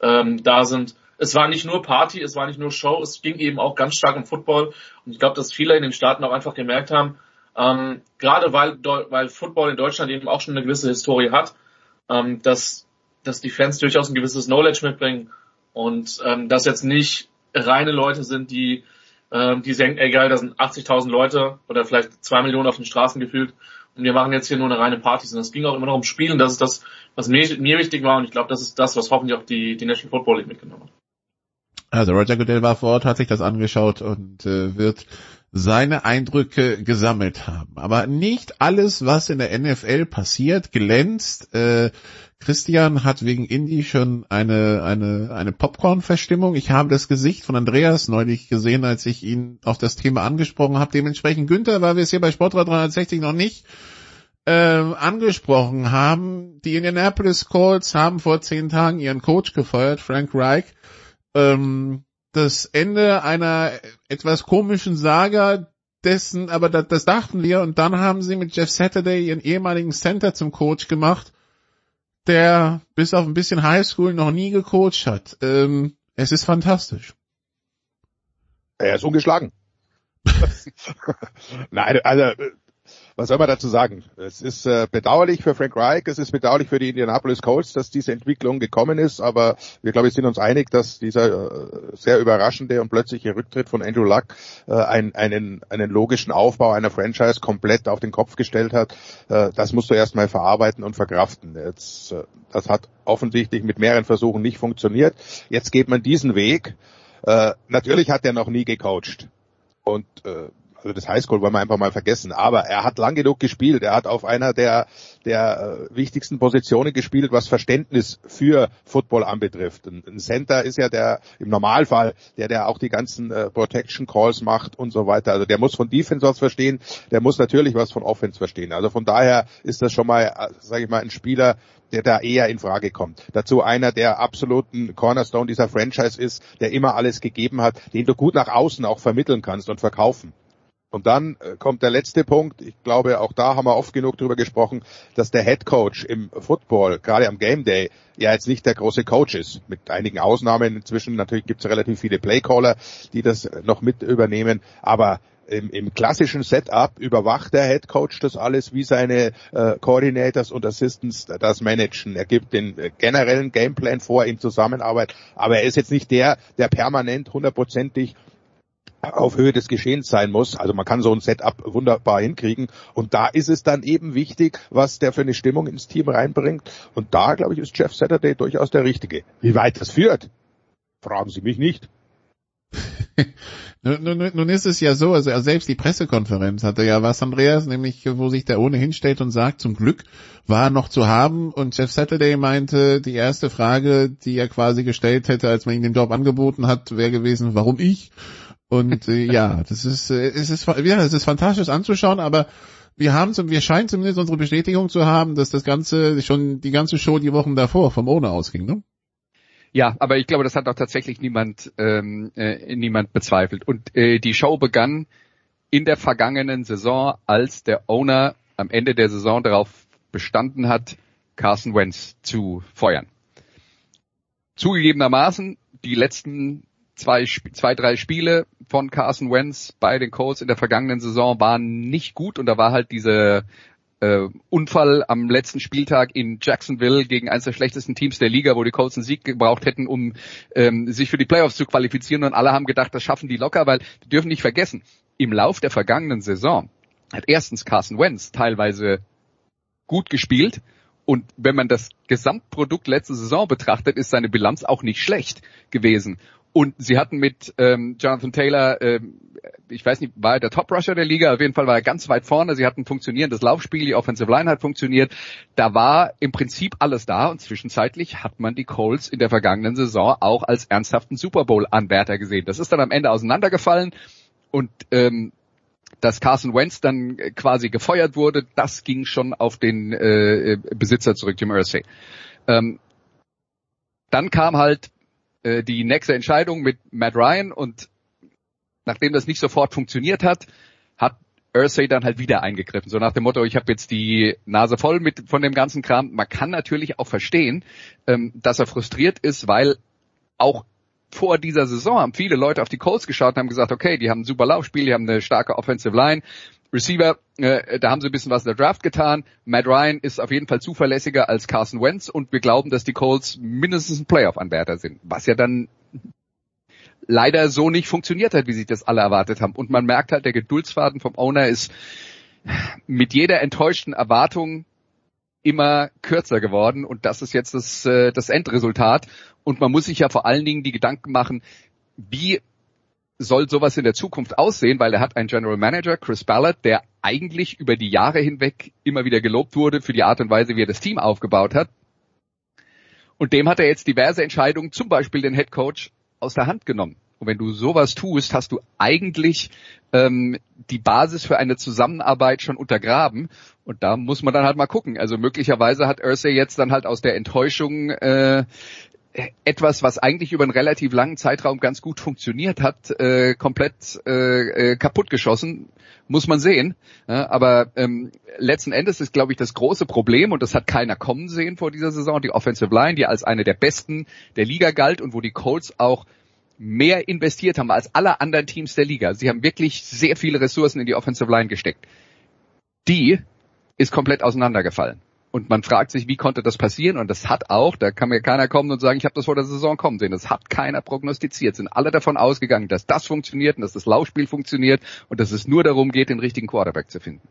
ähm, da sind. Es war nicht nur Party, es war nicht nur Show, es ging eben auch ganz stark um Football. Und ich glaube, dass viele in den Staaten auch einfach gemerkt haben, ähm, gerade weil, weil Football in Deutschland eben auch schon eine gewisse Historie hat, ähm, dass, dass die Fans durchaus ein gewisses Knowledge mitbringen und ähm, dass jetzt nicht reine Leute sind, die, ähm, die denken, ey da sind 80.000 Leute oder vielleicht zwei Millionen auf den Straßen gefühlt und wir machen jetzt hier nur eine reine Party. Und es ging auch immer noch um Spielen. Das ist das, was mir, mir wichtig war und ich glaube, das ist das, was hoffentlich auch die, die National Football League mitgenommen hat. Also Roger Goodell war vor Ort, hat sich das angeschaut und äh, wird seine Eindrücke gesammelt haben. Aber nicht alles, was in der NFL passiert, glänzt. Äh, Christian hat wegen Indy schon eine, eine, eine Popcorn-Verstimmung. Ich habe das Gesicht von Andreas neulich gesehen, als ich ihn auf das Thema angesprochen habe. Dementsprechend Günther, weil wir es hier bei Sportrad 360 noch nicht ähm, angesprochen haben. Die Indianapolis Colts haben vor zehn Tagen ihren Coach gefeuert, Frank Reich. Ähm, das Ende einer etwas komischen Saga dessen, aber das, das dachten wir und dann haben sie mit Jeff Saturday ihren ehemaligen Center zum Coach gemacht, der bis auf ein bisschen Highschool noch nie gecoacht hat. Ähm, es ist fantastisch. Er ist ungeschlagen. Nein, also äh, was soll man dazu sagen? Es ist äh, bedauerlich für Frank Reich, es ist bedauerlich für die Indianapolis Colts, dass diese Entwicklung gekommen ist, aber wir glaube ich sind uns einig, dass dieser äh, sehr überraschende und plötzliche Rücktritt von Andrew Luck äh, ein, einen, einen logischen Aufbau einer Franchise komplett auf den Kopf gestellt hat. Äh, das musst du erstmal verarbeiten und verkraften. Jetzt, äh, das hat offensichtlich mit mehreren Versuchen nicht funktioniert. Jetzt geht man diesen Weg. Äh, natürlich hat er noch nie gecoacht. Und äh, also das Highschool wollen wir einfach mal vergessen. Aber er hat lang genug gespielt. Er hat auf einer der, der äh, wichtigsten Positionen gespielt, was Verständnis für Football anbetrifft. Ein, ein Center ist ja der im Normalfall, der der auch die ganzen äh, Protection Calls macht und so weiter. Also der muss von Defense was verstehen. Der muss natürlich was von Offense verstehen. Also von daher ist das schon mal, äh, sage ich mal, ein Spieler, der da eher in Frage kommt. Dazu einer, der absoluten Cornerstone dieser Franchise ist, der immer alles gegeben hat, den du gut nach außen auch vermitteln kannst und verkaufen. Und dann äh, kommt der letzte Punkt. Ich glaube, auch da haben wir oft genug drüber gesprochen, dass der Head Coach im Football, gerade am Game Day, ja jetzt nicht der große Coach ist. Mit einigen Ausnahmen inzwischen. Natürlich gibt es relativ viele Playcaller, die das noch mit übernehmen. Aber im, im klassischen Setup überwacht der Head Coach das alles, wie seine äh, Coordinators und Assistants das managen. Er gibt den äh, generellen Gameplan vor in Zusammenarbeit, aber er ist jetzt nicht der, der permanent hundertprozentig auf Höhe des Geschehens sein muss. Also man kann so ein Setup wunderbar hinkriegen. Und da ist es dann eben wichtig, was der für eine Stimmung ins Team reinbringt. Und da, glaube ich, ist Jeff Saturday durchaus der Richtige. Wie weit das führt, fragen Sie mich nicht. Nun, nun, ist es ja so, also selbst die Pressekonferenz hatte ja was, Andreas, nämlich wo sich der ohnehin stellt und sagt, zum Glück war noch zu haben und Jeff Saturday meinte, die erste Frage, die er quasi gestellt hätte, als man ihm den Job angeboten hat, wäre gewesen, warum ich? Und äh, ja, das ist, äh, es ist, ja, es ist fantastisch anzuschauen, aber wir haben, zum- wir scheinen zumindest unsere Bestätigung zu haben, dass das Ganze schon die ganze Show die Wochen davor vom Owner ausging, ne? Ja, aber ich glaube, das hat auch tatsächlich niemand, ähm, äh, niemand bezweifelt. Und äh, die Show begann in der vergangenen Saison, als der Owner am Ende der Saison darauf bestanden hat, Carson Wentz zu feuern. Zugegebenermaßen, die letzten zwei, zwei, drei Spiele von Carson Wentz bei den Colts in der vergangenen Saison waren nicht gut und da war halt diese äh, Unfall am letzten Spieltag in Jacksonville gegen eines der schlechtesten Teams der Liga, wo die Colts einen Sieg gebraucht hätten, um ähm, sich für die Playoffs zu qualifizieren und alle haben gedacht, das schaffen die locker, weil wir dürfen nicht vergessen, im Lauf der vergangenen Saison hat erstens Carson Wentz teilweise gut gespielt und wenn man das Gesamtprodukt letzte Saison betrachtet, ist seine Bilanz auch nicht schlecht gewesen. Und sie hatten mit ähm, Jonathan Taylor, ähm, ich weiß nicht, war er der Top-Rusher der Liga, auf jeden Fall war er ganz weit vorne. Sie hatten funktionierendes Laufspiel, die Offensive Line hat funktioniert. Da war im Prinzip alles da und zwischenzeitlich hat man die Colts in der vergangenen Saison auch als ernsthaften Super Bowl-Anwärter gesehen. Das ist dann am Ende auseinandergefallen und ähm, dass Carson Wentz dann quasi gefeuert wurde, das ging schon auf den äh, Besitzer zurück, Jim Irsay. Ähm, dann kam halt äh, die nächste Entscheidung mit Matt Ryan und nachdem das nicht sofort funktioniert hat, hat Ursay dann halt wieder eingegriffen. So nach dem Motto, ich habe jetzt die Nase voll mit von dem ganzen Kram. Man kann natürlich auch verstehen, ähm, dass er frustriert ist, weil auch vor dieser Saison haben viele Leute auf die Colts geschaut und haben gesagt, okay, die haben ein super Laufspiel, die haben eine starke Offensive Line. Receiver, äh, da haben sie ein bisschen was in der Draft getan. Matt Ryan ist auf jeden Fall zuverlässiger als Carson Wentz und wir glauben, dass die Colts mindestens ein Playoff-Anwärter sind. Was ja dann leider so nicht funktioniert hat, wie sich das alle erwartet haben. Und man merkt halt, der Geduldsfaden vom Owner ist mit jeder enttäuschten Erwartung immer kürzer geworden und das ist jetzt das, äh, das Endresultat. Und man muss sich ja vor allen Dingen die Gedanken machen, wie soll sowas in der Zukunft aussehen, weil er hat einen General Manager, Chris Ballard, der eigentlich über die Jahre hinweg immer wieder gelobt wurde für die Art und Weise, wie er das Team aufgebaut hat. Und dem hat er jetzt diverse Entscheidungen, zum Beispiel den Head Coach, aus der Hand genommen. Und wenn du sowas tust, hast du eigentlich ähm, die Basis für eine Zusammenarbeit schon untergraben. Und da muss man dann halt mal gucken. Also möglicherweise hat Ursay jetzt dann halt aus der Enttäuschung äh, etwas, was eigentlich über einen relativ langen Zeitraum ganz gut funktioniert hat, äh, komplett äh, äh, kaputt geschossen. Muss man sehen. Ja, aber ähm, letzten Endes ist, glaube ich, das große Problem, und das hat keiner kommen sehen vor dieser Saison, die Offensive Line, die als eine der besten der Liga galt und wo die Colts auch mehr investiert haben als alle anderen Teams der Liga. Sie haben wirklich sehr viele Ressourcen in die Offensive Line gesteckt. Die ist komplett auseinandergefallen. Und man fragt sich, wie konnte das passieren? Und das hat auch, da kann mir keiner kommen und sagen, ich habe das vor der Saison kommen sehen. Das hat keiner prognostiziert. Sind alle davon ausgegangen, dass das funktioniert und dass das Laufspiel funktioniert und dass es nur darum geht, den richtigen Quarterback zu finden.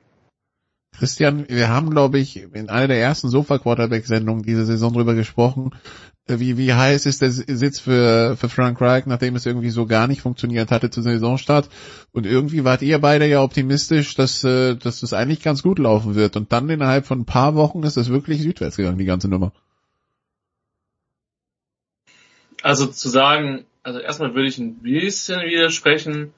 Christian, wir haben, glaube ich, in einer der ersten Sofa-Quarterback-Sendungen diese Saison drüber gesprochen, wie, wie heiß ist der Sitz für, für Frank Reich, nachdem es irgendwie so gar nicht funktioniert hatte zu Saisonstart. Und irgendwie wart ihr beide ja optimistisch, dass, äh, dass das eigentlich ganz gut laufen wird. Und dann innerhalb von ein paar Wochen ist es wirklich südwärts gegangen, die ganze Nummer. Also zu sagen, also erstmal würde ich ein bisschen widersprechen.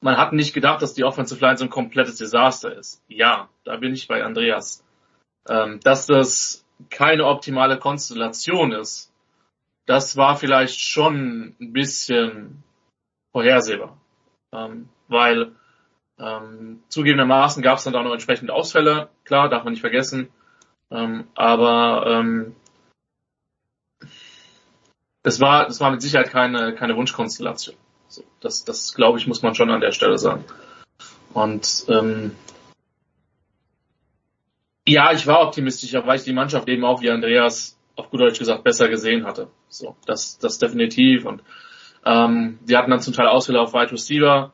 Man hat nicht gedacht, dass die Offensive Line so ein komplettes Desaster ist. Ja, da bin ich bei Andreas. Ähm, dass das keine optimale Konstellation ist, das war vielleicht schon ein bisschen vorhersehbar. Ähm, weil ähm, zugegebenermaßen gab es dann auch noch entsprechende Ausfälle, klar, darf man nicht vergessen. Ähm, aber ähm, das war, das war mit Sicherheit keine, keine Wunschkonstellation. So, das, das glaube ich, muss man schon an der Stelle sagen. Und ähm, ja, ich war optimistischer, weil ich die Mannschaft eben auch wie Andreas auf gut Deutsch gesagt besser gesehen hatte. So, das, das definitiv. Und ähm, die hatten dann zum Teil Ausfälle auf Wide Receiver.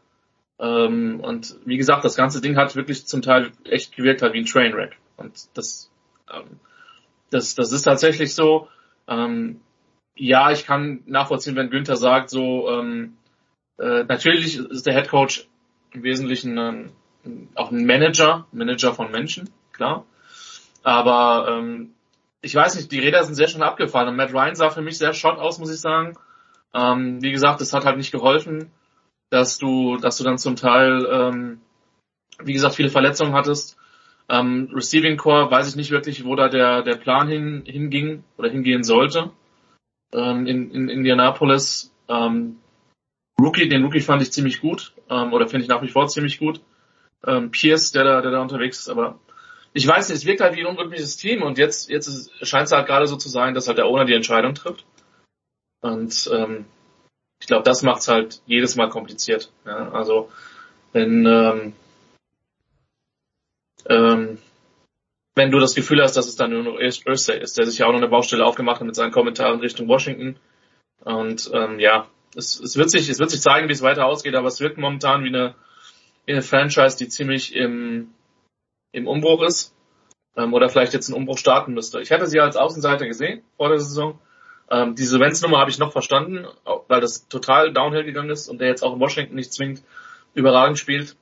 Ähm, und wie gesagt, das ganze Ding hat wirklich zum Teil echt gewirkt halt wie ein Trainwreck. Und das, ähm, das, das ist tatsächlich so. Ähm, ja, ich kann nachvollziehen, wenn Günther sagt, so, ähm, Äh, natürlich ist der Head Coach im Wesentlichen ein, auch ein Manager, Manager von Menschen, klar. Aber ähm, ich weiß nicht, die Räder sind sehr schnell abgefahren und Matt Ryan sah für mich sehr shot aus, muss ich sagen. Ähm, wie gesagt, es hat halt nicht geholfen, dass du, dass du dann zum Teil, ähm, wie gesagt, viele Verletzungen hattest. Ähm, Receiving Core weiß ich nicht wirklich, wo da der, der Plan hin, hinging oder hingehen sollte. Ähm, in, in Indianapolis. Ähm, Rookie, den Rookie fand ich ziemlich gut, ähm, oder finde ich nach wie vor ziemlich gut. Ähm, Pierce, der da, der da unterwegs ist, aber ich weiß nicht, es wirkt halt wie ein unglückliches Team und jetzt, jetzt scheint es halt gerade so zu sein, dass halt der Owner die Entscheidung trifft. Und ähm, ich glaube, das macht es halt jedes Mal kompliziert. Ja? Also wenn ähm, ähm, wenn du das Gefühl hast, dass es dann nur noch Ursay ist, der sich ja auch noch eine Baustelle aufgemacht hat mit seinen Kommentaren Richtung Washington. Und ähm, ja, es, es wird sich, es wird sich zeigen, wie es weiter ausgeht, aber es wirkt momentan wie eine, wie eine Franchise, die ziemlich im, im Umbruch ist ähm, oder vielleicht jetzt einen Umbruch starten müsste. Ich hatte sie als Außenseiter gesehen vor der Saison. Ähm, diese Wenz-Nummer habe ich noch verstanden, weil das total downhill gegangen ist und der jetzt auch in Washington nicht zwingend überragend spielt.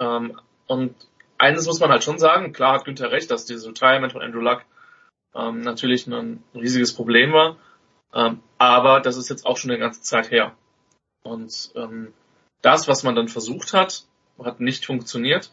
Ähm, und eines muss man halt schon sagen, klar hat Günther recht, dass dieses Retirement von Andrew Luck ähm, natürlich ein riesiges Problem war. Ähm, aber das ist jetzt auch schon eine ganze Zeit her. Und ähm, das, was man dann versucht hat, hat nicht funktioniert.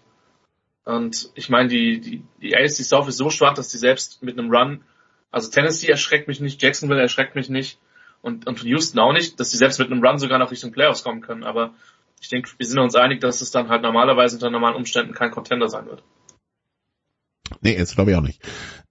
Und ich meine, die, die, die AFC South ist so schwach, dass die selbst mit einem Run, also Tennessee erschreckt mich nicht, Jacksonville erschreckt mich nicht und, und Houston auch nicht, dass die selbst mit einem Run sogar noch Richtung Playoffs kommen können. Aber ich denke, wir sind uns einig, dass es dann halt normalerweise unter normalen Umständen kein Contender sein wird. Nee, jetzt glaube ich auch nicht.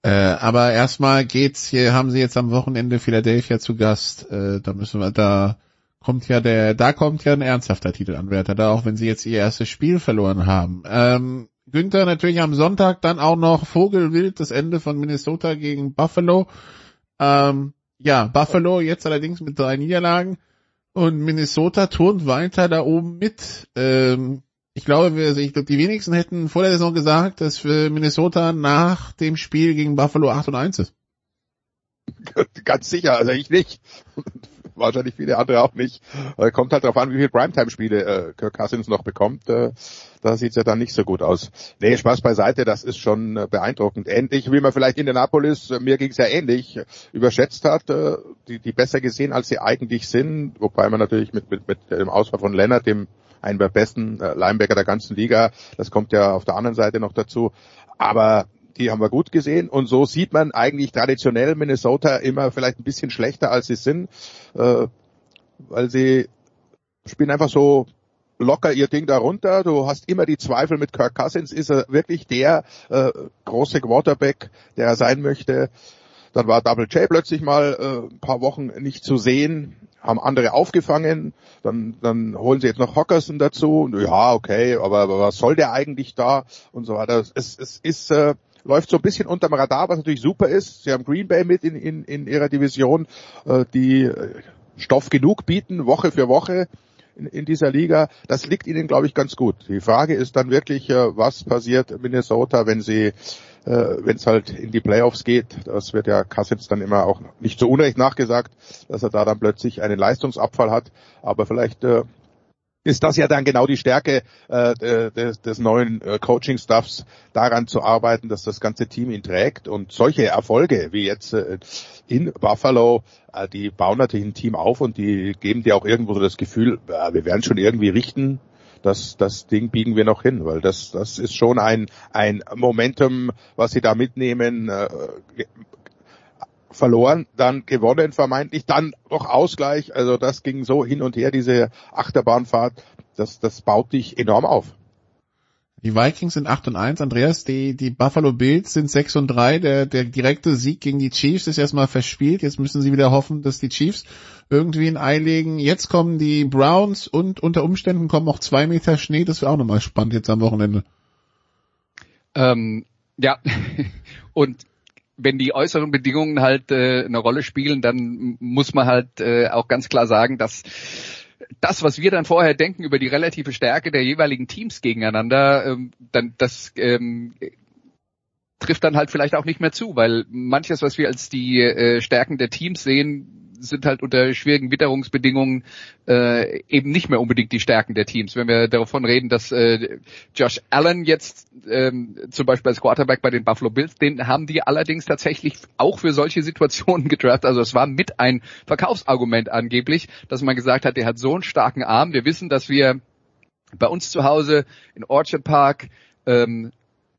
Äh, aber erstmal geht's hier, haben sie jetzt am Wochenende Philadelphia zu Gast. Äh, da müssen wir, da kommt ja der, da kommt ja ein ernsthafter Titelanwärter, da auch wenn sie jetzt ihr erstes Spiel verloren haben. Ähm, Günther natürlich am Sonntag dann auch noch Vogelwild, das Ende von Minnesota gegen Buffalo. Ähm, ja, Buffalo jetzt allerdings mit drei Niederlagen und Minnesota turnt weiter da oben mit. Ähm, ich glaube, wir, ich glaube, die wenigsten hätten vor der Saison gesagt, dass für Minnesota nach dem Spiel gegen Buffalo 8 und 1 ist. Ganz sicher, also ich nicht. Wahrscheinlich viele andere auch nicht. Kommt halt darauf an, wie viele Primetime-Spiele äh, Kirk Cousins noch bekommt. Äh, da sieht's ja dann nicht so gut aus. Nee, Spaß beiseite, das ist schon äh, beeindruckend. Ähnlich wie man vielleicht Indianapolis, äh, mir ging's ja ähnlich, äh, überschätzt hat, die, die besser gesehen, als sie eigentlich sind. Wobei man natürlich mit, mit, mit dem Ausfall von Leonard, dem einen der besten Linebacker der ganzen Liga, das kommt ja auf der anderen Seite noch dazu. Aber die haben wir gut gesehen und so sieht man eigentlich traditionell Minnesota immer vielleicht ein bisschen schlechter als sie sind, äh, weil sie spielen einfach so locker ihr Ding da runter. Du hast immer die Zweifel mit Kirk Cousins, ist er wirklich der äh, große Quarterback, der er sein möchte. Dann war Double J plötzlich mal äh, ein paar Wochen nicht zu sehen, haben andere aufgefangen. Dann, dann holen sie jetzt noch Hockerson dazu. Ja, okay, aber, aber was soll der eigentlich da und so weiter. Es, es ist äh, läuft so ein bisschen unterm Radar, was natürlich super ist. Sie haben Green Bay mit in, in, in ihrer Division, äh, die äh, Stoff genug bieten, Woche für Woche in, in dieser Liga. Das liegt ihnen, glaube ich, ganz gut. Die Frage ist dann wirklich, äh, was passiert in Minnesota, wenn sie äh, wenn es halt in die Playoffs geht, das wird ja Cousins dann immer auch nicht zu Unrecht nachgesagt, dass er da dann plötzlich einen Leistungsabfall hat, aber vielleicht äh, ist das ja dann genau die Stärke äh, des, des neuen äh, Coaching-Staffs, daran zu arbeiten, dass das ganze Team ihn trägt. Und solche Erfolge wie jetzt äh, in Buffalo, äh, die bauen natürlich ein Team auf und die geben dir auch irgendwo so das Gefühl, äh, wir werden schon irgendwie richten. Das, das Ding biegen wir noch hin, weil das, das ist schon ein, ein Momentum, was sie da mitnehmen. Äh, verloren, dann gewonnen vermeintlich, dann doch Ausgleich. Also das ging so hin und her, diese Achterbahnfahrt. Das, das baut dich enorm auf. Die Vikings sind 8 und 1, Andreas, die, die Buffalo Bills sind 6 und 3, der, der direkte Sieg gegen die Chiefs ist erstmal verspielt, jetzt müssen sie wieder hoffen, dass die Chiefs irgendwie ein Ei legen. Jetzt kommen die Browns und unter Umständen kommen auch zwei Meter Schnee, das wäre auch nochmal spannend jetzt am Wochenende. Ähm, ja, und wenn die äußeren Bedingungen halt äh, eine Rolle spielen, dann muss man halt äh, auch ganz klar sagen, dass das, was wir dann vorher denken über die relative Stärke der jeweiligen Teams gegeneinander, ähm, dann das ähm, trifft dann halt vielleicht auch nicht mehr zu, weil manches, was wir als die äh, Stärken der Teams sehen, sind halt unter schwierigen Witterungsbedingungen äh, eben nicht mehr unbedingt die Stärken der Teams. Wenn wir davon reden, dass äh, Josh Allen jetzt ähm, zum Beispiel als Quarterback bei den Buffalo Bills, den haben die allerdings tatsächlich auch für solche Situationen gedraft. Also es war mit ein Verkaufsargument angeblich, dass man gesagt hat, der hat so einen starken Arm. Wir wissen, dass wir bei uns zu Hause in Orchard Park ähm,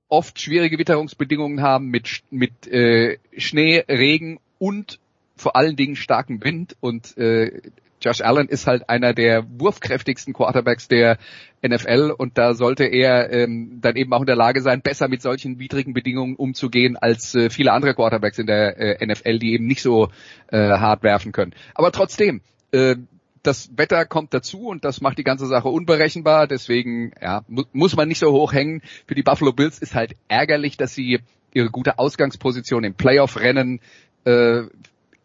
oft schwierige Witterungsbedingungen haben mit, mit äh, Schnee, Regen und vor allen Dingen starkem Wind und äh, Josh Allen ist halt einer der wurfkräftigsten Quarterbacks der NFL und da sollte er ähm, dann eben auch in der Lage sein, besser mit solchen widrigen Bedingungen umzugehen als äh, viele andere Quarterbacks in der äh, NFL, die eben nicht so äh, hart werfen können. Aber trotzdem, äh, das Wetter kommt dazu und das macht die ganze Sache unberechenbar. Deswegen ja, mu muss man nicht so hoch hängen. Für die Buffalo Bills ist halt ärgerlich, dass sie ihre gute Ausgangsposition im Playoff-Rennen äh,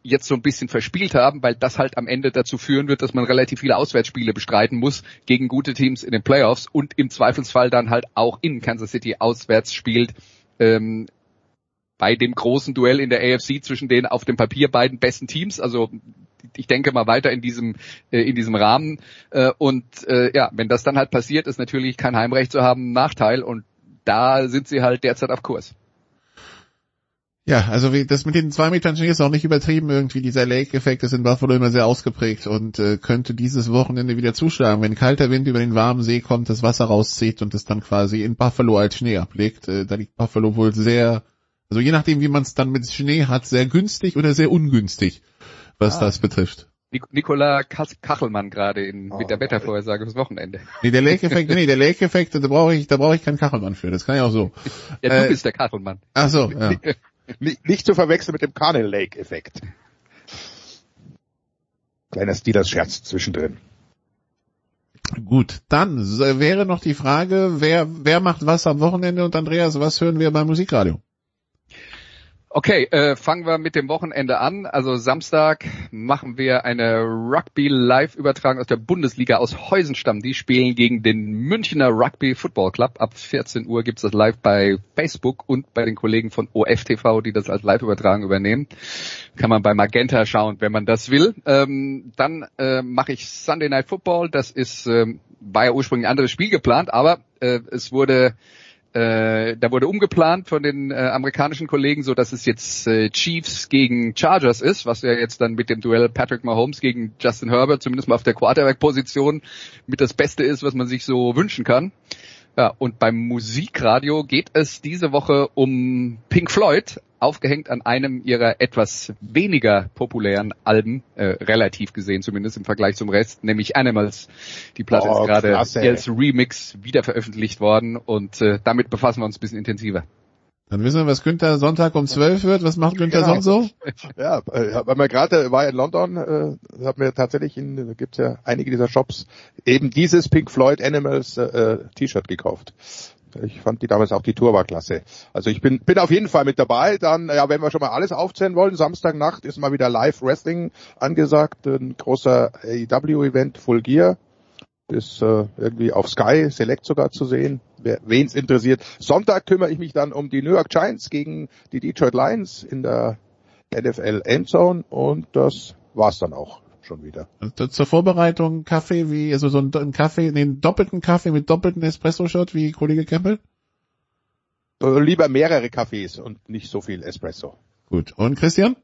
jetzt so ein bisschen verspielt haben, weil das halt am Ende dazu führen wird, dass man relativ viele Auswärtsspiele bestreiten muss gegen gute Teams in den Playoffs und im Zweifelsfall dann halt auch in Kansas City auswärts spielt. Ähm, bei dem großen Duell in der AFC zwischen den auf dem Papier beiden besten Teams, also ich denke mal weiter in diesem äh, in diesem Rahmen äh, und äh, ja, wenn das dann halt passiert, ist natürlich kein Heimrecht zu haben Nachteil und da sind sie halt derzeit auf Kurs. Ja, also wie, das mit den zwei Metern Schnee ist auch nicht übertrieben irgendwie. Dieser Lake-Effekt ist in Buffalo immer sehr ausgeprägt und äh, könnte dieses Wochenende wieder zuschlagen. Wenn kalter Wind über den warmen See kommt, das Wasser rauszieht und es dann quasi in Buffalo als Schnee ablegt, äh, da liegt Buffalo wohl sehr, also je nachdem wie man es dann mit Schnee hat, sehr günstig oder sehr ungünstig, was Ah. das betrifft. Nik Nikola Kachelmann gerade in, mit der Wettervorhersage fürs Wochenende. Nee, der Lake-Effekt, nee, der Lake-Effekt, da brauche ich, da brauche ich keinen Kachelmann für. Das kann ich auch so. Ja, du Äh, bist der Kachelmann. Ach so, ja. Nicht, nicht zu verwechseln mit dem Carnel Lake-Effekt. Kleiner Steelers-Scherz zwischendrin. Gut, dann wäre noch die Frage, wer, wer macht was am Wochenende und Andreas, was hören wir beim Musikradio? Okay, äh, fangen wir mit dem Wochenende an. Also Samstag machen wir eine Rugby-Live-Übertragung aus der Bundesliga aus Heusenstamm. Die spielen gegen den Münchner Rugby Football Club. Ab 14 Uhr gibt's das live bei Facebook und bei den Kollegen von OFTV, die das als Live-Übertragung übernehmen. Kann man bei Magenta schauen, wenn man das will. Ähm, dann äh, mache ich Sunday Night Football. Das ist ähm, war ja ursprünglich ein anderes Spiel geplant, aber äh, es wurde äh, da wurde umgeplant von den äh, amerikanischen Kollegen, so dass es jetzt äh, Chiefs gegen Chargers ist, was ja jetzt dann mit dem Duell Patrick Mahomes gegen Justin Herbert zumindest mal auf der Quarterback-Position mit das Beste ist, was man sich so wünschen kann. Ja, und beim Musikradio geht es diese Woche um Pink Floyd, aufgehängt an einem ihrer etwas weniger populären Alben, äh, relativ gesehen zumindest im Vergleich zum Rest, nämlich Animals. Die Platte Oh, ist gerade als Remix wieder veröffentlicht worden und äh, damit befassen wir uns ein bisschen intensiver. Dann wissen wir, was Günther Sonntag um 12 wird. Was macht Günther Genau. sonst so? Ja, äh, weil man gerade war in London, äh, hat mir tatsächlich in, da gibt's ja einige dieser Shops eben dieses Pink Floyd Animals äh, äh, T-Shirt gekauft. Ich fand die damals auch die Tour war klasse. Also ich bin bin auf jeden Fall mit dabei. Dann ja, wenn wir schon mal alles aufzählen wollen, Samstagnacht ist mal wieder Live Wrestling angesagt, ein großer AEW Event Full Gear ist äh, irgendwie auf Sky Select sogar zu sehen, wer wen's interessiert. Sonntag kümmere ich mich dann um die New York Giants gegen die Detroit Lions in der NFL Endzone und das war's dann auch schon wieder. Und Zur Vorbereitung Kaffee wie, also so ein, Kaffee, nee, einen doppelten Kaffee mit doppelten Espresso-Shot wie Kollege Kempel? Äh, lieber mehrere Kaffees und nicht so viel Espresso. Gut. Und Christian?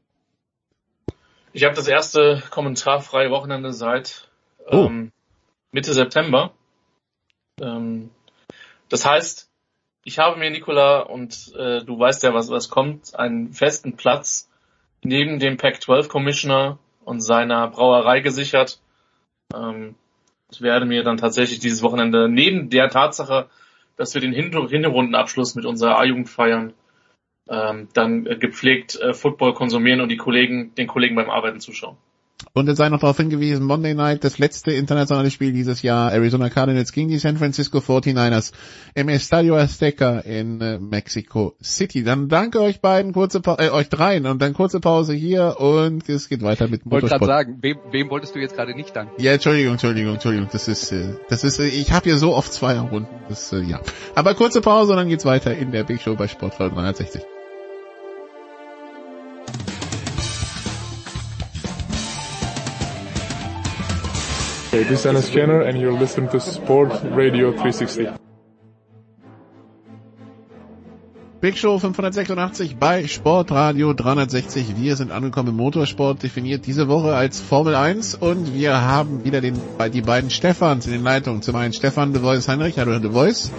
Ich habe das erste kommentarfreie Wochenende seit Oh. ähm, Mitte September. Ähm, das heißt, ich habe mir, Nicola, und äh, du weißt ja, was, was kommt, einen festen Platz neben dem Pac-12 Commissioner und seiner Brauerei gesichert. Ähm, ich werde mir dann tatsächlich dieses Wochenende neben der Tatsache, dass wir den Hinter Hinterrundenabschluss mit unserer A-Jugend feiern, ähm, dann gepflegt äh, Football konsumieren und die Kollegen, den Kollegen beim Arbeiten zuschauen. Und es sei noch darauf hingewiesen, Monday Night, das letzte internationale Spiel dieses Jahr, Arizona Cardinals gegen die San Francisco 49ers im Estadio Azteca in äh, Mexico City. Dann danke euch beiden, kurze pa äh, euch dreien und dann kurze Pause hier und es geht weiter mit Ich wollte gerade Motorsport. sagen, wem, wem wolltest du jetzt gerade nicht danken? Ja, Entschuldigung, Entschuldigung, Entschuldigung, das ist, äh, das ist, äh, ich habe hier so oft zwei Runden, das, äh, ja. Aber kurze Pause und dann geht's weiter in der Big Show bei Sportfall 360. Hey, this is Dennis Jenner and you're listening to Sport Radio 360. Big Show 586 bei Sportradio 360. Wir sind angekommen im Motorsport, definiert diese Woche als Formel 1 und wir haben wieder den, die beiden Stefans in den Leitungen. Zum einen Stefan de Voice Heinrich. Hallo de Voice.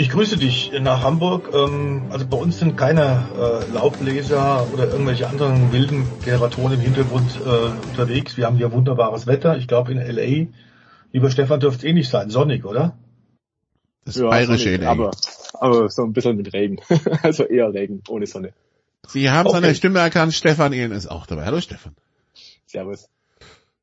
Ich grüße dich nach Hamburg. Ähm, Also bei uns sind keine äh, Laubbläser oder irgendwelche anderen wilden Generatoren im Hintergrund äh, unterwegs. Wir haben hier wunderbares Wetter. Ich glaube in LA, lieber Stefan, dürfte es eh nicht sein. Sonnig, oder? Das Ja, bayerische sonnig, in LA. aber, aber so ein bisschen mit Regen. also eher Regen, ohne Sonne. Sie haben Okay. seine Stimme erkannt. Stefan Ehlen ist auch dabei. Hallo Stefan. Servus.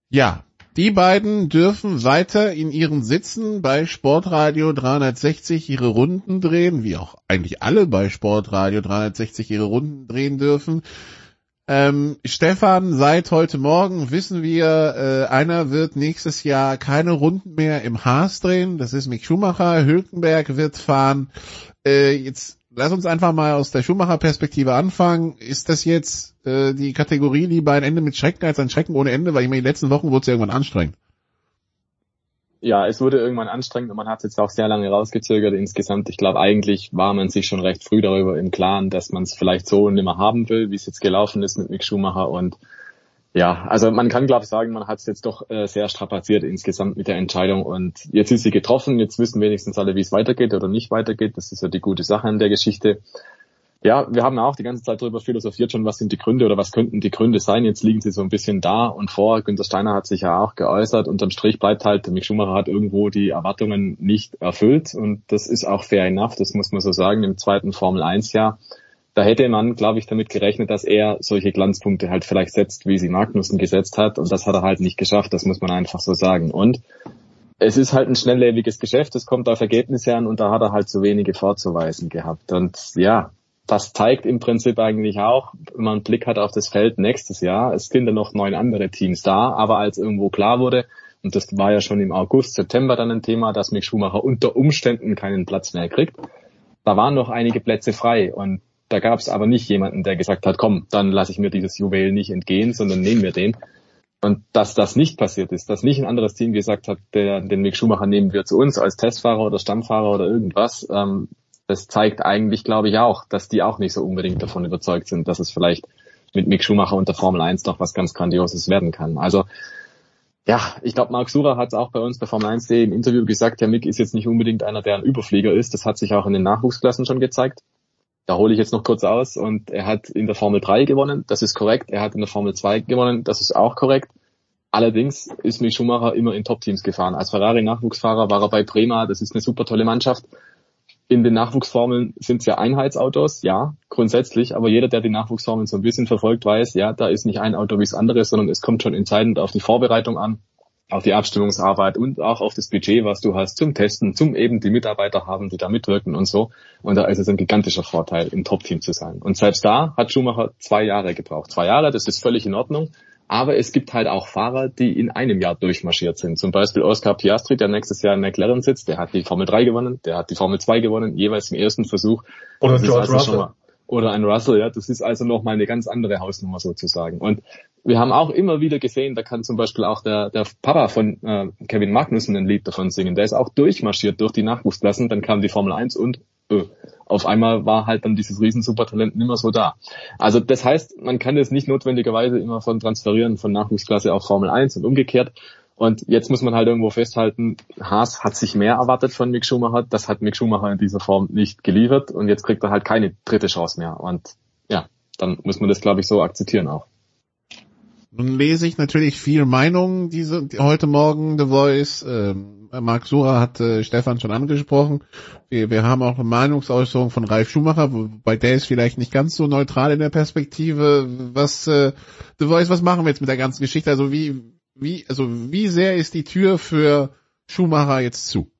Ja, die beiden dürfen weiter in ihren Sitzen bei Sportradio 360 ihre Runden drehen, wie auch eigentlich alle bei Sportradio 360 ihre Runden drehen dürfen. Ähm, Stefan, seit heute Morgen wissen wir, äh, einer wird nächstes Jahr keine Runden mehr im Haas drehen. Das ist Mick Schumacher. Hülkenberg wird fahren. Äh, jetzt lass uns einfach mal aus der Schumacher-Perspektive anfangen. Ist das jetzt äh, die Kategorie lieber ein Ende mit Schrecken als ein Schrecken ohne Ende? Weil ich meine, die letzten Wochen wurde es ja irgendwann anstrengend. Ja, es wurde irgendwann anstrengend und man hat es jetzt auch sehr lange rausgezögert insgesamt. Ich glaube, eigentlich war man sich schon recht früh darüber im Klaren, dass man es vielleicht so nicht mehr haben will, wie es jetzt gelaufen ist mit Mick Schumacher. Und ja, also man kann, glaube ich, sagen, man hat es jetzt doch äh, sehr strapaziert insgesamt mit der Entscheidung. Und jetzt ist sie getroffen, jetzt wissen wenigstens alle, wie es weitergeht oder nicht weitergeht. Das ist ja die gute Sache an der Geschichte. Ja, wir haben auch die ganze Zeit darüber philosophiert schon, was sind die Gründe oder was könnten die Gründe sein. Jetzt liegen sie so ein bisschen da und vor. Günter Steiner hat sich ja auch geäußert. Unterm Strich bleibt halt, Mick Schumacher hat irgendwo die Erwartungen nicht erfüllt und das ist auch fair enough, das muss man so sagen, im zweiten Formel 1 Jahr. Da hätte man, glaube ich, damit gerechnet, dass er solche Glanzpunkte halt vielleicht setzt, wie sie Magnussen gesetzt hat und das hat er halt nicht geschafft, das muss man einfach so sagen. Und es ist halt ein schnelllebiges Geschäft, es kommt auf Ergebnisse an und da hat er halt zu wenige vorzuweisen gehabt. Und ja, das zeigt im Prinzip eigentlich auch, wenn man einen Blick hat auf das Feld nächstes Jahr. Es sind ja noch neun andere Teams da, aber als irgendwo klar wurde, und das war ja schon im August, September dann ein Thema, dass Mick Schumacher unter Umständen keinen Platz mehr kriegt, da waren noch einige Plätze frei und da gab es aber nicht jemanden, der gesagt hat, komm, dann lasse ich mir dieses Juwel nicht entgehen, sondern nehmen wir den. Und dass das nicht passiert ist, dass nicht ein anderes Team gesagt hat, der, den Mick Schumacher nehmen wir zu uns als Testfahrer oder Stammfahrer oder irgendwas, ähm, das zeigt eigentlich, glaube ich, auch, dass die auch nicht so unbedingt davon überzeugt sind, dass es vielleicht mit Mick Schumacher und der Formel 1 noch was ganz Grandioses werden kann. Also ja, ich glaube, Mark Sura hat es auch bei uns bei Formel 1.de im Interview gesagt, der Mick ist jetzt nicht unbedingt einer, der ein Überflieger ist. Das hat sich auch in den Nachwuchsklassen schon gezeigt. Da hole ich jetzt noch kurz aus. Und er hat in der Formel 3 gewonnen, das ist korrekt. Er hat in der Formel 2 gewonnen, das ist auch korrekt. Allerdings ist Mick Schumacher immer in Top-Teams gefahren. Als Ferrari-Nachwuchsfahrer war er bei Prema, das ist eine super tolle Mannschaft. In den Nachwuchsformeln sind es ja Einheitsautos, ja, grundsätzlich, aber jeder, der die Nachwuchsformeln so ein bisschen verfolgt, weiß, ja, da ist nicht ein Auto wie das andere, sondern es kommt schon entscheidend auf die Vorbereitung an, auf die Abstimmungsarbeit und auch auf das Budget, was du hast zum Testen, zum eben die Mitarbeiter haben, die da mitwirken und so. Und da ist es ein gigantischer Vorteil, im Top-Team zu sein. Und selbst da hat Schumacher zwei Jahre gebraucht. Zwei Jahre, das ist völlig in Ordnung. Aber es gibt halt auch Fahrer, die in einem Jahr durchmarschiert sind. Zum Beispiel Oscar Piastri, der nächstes Jahr in McLaren sitzt, der hat die Formel 3 gewonnen, der hat die Formel 2 gewonnen, jeweils im ersten Versuch. Oder George also Russell. Oder ein Russell, ja. Das ist also nochmal eine ganz andere Hausnummer sozusagen. Und wir haben auch immer wieder gesehen, da kann zum Beispiel auch der, der Papa von äh, Kevin Magnussen ein Lied davon singen. Der ist auch durchmarschiert durch die Nachwuchsklassen, dann kam die Formel 1 und äh, auf einmal war halt dann dieses riesen Supertalent nicht mehr so da. Also das heißt, man kann es nicht notwendigerweise immer von transferieren von Nachwuchsklasse auf Formel 1 und umgekehrt. Und jetzt muss man halt irgendwo festhalten, Haas hat sich mehr erwartet von Mick Schumacher. Das hat Mick Schumacher in dieser Form nicht geliefert und jetzt kriegt er halt keine dritte Chance mehr. Und ja, dann muss man das, glaube ich, so akzeptieren auch. Nun lese ich natürlich viel Meinungen diese die, heute Morgen The Voice. Ähm, Marc Sura hat äh, Stefan schon angesprochen. Wir, wir haben auch eine Meinungsäußerung von Ralf Schumacher, wobei der ist vielleicht nicht ganz so neutral in der Perspektive. Was äh, The Voice, was machen wir jetzt mit der ganzen Geschichte? Also wie wie also wie sehr ist die Tür für Schumacher jetzt zu?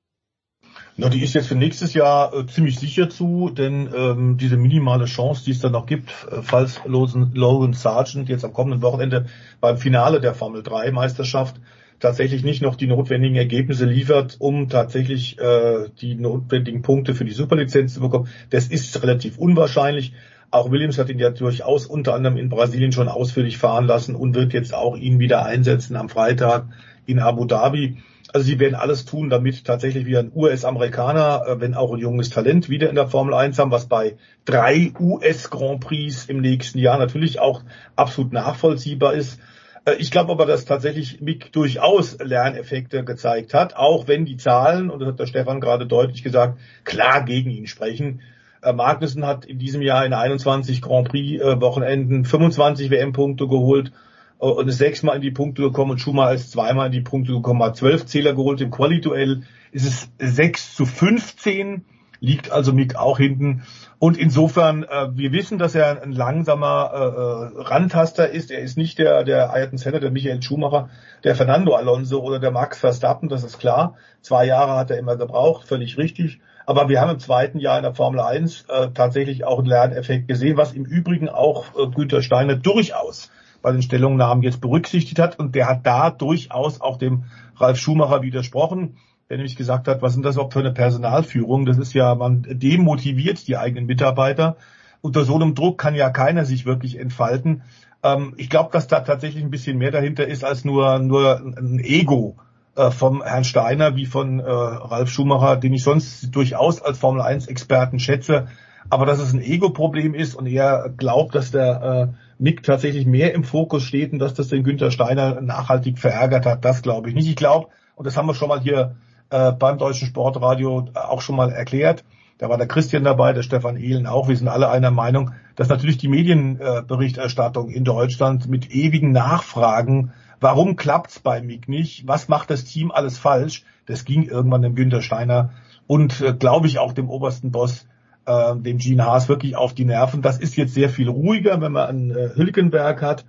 Na, die ist jetzt für nächstes Jahr äh, ziemlich sicher zu, denn ähm, diese minimale Chance, die es dann noch gibt, äh, falls Logan, Logan Sargent jetzt am kommenden Wochenende beim Finale der Formel 3 Meisterschaft tatsächlich nicht noch die notwendigen Ergebnisse liefert, um tatsächlich äh, die notwendigen Punkte für die Superlizenz zu bekommen. Das ist relativ unwahrscheinlich. Auch Williams hat ihn ja durchaus unter anderem in Brasilien schon ausführlich fahren lassen und wird jetzt auch ihn wieder einsetzen am Freitag in Abu Dhabi. Also sie werden alles tun, damit tatsächlich wieder ein US-Amerikaner, äh, wenn auch ein junges Talent, wieder in der Formel 1 haben, was bei drei US-Grand Prix im nächsten Jahr natürlich auch absolut nachvollziehbar ist. Äh, Ich glaube aber, dass tatsächlich Mick durchaus Lerneffekte gezeigt hat, auch wenn die Zahlen, und das hat der Stefan gerade deutlich gesagt, klar gegen ihn sprechen. Äh, Magnussen hat in diesem Jahr in 21 Grand Prix äh, Wochenenden 25 WM-Punkte geholt äh, und ist sechsmal in die Punkte gekommen und Schumacher ist zweimal in die Punkte gekommen, hat zwölf Zähler geholt. Im Quali-Duell ist es 6 zu 15, liegt also Mick auch hinten. Und insofern, wir wissen, dass er ein langsamer Randtaster ist. Er ist nicht der, der Ayrton Senna, der Michael Schumacher, der Fernando Alonso oder der Max Verstappen, das ist klar. Zwei Jahre hat er immer gebraucht, völlig richtig. Aber wir haben im zweiten Jahr in der Formel 1 äh, tatsächlich auch einen Lerneffekt gesehen, was im Übrigen auch äh, Günther Steiner durchaus bei den Stellungnahmen jetzt berücksichtigt hat. Und der hat da durchaus auch dem Ralf Schumacher widersprochen, der nämlich gesagt hat, was sind das überhaupt für eine Personalführung? Das ist ja, man demotiviert die eigenen Mitarbeiter. Unter so einem Druck kann ja keiner sich wirklich entfalten. Ähm, ich glaube, dass da tatsächlich ein bisschen mehr dahinter ist als nur, nur ein Ego äh, vom Herrn Steiner wie von äh, Ralf Schumacher, den ich sonst durchaus als Formel 1 Experten schätze. Aber dass es ein Ego-Problem ist und er glaubt, dass der äh, Mick tatsächlich mehr im Fokus steht und dass das den Günther Steiner nachhaltig verärgert hat, das glaube ich nicht. Ich glaube, und das haben wir schon mal hier äh, beim Deutschen Sportradio auch schon mal erklärt, da war der Christian dabei, der Stefan Ehlen auch. Wir sind alle einer Meinung, dass natürlich die Medienberichterstattung in Deutschland mit ewigen Nachfragen, warum klappt's bei Mick nicht? Was macht das Team alles falsch? Das ging irgendwann dem Günther Steiner und äh, glaube ich auch dem obersten Boss, äh, dem Gene Haas, wirklich auf die Nerven. Das ist jetzt sehr viel ruhiger, wenn man einen äh, Hülkenberg hat.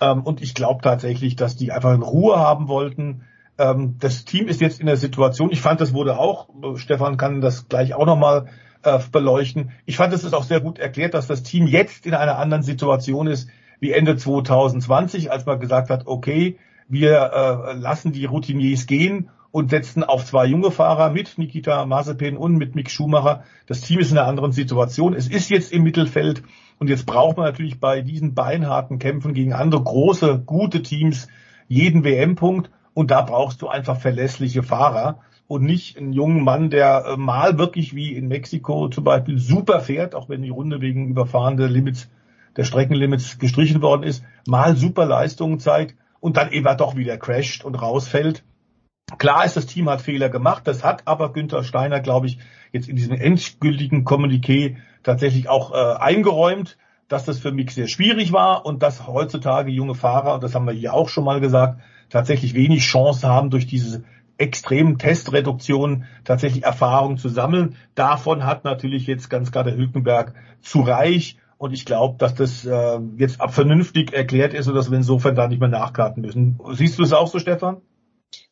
Ähm, und ich glaube tatsächlich, dass die einfach in Ruhe haben wollten. Ähm, das Team ist jetzt in der Situation, ich fand, das wurde auch, äh, Stefan kann das gleich auch nochmal äh, beleuchten. Ich fand, es ist auch sehr gut erklärt, dass das Team jetzt in einer anderen Situation ist wie Ende 2020, als man gesagt hat, okay, wir äh, lassen die Routiniers gehen und setzen auf zwei junge Fahrer mit Nikita Mazepin und mit Mick Schumacher. Das Team ist in einer anderen Situation. Es ist jetzt im Mittelfeld und jetzt braucht man natürlich bei diesen beinharten Kämpfen gegen andere große, gute Teams jeden WM-Punkt und da brauchst du einfach verlässliche Fahrer und nicht einen jungen Mann, der äh, mal wirklich wie in Mexiko zum Beispiel super fährt, auch wenn die Runde wegen überfahrende Limits der Streckenlimits gestrichen worden ist, mal super Leistungen zeigt und dann eben doch wieder crasht und rausfällt. Klar ist, das Team hat Fehler gemacht, das hat aber Günther Steiner, glaube ich, jetzt in diesem endgültigen Kommuniqué tatsächlich auch äh, eingeräumt, dass das für mich sehr schwierig war und dass heutzutage junge Fahrer, und das haben wir hier auch schon mal gesagt, tatsächlich wenig Chance haben, durch diese extremen Testreduktionen tatsächlich Erfahrung zu sammeln. Davon hat natürlich jetzt ganz der Hülkenberg zu reich. Und ich glaube, dass das äh, jetzt ab vernünftig erklärt ist und dass wir insofern da nicht mehr nachkarten müssen. Siehst du es auch so, Stefan?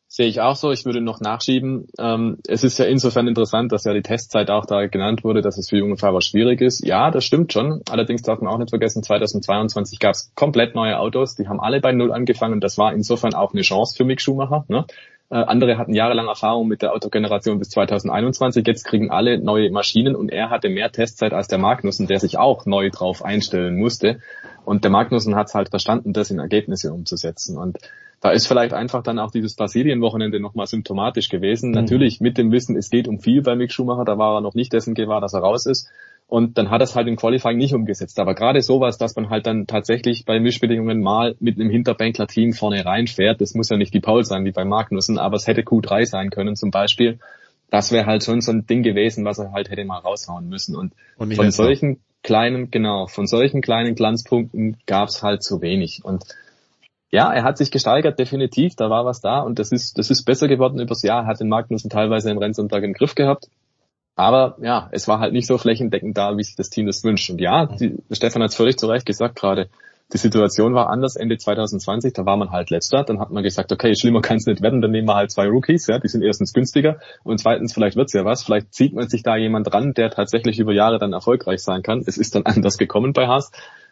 Sehe ich auch so. Ich würde noch nachschieben. Ähm, es ist ja insofern interessant, dass ja die Testzeit auch da genannt wurde, dass es für junge Fahrer schwierig ist. Ja, das stimmt schon. Allerdings darf man auch nicht vergessen, 2022 gab es komplett neue Autos. Die haben alle bei Null angefangen. Das war insofern auch eine Chance für Mick Schumacher. Ne? Äh, andere hatten jahrelang Erfahrung mit der Autogeneration bis 2021. Jetzt kriegen alle neue Maschinen und er hatte mehr Testzeit als der Magnussen, der sich auch neu drauf einstellen musste. Und der Magnussen hat es halt verstanden, das in Ergebnisse umzusetzen. Und da ist vielleicht einfach dann auch dieses Brasilien-Wochenende nochmal symptomatisch gewesen. Mhm. Natürlich mit dem Wissen, es geht um viel bei Mick Schumacher, da war er noch nicht dessen gewahr, dass er raus ist. Und dann hat er es halt im Qualifying nicht umgesetzt. Aber gerade sowas, dass man halt dann tatsächlich bei Mischbedingungen mal mit einem Hinterbänkler-Team vorne reinfährt, das muss ja nicht die Paul sein wie bei Magnussen, aber es hätte Q3 sein können zum Beispiel. Das wäre halt schon so ein Ding gewesen, was er halt hätte mal raushauen müssen. Und, Und von solchen kleinen, genau, von solchen kleinen Glanzpunkten gab's halt zu wenig. Und ja, er hat sich gesteigert, definitiv, da war was da und das ist, das ist besser geworden übers Jahr, hat den Magnussen teilweise im Rennsonntag im Griff gehabt. Aber ja, es war halt nicht so flächendeckend da, wie sich das Team das wünscht. Und ja, die, Stefan hat es völlig zu Recht gesagt gerade. Die Situation war anders Ende 2020, da war man halt letzter, dann hat man gesagt, okay, schlimmer kann es nicht werden, dann nehmen wir halt zwei Rookies, ja, die sind erstens günstiger und zweitens, vielleicht wird's ja was, vielleicht zieht man sich da jemand dran, der tatsächlich über Jahre dann erfolgreich sein kann. Es ist dann anders gekommen bei Haas,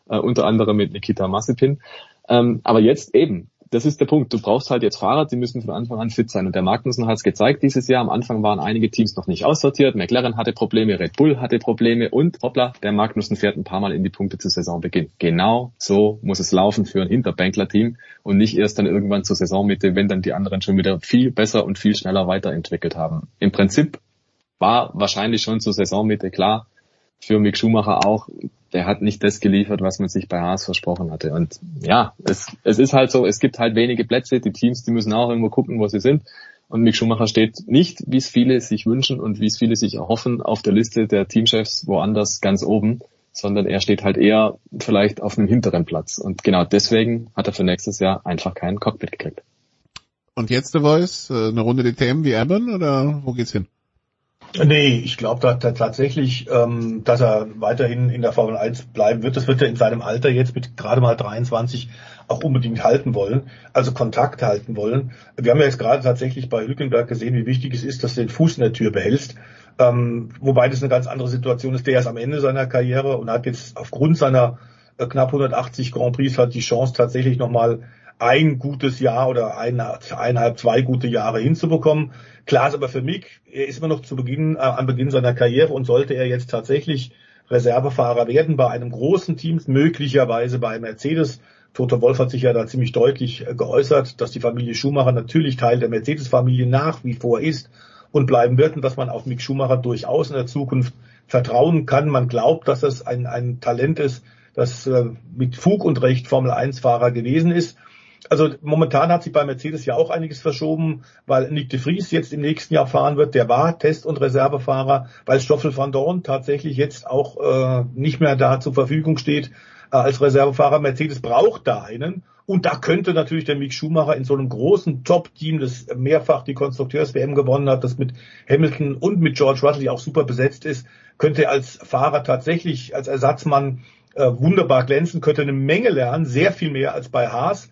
äh, unter anderem mit Nikita Mazepin. Ähm, aber jetzt eben, das ist der Punkt. Du brauchst halt jetzt Fahrer, die müssen von Anfang an fit sein. Und der Magnussen hat es gezeigt dieses Jahr. Am Anfang waren einige Teams noch nicht aussortiert. McLaren hatte Probleme, Red Bull hatte Probleme und hoppla, der Magnussen fährt ein paar Mal in die Punkte zu Saisonbeginn. Genau so muss es laufen für ein Hinterbänkler-Team und nicht erst dann irgendwann zur Saisonmitte, wenn dann die anderen schon wieder viel besser und viel schneller weiterentwickelt haben. Im Prinzip war wahrscheinlich schon zur Saisonmitte klar, für Mick Schumacher auch, der hat nicht das geliefert, was man sich bei Haas versprochen hatte. Und ja, es, es ist halt so, es gibt halt wenige Plätze, die Teams, die müssen auch irgendwo gucken, wo sie sind. Und Mick Schumacher steht nicht, wie es viele sich wünschen und wie es viele sich erhoffen, auf der Liste der Teamchefs woanders ganz oben, sondern er steht halt eher vielleicht auf einem hinteren Platz. Und genau deswegen hat er für nächstes Jahr einfach keinen Cockpit gekriegt. Und jetzt The Voice, äh, eine Runde DTM wie Aben oder wo geht's hin? Nee, ich glaube da, da tatsächlich, ähm, dass er weiterhin in der Formel 1 bleiben wird. Das wird er in seinem Alter jetzt mit gerade mal 23 auch unbedingt halten wollen, also Kontakt halten wollen. Wir haben ja jetzt gerade tatsächlich bei Hülkenberg gesehen, wie wichtig es ist, dass du den Fuß in der Tür behältst. Ähm, wobei das eine ganz andere Situation ist. Der ist am Ende seiner Karriere und hat jetzt aufgrund seiner äh, knapp 180 Grand Prix hat die Chance tatsächlich nochmal ein gutes Jahr oder ein, eineinhalb, zwei gute Jahre hinzubekommen. Klar ist aber für Mick, er ist immer noch zu Beginn, äh, am Beginn seiner Karriere und sollte er jetzt tatsächlich Reservefahrer werden bei einem großen Team, möglicherweise bei Mercedes. Toto Wolf hat sich ja da ziemlich deutlich äh, geäußert, dass die Familie Schumacher natürlich Teil der Mercedes-Familie nach wie vor ist und bleiben wird und dass man auf Mick Schumacher durchaus in der Zukunft vertrauen kann. Man glaubt, dass das ein, ein Talent ist, das äh, mit Fug und Recht Formel 1-Fahrer gewesen ist. Also momentan hat sich bei Mercedes ja auch einiges verschoben, weil Nick de Vries jetzt im nächsten Jahr fahren wird. Der war Test- und Reservefahrer, weil Stoffel van Dorn tatsächlich jetzt auch äh, nicht mehr da zur Verfügung steht äh, als Reservefahrer. Mercedes braucht da einen. Und da könnte natürlich der Mick Schumacher in so einem großen Top-Team, das mehrfach die Konstrukteurs-WM gewonnen hat, das mit Hamilton und mit George Russell, auch super besetzt ist, könnte als Fahrer tatsächlich, als Ersatzmann äh, wunderbar glänzen, könnte eine Menge lernen, sehr viel mehr als bei Haas.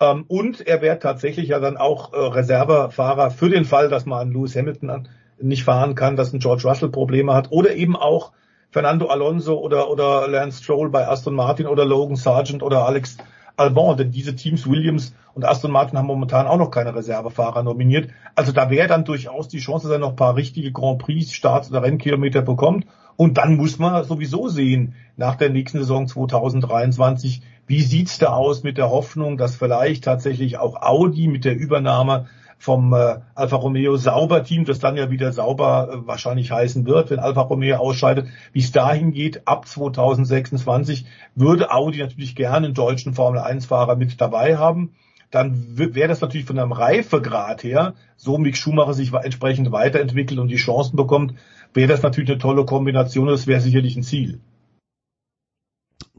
Ähm, und er wäre tatsächlich ja dann auch äh, Reservefahrer für den Fall, dass man Lewis Hamilton an, nicht fahren kann, dass ein George Russell Probleme hat oder eben auch Fernando Alonso oder, oder Lance Stroll bei Aston Martin oder Logan Sargent oder Alex Albon, denn diese Teams Williams und Aston Martin haben momentan auch noch keine Reservefahrer nominiert. Also da wäre dann durchaus die Chance, dass er noch ein paar richtige Grand Prix Starts oder Rennkilometer bekommt. Und dann muss man sowieso sehen, nach der nächsten Saison 2023, wie sieht's da aus mit der Hoffnung, dass vielleicht tatsächlich auch Audi mit der Übernahme vom äh, Alfa Romeo Sauber Team, das dann ja wieder sauber äh, wahrscheinlich heißen wird, wenn Alfa Romeo ausscheidet, wie es dahin geht ab 2026, würde Audi natürlich gerne einen deutschen Formel 1 Fahrer mit dabei haben. Dann wäre das natürlich von einem Reifegrad her, so Mick Schumacher sich entsprechend weiterentwickelt und die Chancen bekommt, wäre das natürlich eine tolle Kombination, das wäre sicherlich ein Ziel.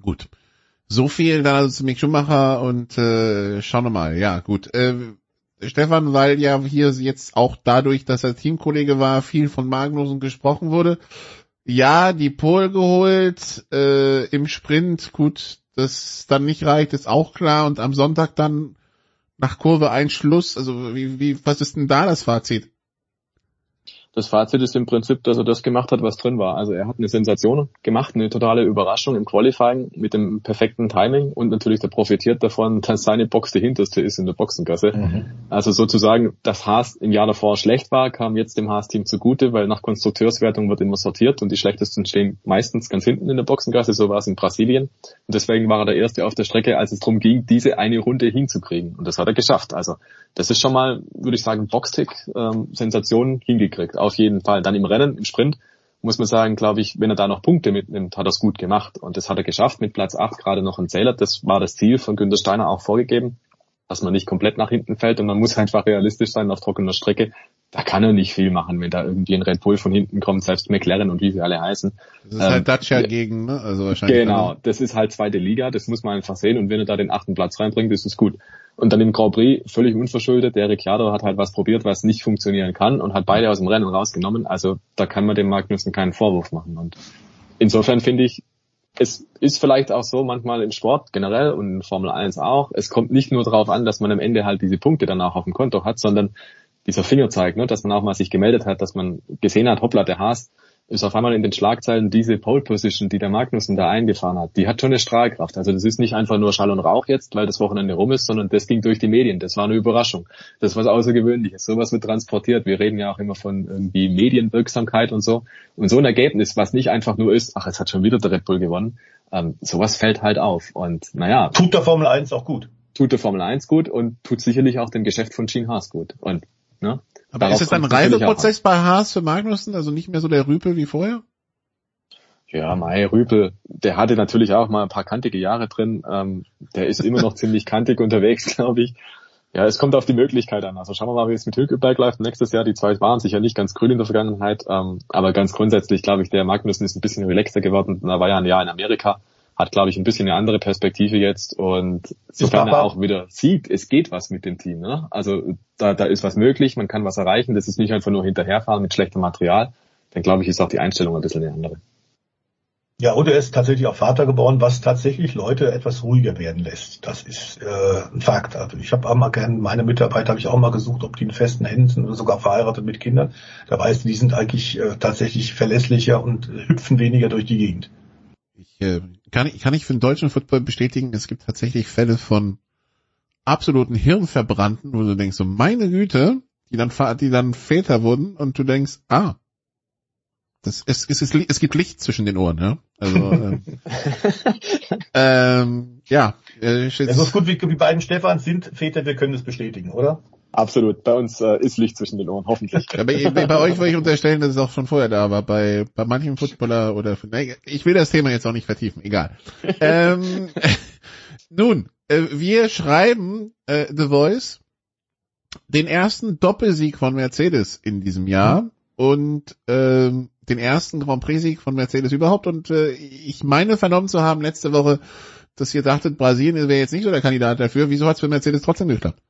Gut. So viel da zu Mick Schumacher und äh, schauen wir mal. Ja, gut. Äh, Stefan, weil ja hier jetzt auch dadurch, dass er Teamkollege war, viel von Magnussen gesprochen wurde. Ja, die Pole geholt äh, im Sprint, gut, das dann nicht reicht, ist auch klar. Und am Sonntag dann nach Kurve ein Schluss. Also wie, wie, was ist denn da das Fazit? Das Fazit ist im Prinzip, dass er das gemacht hat, was drin war. Also er hat eine Sensation gemacht, eine totale Überraschung im Qualifying mit dem perfekten Timing und natürlich der profitiert davon, dass seine Box die hinterste ist in der Boxengasse. Mhm. Also sozusagen, dass Haas im Jahr davor schlecht war, kam jetzt dem Haas-Team zugute, weil nach Konstrukteurswertung wird immer sortiert und die schlechtesten stehen meistens ganz hinten in der Boxengasse, so war es in Brasilien. Und deswegen war er der Erste auf der Strecke, als es darum ging, diese eine Runde hinzukriegen. Und das hat er geschafft. Also das ist schon mal, würde ich sagen, Boxtick, ähm, Sensation hingekriegt auf jeden Fall. Dann im Rennen, im Sprint, muss man sagen, glaube ich, wenn er da noch Punkte mitnimmt, hat er es gut gemacht. Und das hat er geschafft mit Platz 8, gerade noch ein Zähler. Das war das Ziel von Günter Steiner auch vorgegeben, dass man nicht komplett nach hinten fällt und man muss einfach realistisch sein auf trockener Strecke. Da kann er nicht viel machen, wenn da irgendwie ein Red Bull von hinten kommt, selbst McLaren und wie sie alle heißen. Das ist halt Dacia ähm, gegen, ne? Also wahrscheinlich. Genau, das ist halt zweite Liga, das muss man einfach sehen und wenn er da den achten Platz reinbringt, ist es gut. Und dann im Grand Prix völlig unverschuldet. Der Ricciardo hat halt was probiert, was nicht funktionieren kann und hat beide aus dem Rennen rausgenommen. Also da kann man dem Magnussen keinen Vorwurf machen. Und insofern finde ich, es ist vielleicht auch so manchmal im Sport generell und in Formel 1 auch. Es kommt nicht nur darauf an, dass man am Ende halt diese Punkte dann auch auf dem Konto hat, sondern dieser Fingerzeig, ne, dass man auch mal sich gemeldet hat, dass man gesehen hat, hoppla, der Haas, ist auf einmal in den Schlagzeilen diese Pole Position, die der Magnussen da eingefahren hat, die hat schon eine Strahlkraft. Also das ist nicht einfach nur Schall und Rauch jetzt, weil das Wochenende rum ist, sondern das ging durch die Medien. Das war eine Überraschung. Das ist was Außergewöhnliches. Sowas wird transportiert. Wir reden ja auch immer von irgendwie Medienwirksamkeit und so. Und so ein Ergebnis, was nicht einfach nur ist, ach, es hat schon wieder der Red Bull gewonnen, ähm, sowas fällt halt auf. Und naja. Tut der Formel 1 auch gut. Tut der Formel 1 gut und tut sicherlich auch dem Geschäft von Gene Haas gut. Und, ne? Aber ist es ein. Reifeprozess bei Haas für Magnussen? Also nicht mehr so der Rüpel wie vorher? Ja, Mai Rüpel, der hatte natürlich auch mal ein paar kantige Jahre drin. Ähm, der ist immer noch ziemlich kantig unterwegs, glaube ich. Ja, es kommt auf die Möglichkeit an. Also schauen wir mal, wie es mit Hülkenberg läuft nächstes Jahr. Die zwei waren sicher nicht ganz grün in der Vergangenheit, ähm, aber ganz grundsätzlich glaube ich, der Magnussen ist ein bisschen relaxter geworden. Da war ja ein Jahr in Amerika, hat glaube ich ein bisschen eine andere Perspektive jetzt und sofern er auch wieder sieht, es geht was mit dem Team. Ne? Also da, da ist was möglich, man kann was erreichen. Das ist nicht einfach nur hinterherfahren mit schlechtem Material. Dann glaube ich, ist auch die Einstellung ein bisschen eine andere. Ja, und er ist tatsächlich auch Vater geworden, was tatsächlich Leute etwas ruhiger werden lässt. Das ist äh, ein Fakt. Also ich habe auch mal gern, meine Mitarbeiter habe ich auch mal gesucht, ob die in festen Händen sind oder sogar verheiratet mit Kindern. Da weißt du, die sind eigentlich äh, tatsächlich verlässlicher und äh, hüpfen weniger durch die Gegend. Ich, äh, kann, ich, kann ich für den deutschen Football bestätigen, es gibt tatsächlich Fälle von absoluten Hirnverbrannten, wo du denkst, so meine Güte, die dann, die dann Väter wurden und du denkst, ah, das, es, es, ist, es gibt Licht zwischen den Ohren, ja. Also, ähm, ähm, ja, äh, ich Ja, so gut wie, wie beiden Stefans sind Väter, wir können es bestätigen, oder? Absolut. Bei uns äh, ist Licht zwischen den Ohren, hoffentlich. Bei, bei, euch würde ich unterstellen, dass es auch schon vorher da war. Bei, bei manchen Footballer oder nee, ich will das Thema jetzt auch nicht vertiefen, egal. ähm, nun, äh, wir schreiben äh, The Voice den ersten Doppelsieg von Mercedes in diesem Jahr und ähm, den ersten Grand Prix-Sieg von Mercedes überhaupt. Und äh, ich meine vernommen zu haben letzte Woche, dass ihr dachtet, Brasilien wäre jetzt nicht so der Kandidat dafür. Wieso hat es für Mercedes trotzdem geklappt?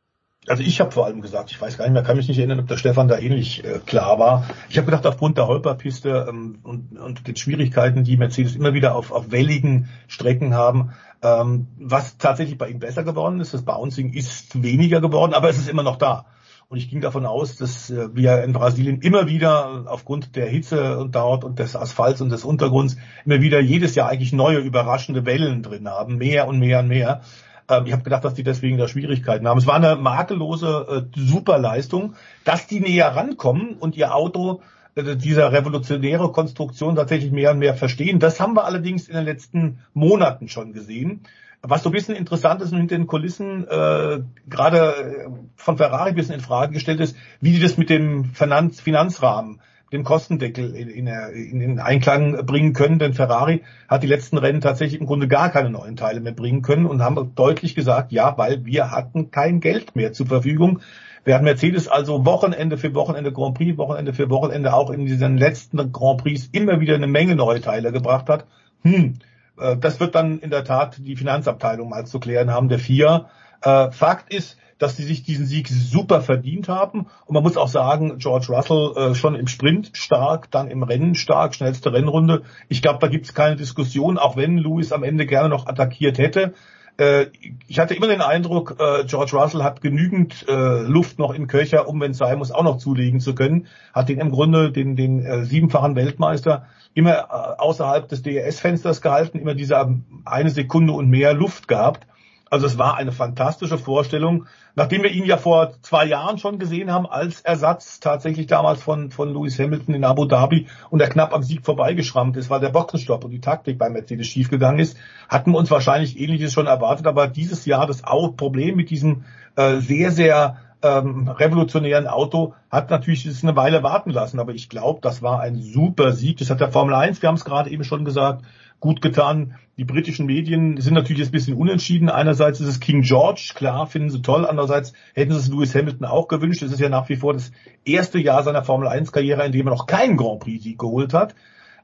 Also ich habe vor allem gesagt, ich weiß gar nicht mehr, kann mich nicht erinnern, ob der Stefan da ähnlich äh, klar war. Ich habe gedacht, aufgrund der Holperpiste ähm, und, und den Schwierigkeiten, die Mercedes immer wieder auf, auf welligen Strecken haben, ähm, was tatsächlich bei ihm besser geworden ist, das Bouncing ist weniger geworden, aber es ist immer noch da. Und ich ging davon aus, dass äh, wir in Brasilien immer wieder aufgrund der Hitze und dort und des Asphalts und des Untergrunds immer wieder jedes Jahr eigentlich neue überraschende Wellen drin haben, mehr und mehr und mehr. Ähm, ich habe gedacht, dass die deswegen da Schwierigkeiten haben. Es war eine makellose äh, Superleistung, dass die näher rankommen und ihr Auto äh, dieser revolutionäre Konstruktion tatsächlich mehr und mehr verstehen. Das haben wir allerdings in den letzten Monaten schon gesehen. Was so ein bisschen interessant ist und hinter den Kulissen äh, gerade äh, von Ferrari ein bisschen in Frage gestellt ist, wie die das mit dem Finanz Finanzrahmen, dem Kostendeckel in, in, in, in Einklang bringen können. Denn Ferrari hat die letzten Rennen tatsächlich im Grunde gar keine neuen Teile mehr bringen können und haben deutlich gesagt, ja, weil wir hatten kein Geld mehr zur Verfügung. Während Mercedes also Wochenende für Wochenende Grand Prix, Wochenende für Wochenende auch in diesen letzten Grand Prix immer wieder eine Menge neue Teile gebracht hat. Hm, äh, das wird dann in der Tat die Finanzabteilung mal zu klären haben, der vier. Äh, Fakt ist, dass sie sich diesen Sieg super verdient haben. Und man muss auch sagen, George Russell äh, schon im Sprint stark, dann im Rennen stark, schnellste Rennrunde. Ich glaube, da gibt es keine Diskussion, auch wenn Lewis am Ende gerne noch attackiert hätte. Äh, ich hatte immer den Eindruck, äh, George Russell hat genügend äh, Luft noch im Köcher, um, wenn es sein muss, auch noch zulegen zu können. Hat den im Grunde, den, den siebenfachen Weltmeister, immer außerhalb des DRS-Fensters gehalten, immer diese eine Sekunde und mehr Luft gehabt. Also es war eine fantastische Vorstellung, nachdem wir ihn ja vor zwei Jahren schon gesehen haben als Ersatz tatsächlich damals von von Lewis Hamilton in Abu Dhabi und er knapp am Sieg vorbeigeschrammt ist, weil der Boxenstopp und die Taktik bei Mercedes schiefgegangen ist, hatten wir uns wahrscheinlich Ähnliches schon erwartet, aber dieses Jahr das Problem mit diesem äh, sehr sehr ähm, revolutionären Auto hat natürlich das eine Weile warten lassen, aber ich glaube, das war ein super Sieg. Das hat der Formel 1, wir haben es gerade eben schon gesagt, gut getan. Die britischen Medien sind natürlich jetzt ein bisschen unentschieden. Einerseits ist es King George, klar, finden sie toll. Andererseits hätten sie es Lewis Hamilton auch gewünscht. Es ist ja nach wie vor das erste Jahr seiner Formel 1 Karriere, in dem er noch keinen Grand Prix Sieg geholt hat.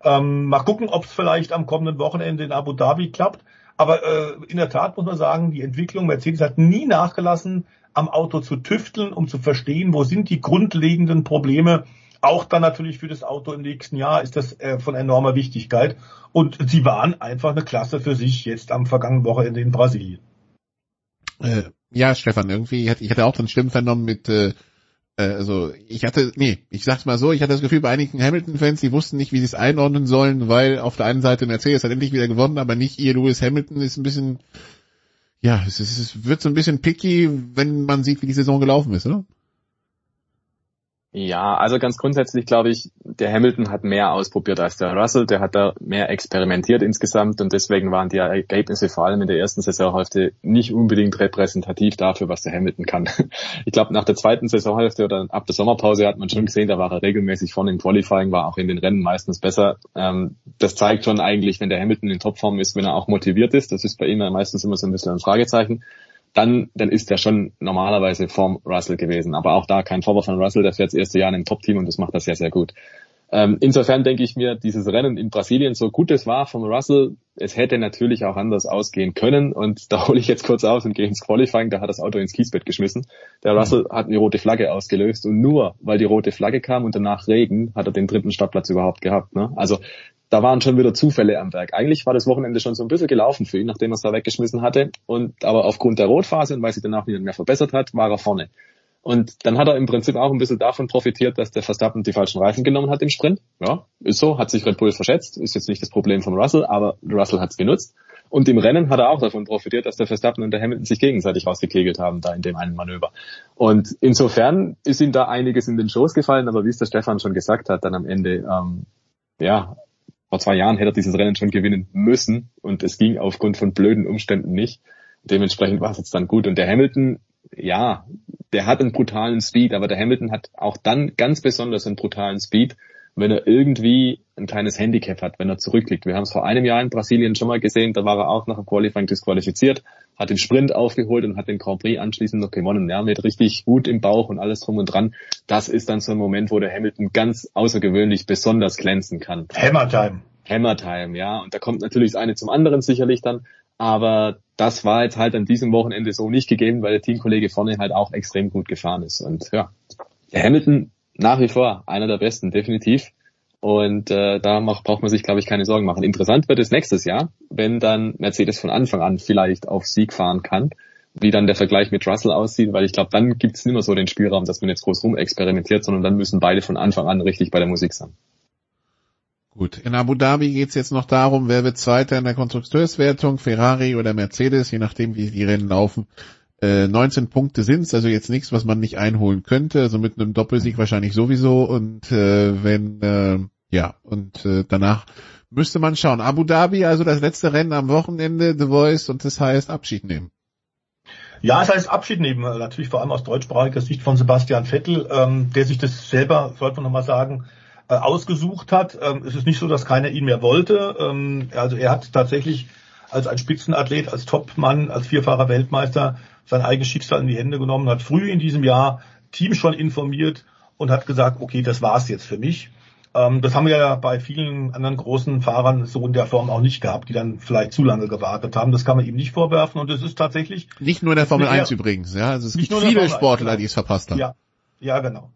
Ähm, mal gucken, ob es vielleicht am kommenden Wochenende in Abu Dhabi klappt. Aber äh, in der Tat muss man sagen, die Entwicklung Mercedes hat nie nachgelassen, am Auto zu tüfteln, um zu verstehen, wo sind die grundlegenden Probleme. Auch dann natürlich für das Auto im nächsten Jahr ist das äh, von enormer Wichtigkeit. Und sie waren einfach eine Klasse für sich jetzt am vergangenen Wochenende in Brasilien. Äh, ja, Stefan, irgendwie, ich hatte, auch dann Stimmen vernommen mit, äh, Äh, also ich hatte, nee, ich sag's mal so, ich hatte das Gefühl bei einigen Hamilton-Fans, die wussten nicht, wie sie es einordnen sollen, weil auf der einen Seite Mercedes hat endlich wieder gewonnen, aber nicht ihr Lewis Hamilton ist ein bisschen, ja, es, ist, es wird so ein bisschen picky, wenn man sieht, wie die Saison gelaufen ist, oder? Ja, also ganz grundsätzlich glaube ich, der Hamilton hat mehr ausprobiert als der Russell, der hat da mehr experimentiert insgesamt und deswegen waren die Ergebnisse vor allem in der ersten Saisonhälfte nicht unbedingt repräsentativ dafür, was der Hamilton kann. Ich glaube, nach der zweiten Saisonhälfte oder ab der Sommerpause hat man schon gesehen, da war er regelmäßig vorne im Qualifying, war auch in den Rennen meistens besser. Ähm, das zeigt schon eigentlich, wenn der Hamilton in Topform ist, wenn er auch motiviert ist, das ist bei ihm meistens immer so ein bisschen ein Fragezeichen dann, dann ist er schon normalerweise vorm Russell gewesen. Aber auch da kein Vorwurf von Russell, der fährt das erste Jahr in einem Top-Team und das macht er sehr, sehr gut. Ähm, insofern denke ich mir, dieses Rennen in Brasilien, so gut es war von Russell, es hätte natürlich auch anders ausgehen können. Und da hole ich jetzt kurz aus und gehe ins Qualifying, da hat das Auto ins Kiesbett geschmissen. Der Russell hat eine rote Flagge ausgelöst und nur weil die rote Flagge kam und danach Regen, hat er den dritten Startplatz überhaupt gehabt. Ne? Also da waren schon wieder Zufälle am Werk. Eigentlich war das Wochenende schon so ein bisschen gelaufen für ihn, nachdem er es da weggeschmissen hatte. Und aber aufgrund der Rotphase und weil sich danach nicht mehr verbessert hat, war er vorne. Und dann hat er im Prinzip auch ein bisschen davon profitiert, dass der Verstappen die falschen Reifen genommen hat im Sprint. Ja, ist so, hat sich Red Bull verschätzt, ist jetzt nicht das Problem von Russell, aber Russell hat es genutzt. Und im Rennen hat er auch davon profitiert, dass der Verstappen und der Hamilton sich gegenseitig rausgekegelt haben, da in dem einen Manöver. Und insofern ist ihm da einiges in den Schoß gefallen, aber wie es der Stefan schon gesagt hat, dann am Ende, ähm, ja, vor zwei Jahren hätte er dieses Rennen schon gewinnen müssen und es ging aufgrund von blöden Umständen nicht. Dementsprechend war es jetzt dann gut. Und der Hamilton, ja, der hat einen brutalen Speed, aber der Hamilton hat auch dann ganz besonders einen brutalen Speed, wenn er irgendwie ein kleines Handicap hat, wenn er zurückliegt. Wir haben es vor einem Jahr in Brasilien schon mal gesehen, da war er auch nach dem Qualifying disqualifiziert, hat den Sprint aufgeholt und hat den Grand Prix anschließend noch gewonnen, ja, mit richtig gut im Bauch und alles drum und dran. Das ist dann so ein Moment, wo der Hamilton ganz außergewöhnlich besonders glänzen kann. Hammer Time. Hammer Time, ja. Und da kommt natürlich das eine zum anderen sicherlich dann. Aber das war jetzt halt an diesem Wochenende so nicht gegeben, weil der Teamkollege vorne halt auch extrem gut gefahren ist. Und ja, Hamilton nach wie vor einer der besten, definitiv. Und äh, da macht, braucht man sich, glaube ich, keine Sorgen machen. Interessant wird es nächstes Jahr, wenn dann Mercedes von Anfang an vielleicht auf Sieg fahren kann, wie dann der Vergleich mit Russell aussieht, weil ich glaube, dann gibt es nicht mehr so den Spielraum, dass man jetzt groß rum experimentiert, sondern dann müssen beide von Anfang an richtig bei der Musik sein. Gut, in Abu Dhabi geht's jetzt noch darum, wer wird Zweiter in der Konstrukteurswertung, Ferrari oder Mercedes, je nachdem wie die Rennen laufen. Äh, 19 Punkte sind's, also jetzt nichts, was man nicht einholen könnte, also mit einem Doppelsieg wahrscheinlich sowieso und äh, wenn, äh, ja, und äh, danach müsste man schauen. Abu Dhabi, also das letzte Rennen am Wochenende, The Voice und das heißt Abschied nehmen. Ja, es heißt Abschied nehmen, natürlich vor allem aus deutschsprachiger Sicht von Sebastian Vettel, ähm, der sich das selber, sollte man nochmal sagen, äh, ausgesucht hat. Ähm, es ist nicht so, dass keiner ihn mehr wollte. Ähm, also er hat tatsächlich als ein Spitzenathlet, als Topmann, als vierfacher Weltmeister sein eigenes Schicksal in die Hände genommen, hat früh in diesem Jahr Team schon informiert und hat gesagt, okay, das war's jetzt für mich. Ähm, das haben wir ja bei vielen anderen großen Fahrern so in der Form auch nicht gehabt, die dann vielleicht zu lange gewartet haben. Das kann man ihm nicht vorwerfen und es ist tatsächlich... Nicht nur in der Formel 1 übrigens, ja. Also es gibt viele Sportler, die es verpasst haben. Ja, ja genau.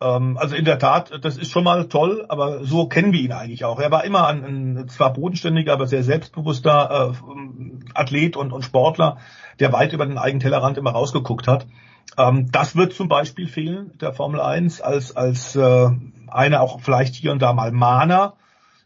Ähm, also in der Tat, das ist schon mal toll, aber so kennen wir ihn eigentlich auch. Er war immer ein, ein zwar bodenständiger, aber sehr selbstbewusster äh, Athlet und, und Sportler, der weit über den eigenen Tellerrand immer rausgeguckt hat. Ähm, das wird zum Beispiel fehlen, der Formel 1, als, als äh, einer auch vielleicht hier und da mal Mahner.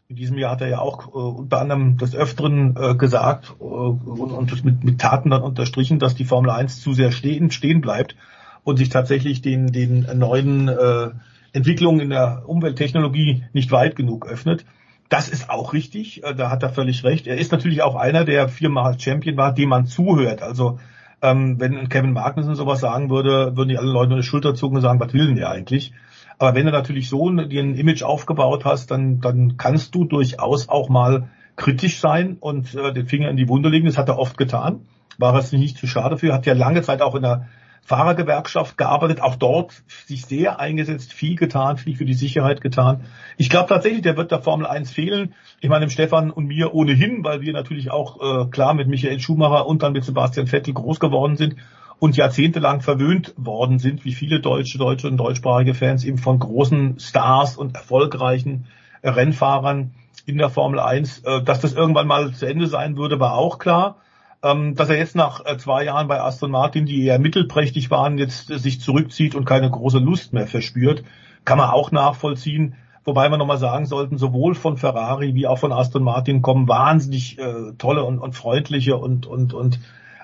In diesem Jahr hat er ja auch äh, unter anderem des Öfteren äh, gesagt äh, und, und mit, mit Taten dann unterstrichen, dass die Formel 1 zu sehr stehen, stehen bleibt und sich tatsächlich den, den neuen äh, Entwicklungen in der Umwelttechnologie nicht weit genug öffnet. Das ist auch richtig, äh, da hat er völlig recht. Er ist natürlich auch einer, der viermal Champion war, dem man zuhört. Also ähm, wenn Kevin Magnussen sowas sagen würde, würden die alle Leute nur die Schulter zucken und sagen, was will denn der eigentlich? Aber wenn du natürlich so dir ein Image aufgebaut hast, dann, dann kannst du durchaus auch mal kritisch sein und äh, den Finger in die Wunde legen. Das hat er oft getan. War es nicht zu schade für. Hat ja lange Zeit auch in der Fahrergewerkschaft gearbeitet, auch dort sich sehr eingesetzt, viel getan, viel für die Sicherheit getan. Ich glaube tatsächlich, der wird der Formel 1 fehlen. Ich meine, dem Stefan und mir ohnehin, weil wir natürlich auch äh, klar mit Michael Schumacher und dann mit Sebastian Vettel groß geworden sind und jahrzehntelang verwöhnt worden sind, wie viele deutsche, deutsche und deutschsprachige Fans eben von großen Stars und erfolgreichen Rennfahrern in der Formel 1. Äh, dass das irgendwann mal zu Ende sein würde, war auch klar. Ähm, dass er jetzt nach äh, zwei Jahren bei Aston Martin, die eher mittelprächtig waren, jetzt äh, sich zurückzieht und keine große Lust mehr verspürt, kann man auch nachvollziehen. Wobei wir nochmal sagen sollten, sowohl von Ferrari wie auch von Aston Martin kommen wahnsinnig äh, tolle und, und freundliche und, und, und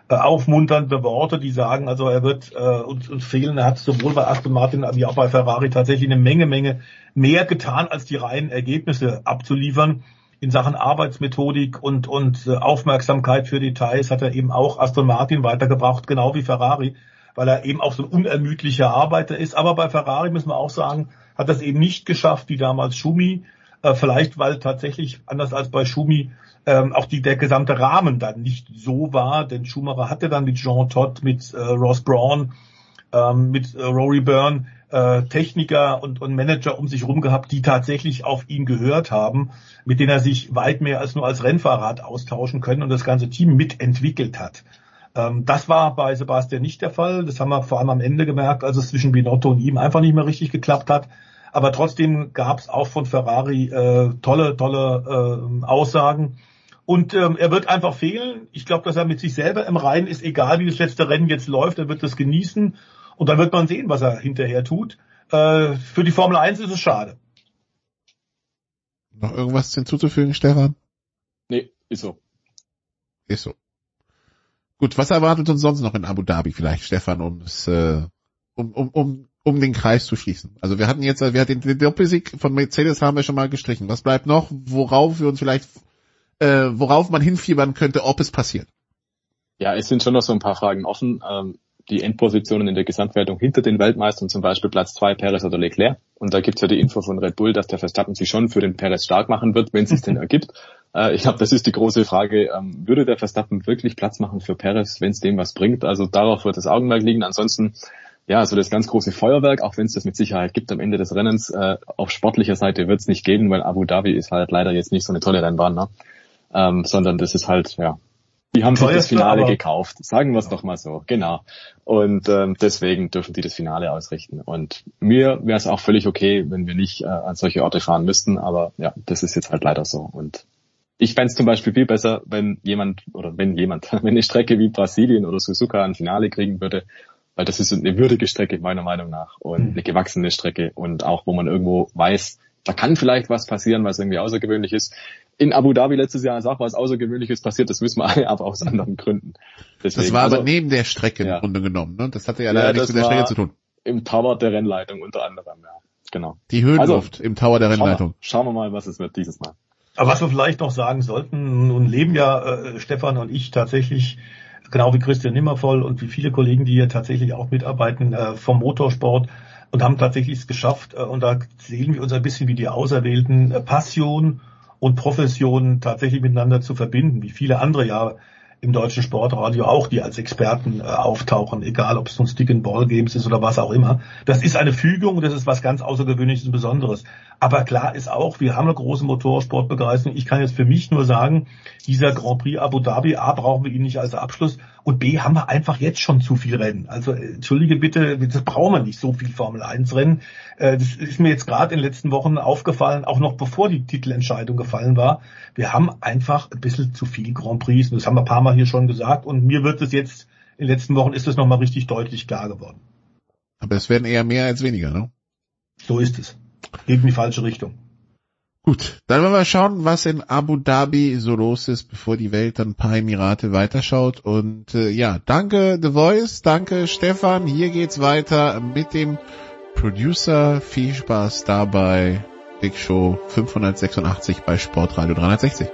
äh, aufmunternde Worte, die sagen, also er wird äh, uns, uns fehlen. Er hat sowohl bei Aston Martin wie auch bei Ferrari tatsächlich eine Menge, Menge mehr getan, als die reinen Ergebnisse abzuliefern. In Sachen Arbeitsmethodik und, und äh, Aufmerksamkeit für Details hat er eben auch Aston Martin weitergebracht, genau wie Ferrari, weil er eben auch so ein unermüdlicher Arbeiter ist. Aber bei Ferrari müssen wir auch sagen, hat das eben nicht geschafft, wie damals Schumi. Äh, vielleicht, weil tatsächlich, anders als bei Schumi, ähm, auch die, der gesamte Rahmen dann nicht so war, denn Schumacher hatte dann mit Jean Todt, mit äh, Ross Braun, ähm, mit Rory Byrne äh, Techniker und, und Manager um sich rum gehabt, die tatsächlich auf ihn gehört haben, mit denen er sich weit mehr als nur als Rennfahrer hat austauschen können und das ganze Team mitentwickelt hat. Ähm, das war bei Sebastian nicht der Fall. Das haben wir vor allem am Ende gemerkt, als es zwischen Binotto und ihm einfach nicht mehr richtig geklappt hat. Aber trotzdem gab es auch von Ferrari äh, tolle, tolle äh, Aussagen. Und ähm, er wird einfach fehlen. Ich glaube, dass er mit sich selber im Reinen ist, egal wie das letzte Rennen jetzt läuft, er wird das genießen. Und dann wird man sehen, was er hinterher tut. Äh, für die Formel 1 ist es schade. Noch irgendwas hinzuzufügen, Stefan? Nee, ist so. Ist so. Gut, was erwartet uns sonst noch in Abu Dhabi vielleicht, Stefan, um's, äh, um, um, um, um den Kreis zu schließen? Also wir hatten jetzt, wir hatten den Doppelsieg von Mercedes haben wir schon mal gestrichen. Was bleibt noch, worauf wir uns vielleicht, äh, worauf man hinfiebern könnte, ob es passiert? Ja, es sind schon noch so ein paar Fragen offen. Ähm, die Endpositionen in der Gesamtwertung hinter den Weltmeistern, zum Beispiel Platz zwei Perez oder Leclerc. Und da gibt's ja die Info von Red Bull, dass der Verstappen sich schon für den Perez stark machen wird, wenn es sich denn ergibt. Äh, ich glaube, das ist die große Frage. Ähm, würde der Verstappen wirklich Platz machen für Perez, wenn es dem was bringt? Also darauf wird das Augenmerk liegen. Ansonsten, ja, so das ganz große Feuerwerk, auch wenn es das mit Sicherheit gibt am Ende des Rennens, äh, auf sportlicher Seite wird es nicht geben, weil Abu Dhabi ist halt leider jetzt nicht so eine tolle Rennbahn, ne? ähm, sondern das ist halt, ja, die haben sich das Teuerste, Finale gekauft, sagen wir es doch mal so, genau. Und ähm, deswegen dürfen die das Finale ausrichten. Und mir wäre es auch völlig okay, wenn wir nicht äh, an solche Orte fahren müssten, aber ja, das ist jetzt halt leider so. Und ich fände es zum Beispiel viel besser, wenn jemand oder wenn jemand, wenn eine Strecke wie Brasilien oder Suzuka ein Finale kriegen würde, weil das ist eine würdige Strecke meiner Meinung nach. Und eine gewachsene Strecke. Und auch wo man irgendwo weiß, da kann vielleicht was passieren, was irgendwie außergewöhnlich ist. In Abu Dhabi letztes Jahr ist auch was Außergewöhnliches passiert, das wissen wir alle, aber aus anderen Gründen. Deswegen, Das war aber also- neben der Strecke im Ja. Grunde genommen, ne? Das hatte ja leider nichts das mit der Strecke zu tun. Im Tower der Rennleitung unter anderem, ja. Genau. Die Höhenluft im Tower der schauen wir- Rennleitung. Schauen wir mal, was es wird dieses Mal. Aber was wir vielleicht noch sagen sollten, nun leben ja äh, Stefan und ich tatsächlich, genau wie Christian Nimmervoll und wie viele Kollegen, die hier tatsächlich auch mitarbeiten, äh, vom Motorsport und haben tatsächlich es geschafft. Äh, und da sehen wir uns ein bisschen wie die Auserwählten, äh, Passion und Profession tatsächlich miteinander zu verbinden, wie viele andere ja im deutschen Sportradio auch, die als Experten äh, auftauchen, egal ob es nun Stick and Ball Games ist oder was auch immer. Das ist eine Fügung, das ist was ganz Außergewöhnliches und Besonderes. Aber klar ist auch, wir haben eine große Motorsportbegeisterung. Ich kann jetzt für mich nur sagen, dieser Grand Prix Abu Dhabi, A, brauchen wir ihn nicht als Abschluss und B, haben wir einfach jetzt schon zu viel Rennen. Also äh, entschuldige bitte, das brauchen wir nicht so viel Formel 1 Rennen. Äh, Das ist mir jetzt gerade in den letzten Wochen aufgefallen, auch noch bevor die Titelentscheidung gefallen war. Wir haben einfach ein bisschen zu viel Grand Prix. Das haben wir ein paar Mal hier schon gesagt und mir wird es jetzt, in den letzten Wochen ist es nochmal richtig deutlich klar geworden. Aber es werden eher mehr als weniger, ne? So ist es. Geht in die falsche Richtung. Gut, dann wollen wir schauen, was in Abu Dhabi so los ist, bevor die Welt dann ein paar Emirate weiterschaut. Und äh, ja, danke The Voice, danke Stefan. Hier geht's weiter mit dem Producer. Viel Spaß dabei. Big Show 586 bei Sportradio 360.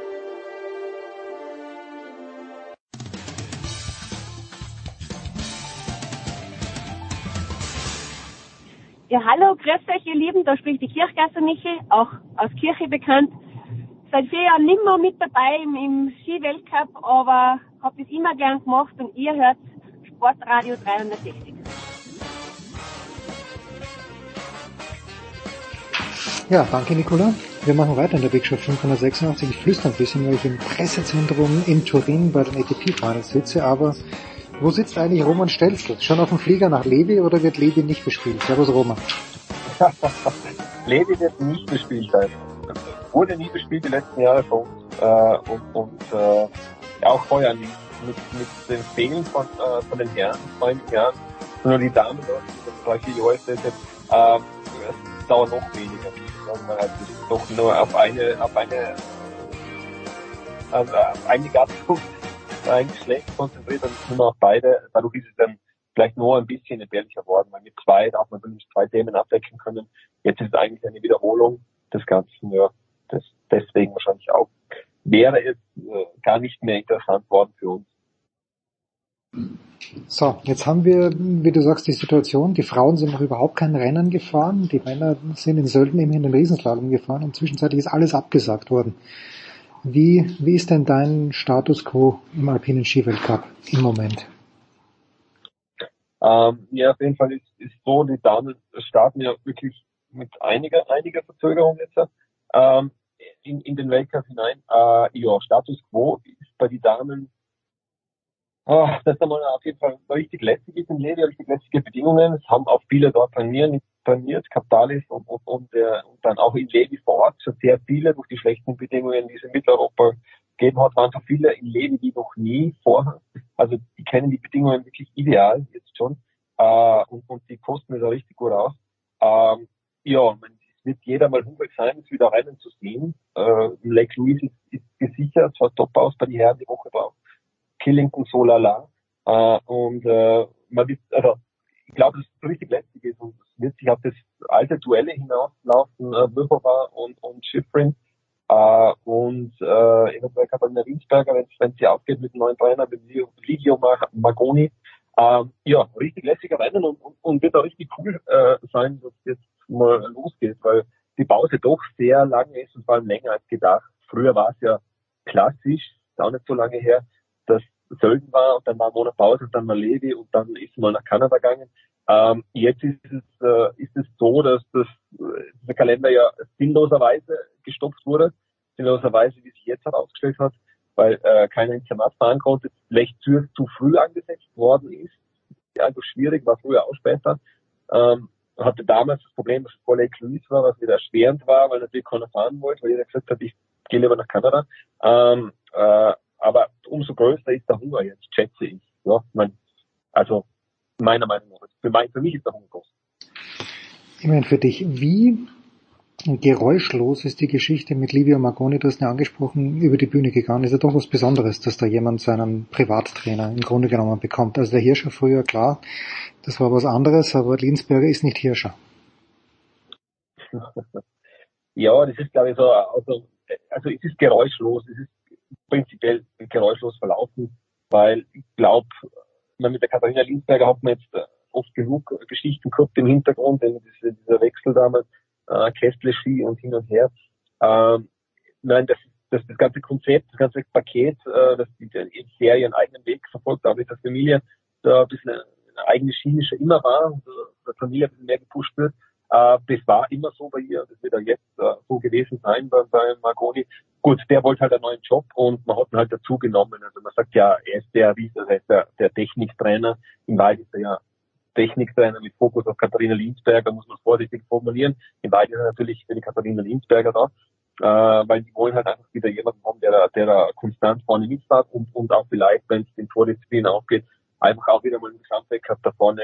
Ja, hallo, grüß euch, ihr Lieben, da spricht die Kirchgasser Michel, auch aus Kirche bekannt. Seit vier Jahren nimmer mit dabei im, im Skiweltcup, aber hab das immer gern gemacht und ihr hört Sportradio 360. Ja, danke Nicola. Wir machen weiter in der Big Show 586. Ich flüster ein bisschen, weil ich im Pressezentrum in Turin bei den ATP-Finals sitze, aber wo sitzt eigentlich Roman Stelzl? Schon auf dem Flieger nach Levi oder wird Levi nicht bespielt? Servus Roman. Levi wird nicht bespielt sein. Wurde nie bespielt die letzten Jahre von uns äh, und, und äh, auch vorher nie. mit, mit dem Fehlen von, äh, von den Herren, allem Herren, nur die Damen dort, vier Jahre ist das jetzt, es dauert noch weniger. Sagen wir das doch nur auf eine, auf eine, also auf eine Gattung, ein Geschlecht konzentriert und nur auf beide. Dadurch ist es dann vielleicht nur ein bisschen entbehrlicher geworden, weil mit zwei darf man zumindest zwei Themen abdecken können. Jetzt ist es eigentlich eine Wiederholung des Ganzen, ja. Das, deswegen wahrscheinlich auch. Wäre es äh, gar nicht mehr interessant worden für uns. So, jetzt haben wir, wie du sagst, die Situation, die Frauen sind noch überhaupt kein Rennen gefahren, die Männer sind in Sölden immerhin den Riesenslalom gefahren und zwischenzeitlich ist alles abgesagt worden. Wie, wie ist denn dein Status quo im alpinen Skiweltcup im Moment? Ähm, ja, auf jeden Fall ist, ist so, die Damen starten ja wirklich mit einiger, einiger Verzögerung jetzt ähm, in, in den Weltcup hinein. Äh, ja, Status quo ist bei den Damen, oh, dass da mal auf jeden Fall richtig lässig ist in Levi, richtig lässige Bedingungen. Es haben auch viele dort trainieren, trainiert, Kapitalis und, und, und, äh, und dann auch in Levi vor Ort schon sehr viele durch die schlechten Bedingungen, die es in Mitteleuropa gegeben hat, waren so viele in Levi wie noch nie vorher. Also die kennen die Bedingungen wirklich ideal jetzt schon äh, und, und die kosten es auch richtig gut aus. Ähm, ja, man, es wird jeder mal hungrig sein, es wieder rennen zu sehen. Äh, Lake Louise ist, ist gesichert, schaut top aus bei den Herren die Woche drauf. Killington so lala. Äh, und äh, man wird, also ich glaube, dass es richtig lästig ist und es wird sich auf das alte Duelle hinauslaufen, äh, Möhova und, und Schifrin. Äh, und äh, eventuell Katharina Rinsberger, wenn wenn sie aufgeht mit dem neuen Trainer, mit Ligio Magoni. Äh, ja, richtig lässiger Rennen und, und, und wird auch richtig cool äh, sein, dass jetzt mal losgeht, weil die Pause doch sehr lange ist und vor allem länger als gedacht. Früher war es ja klassisch, ist auch nicht so lange her, dass Sölden war und dann war ein Monat Pause und dann mal Levi und dann ist man nach Kanada gegangen. Ähm, jetzt ist es, äh, ist es so, dass das, äh, der Kalender ja sinnloserweise gestopft wurde, sinnloserweise, wie sich jetzt herausgestellt hat, weil äh, keiner ins Zermatt fahren konnte, vielleicht zu, zu früh angesetzt worden ist. Ja, einfach schwierig, war früher auch später. Ähm, hatte damals das Problem, dass es vor Lake Louise war, was wieder erschwerend war, weil natürlich keiner fahren wollte, weil jeder gesagt hat, ich gehe lieber nach Kanada. Ähm, äh, aber umso größer ist der Hunger jetzt, schätze ich. Ja, mein, also meiner Meinung nach. Für, mein, für mich ist der Hunger groß. Ich meine, für dich, wie geräuschlos ist die Geschichte mit Livio Magoni, du hast ja angesprochen, über die Bühne gegangen. Ist ja doch was Besonderes, dass da jemand seinen Privattrainer im Grunde genommen bekommt. Also der Hirscher früher, klar, das war was anderes, aber Linsberger ist nicht Hirscher. ja, das ist glaube ich so, also, also es ist geräuschlos, es ist prinzipiell geräuschlos verlaufen, weil ich glaube, mit der Katharina Linsberger hat man jetzt oft genug Geschichten gehabt im Hintergrund, denn dieser, Wechsel damals, äh, Kästle Ski und hin und her. Ähm, nein, das, das, das ganze Konzept, das ganze Paket, äh, dass die, die Serie ihren eigenen Weg verfolgt, auch mit der Familie da ein bisschen eine, eigene Schiene schon immer war, und, äh, Familie ein bisschen mehr gepusht wird. Äh, das war immer so bei ihr, das wird auch jetzt äh, so gewesen sein bei, bei Margoni. Gut, der wollte halt einen neuen Job und man hat ihn halt dazu genommen. Also man sagt ja, er ist der, wie das heißt, der, der Techniktrainer. In Wahrheit ist er ja Techniktrainer mit Fokus auf Katharina Linsberger, muss man vorsichtig formulieren. In Wahrheit ist er natürlich für die Katharina Linsberger da, äh, weil die wollen halt einfach wieder jemanden haben, der, der da konstant vorne mitfährt und, und auch vielleicht, wenn es den Tordisziplin aufgeht, einfach auch wieder mal im Gesamtweltcup da vorne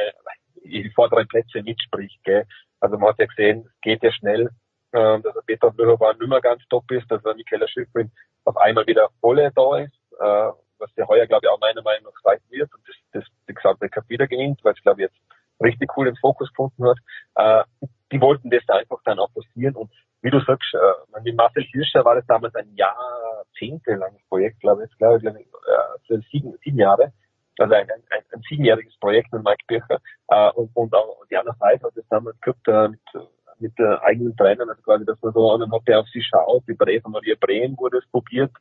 die vorderen Plätze mitspricht. Gell? Also man hat ja gesehen, es geht ja schnell, äh, dass der Peter Blöcher nicht mehr ganz top ist, dass der Michaela Schifrin auf einmal wieder volle da ist, äh, was der heuer, glaube ich, auch meiner Meinung nach sein wird und das, das, das Gesamtweltcup wieder gewinnt, weil es, glaube ich, jetzt richtig cool den Fokus gefunden hat. Äh, die wollten das da einfach dann auch passieren und wie du sagst, äh, mit Marcel Hirscher war das damals ein jahrzehntelanges Projekt, glaube ich, glaube ich, glaube ich äh, sieben, sieben Jahre also ein, ein, ein siebenjähriges Projekt mit Mike Bircher äh, und, und auch die andere Seite hat das damals gehabt äh, mit, mit äh, eigenen Trainern, also quasi, dass man so dann hat der auf sie schaut, wie bei Eva Maria Breen wurde es probiert,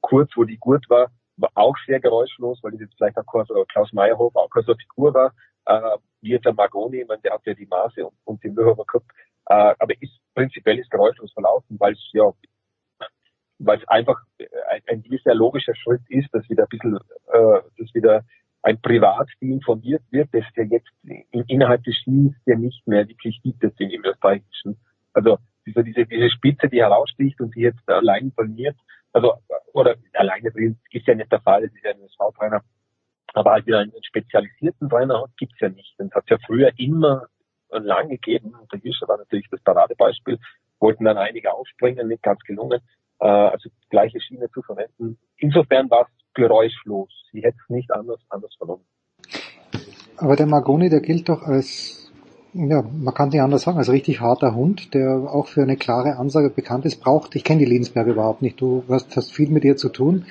kurz, wo die gut war, war auch sehr geräuschlos, weil das jetzt vielleicht auch Klaus, Klaus Meyerhof auch keine so Figur war, äh, wie jetzt der Margoni, ich meine, der hat ja die Maße und, und die Mühlhofer gehabt, äh, aber ist, prinzipiell ist geräuschlos verlaufen, weil es ja weil es einfach ein, ein sehr logischer Schritt ist, dass wieder ein bisschen, äh, dass wieder ein Privatteam formiert wird, das ja jetzt in, innerhalb des Skis ja nicht mehr wirklich gibt, das in im österreichischen. Also diese, diese, diese Spitze, die heraussticht und die jetzt allein trainiert, also, oder alleine ist ja nicht der Fall, das ist ja ein SV-Trainer, aber halt wieder einen spezialisierten Trainer hat, gibt's ja nicht. Es hat ja früher immer lang gegeben, und der Hirscher war natürlich das Paradebeispiel, wollten dann einige aufspringen, nicht ganz gelungen, äh, also gleiche Schiene zu verwenden. Insofern war es geräuschlos. Sie hätte es nicht anders, anders vernommen. Aber der Margoni, der gilt doch als, ja, man kann nicht anders sagen, als richtig harter Hund, der auch für eine klare Ansage bekannt ist, braucht, ich kenne die Linsberg überhaupt nicht, du hast, hast viel mit ihr zu tun,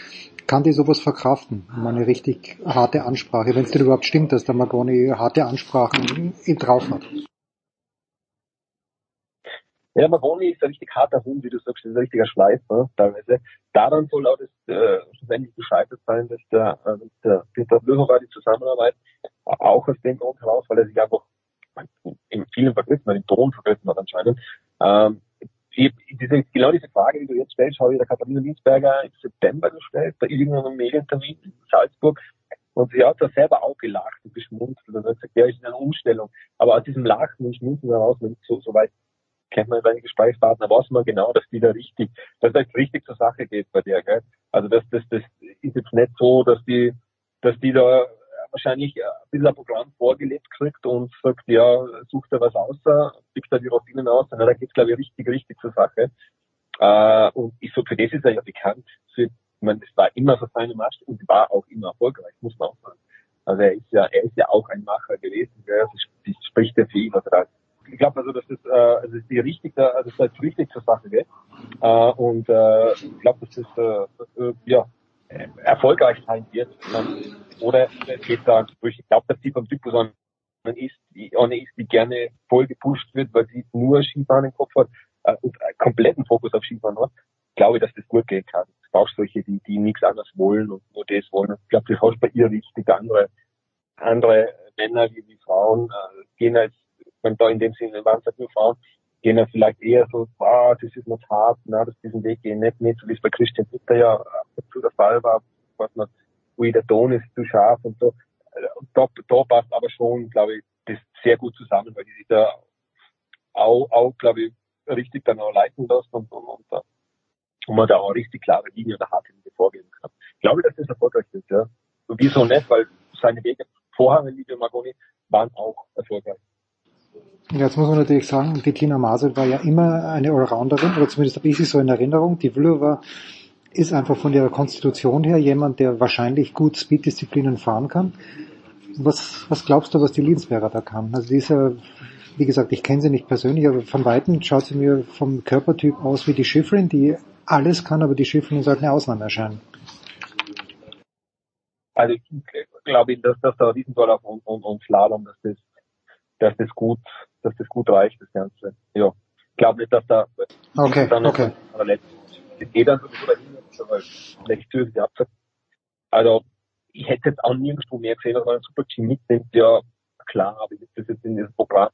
kann die sowas verkraften, um eine richtig harte Ansprache, wenn es denn überhaupt stimmt, dass der Margoni harte Ansprachen drauf hat. Ja, Maroni ist ein richtig harter Hund, wie du sagst, ist ein richtiger Schleif, ne, teilweise. Daran soll auch das äh, schlussendlich gescheitert sein, dass der, äh, der Peter Blöcher die Zusammenarbeit auch aus dem Grund heraus, weil er sich einfach in vielen vergriffen hat, im Ton vergriffen hat anscheinend. Ähm, ich, diese, genau diese Frage, die du jetzt stellst, habe ich der Katharina Linsberger im September gestellt, bei irgendeinem Medientermin in Salzburg. Und sie hat da selber auch gelacht und geschmunzelt und hat gesagt, ja, ist eine Umstellung. Aber aus diesem Lachen und Schmunzeln heraus, wenn so, so weit kennt man seine Gesprächspartner, weiß man genau, dass die da richtig, dass das richtig zur Sache geht bei der, gell? Also das, das, das ist jetzt nicht so, dass die, dass die da wahrscheinlich ein bisschen ein Programm vorgelebt kriegt und sagt, ja, sucht er was aus, pickt er die Rosinen aus, sondern da geht's glaube ich richtig, richtig zur Sache. Äh, und ich so, für das ist er ja bekannt. Für, ich meine, das war immer so seine Marsch und war auch immer erfolgreich, muss man auch sagen. Also er ist ja, er ist ja auch ein Macher gewesen, gell? Das, das spricht ja für ihn ich glaube also, dass das, äh, also das ist die richtige, also das ist richtig zur Sache geht. Äh, und äh, ich glaube, das äh, äh, ja erfolgreich sein wird. Ähm, oder geht da ich glaube, dass die vom Typus an ist, die ist, die gerne voll gepusht wird, weil sie nur Skifahren im Kopf hat äh, und einen kompletten Fokus auf Skifahren hat, glaube ich, dass das gut gehen kann. Du brauchst solche, die, die nichts anderes wollen und nur das wollen. Ich glaube, das hast bei ihr richtig. Andere, andere Männer wie, wie Frauen äh, gehen als wenn da in dem Sinne waren es halt nur Frauen, gehen ja vielleicht eher so, ah, das ist noch hart, na, dass diesen Weg gehen nicht mit, so wie es bei Christian Bitter ja ab zu der Fall war, was man, ui, der Ton ist zu scharf und so. Und da, da passt aber schon, glaube ich, das sehr gut zusammen, weil die sich da auch, auch glaube ich, richtig dann auch leiten lässt und, und, und, und, und man da auch richtig klare Linie oder harte Linie vorgeben kann. Ich glaube, dass das erfolgreich ist, ja. Und wieso nicht, weil seine Wege mit Livio Magoni waren auch erfolgreich. Jetzt muss man natürlich sagen, die Tina Masel war ja immer eine Allrounderin, oder zumindest habe ich sie so in Erinnerung. Die Vlhova ist einfach von ihrer Konstitution her jemand, der wahrscheinlich gut Speeddisziplinen fahren kann. Was, was glaubst du, was die Linsberger da kann? Also die ist ja, wie gesagt, ich kenne sie nicht persönlich, aber von Weitem schaut sie mir vom Körpertyp aus wie die Schifrin, die alles kann, aber die Schifrin sollte eine Ausnahme erscheinen. Also ich glaube, dass, dass da Riesendorf und, und, und Slalom, dass das, dass das gut, dass das gut reicht, das Ganze. Ja. Ich glaube nicht, dass da Okay, dann okay. das geht dann sowieso dahin, weil. Also ich hätte jetzt auch nirgendwo mehr gesehen, dass man einen Super G mitnimmt, ja klar, aber jetzt das jetzt in diesem Programm,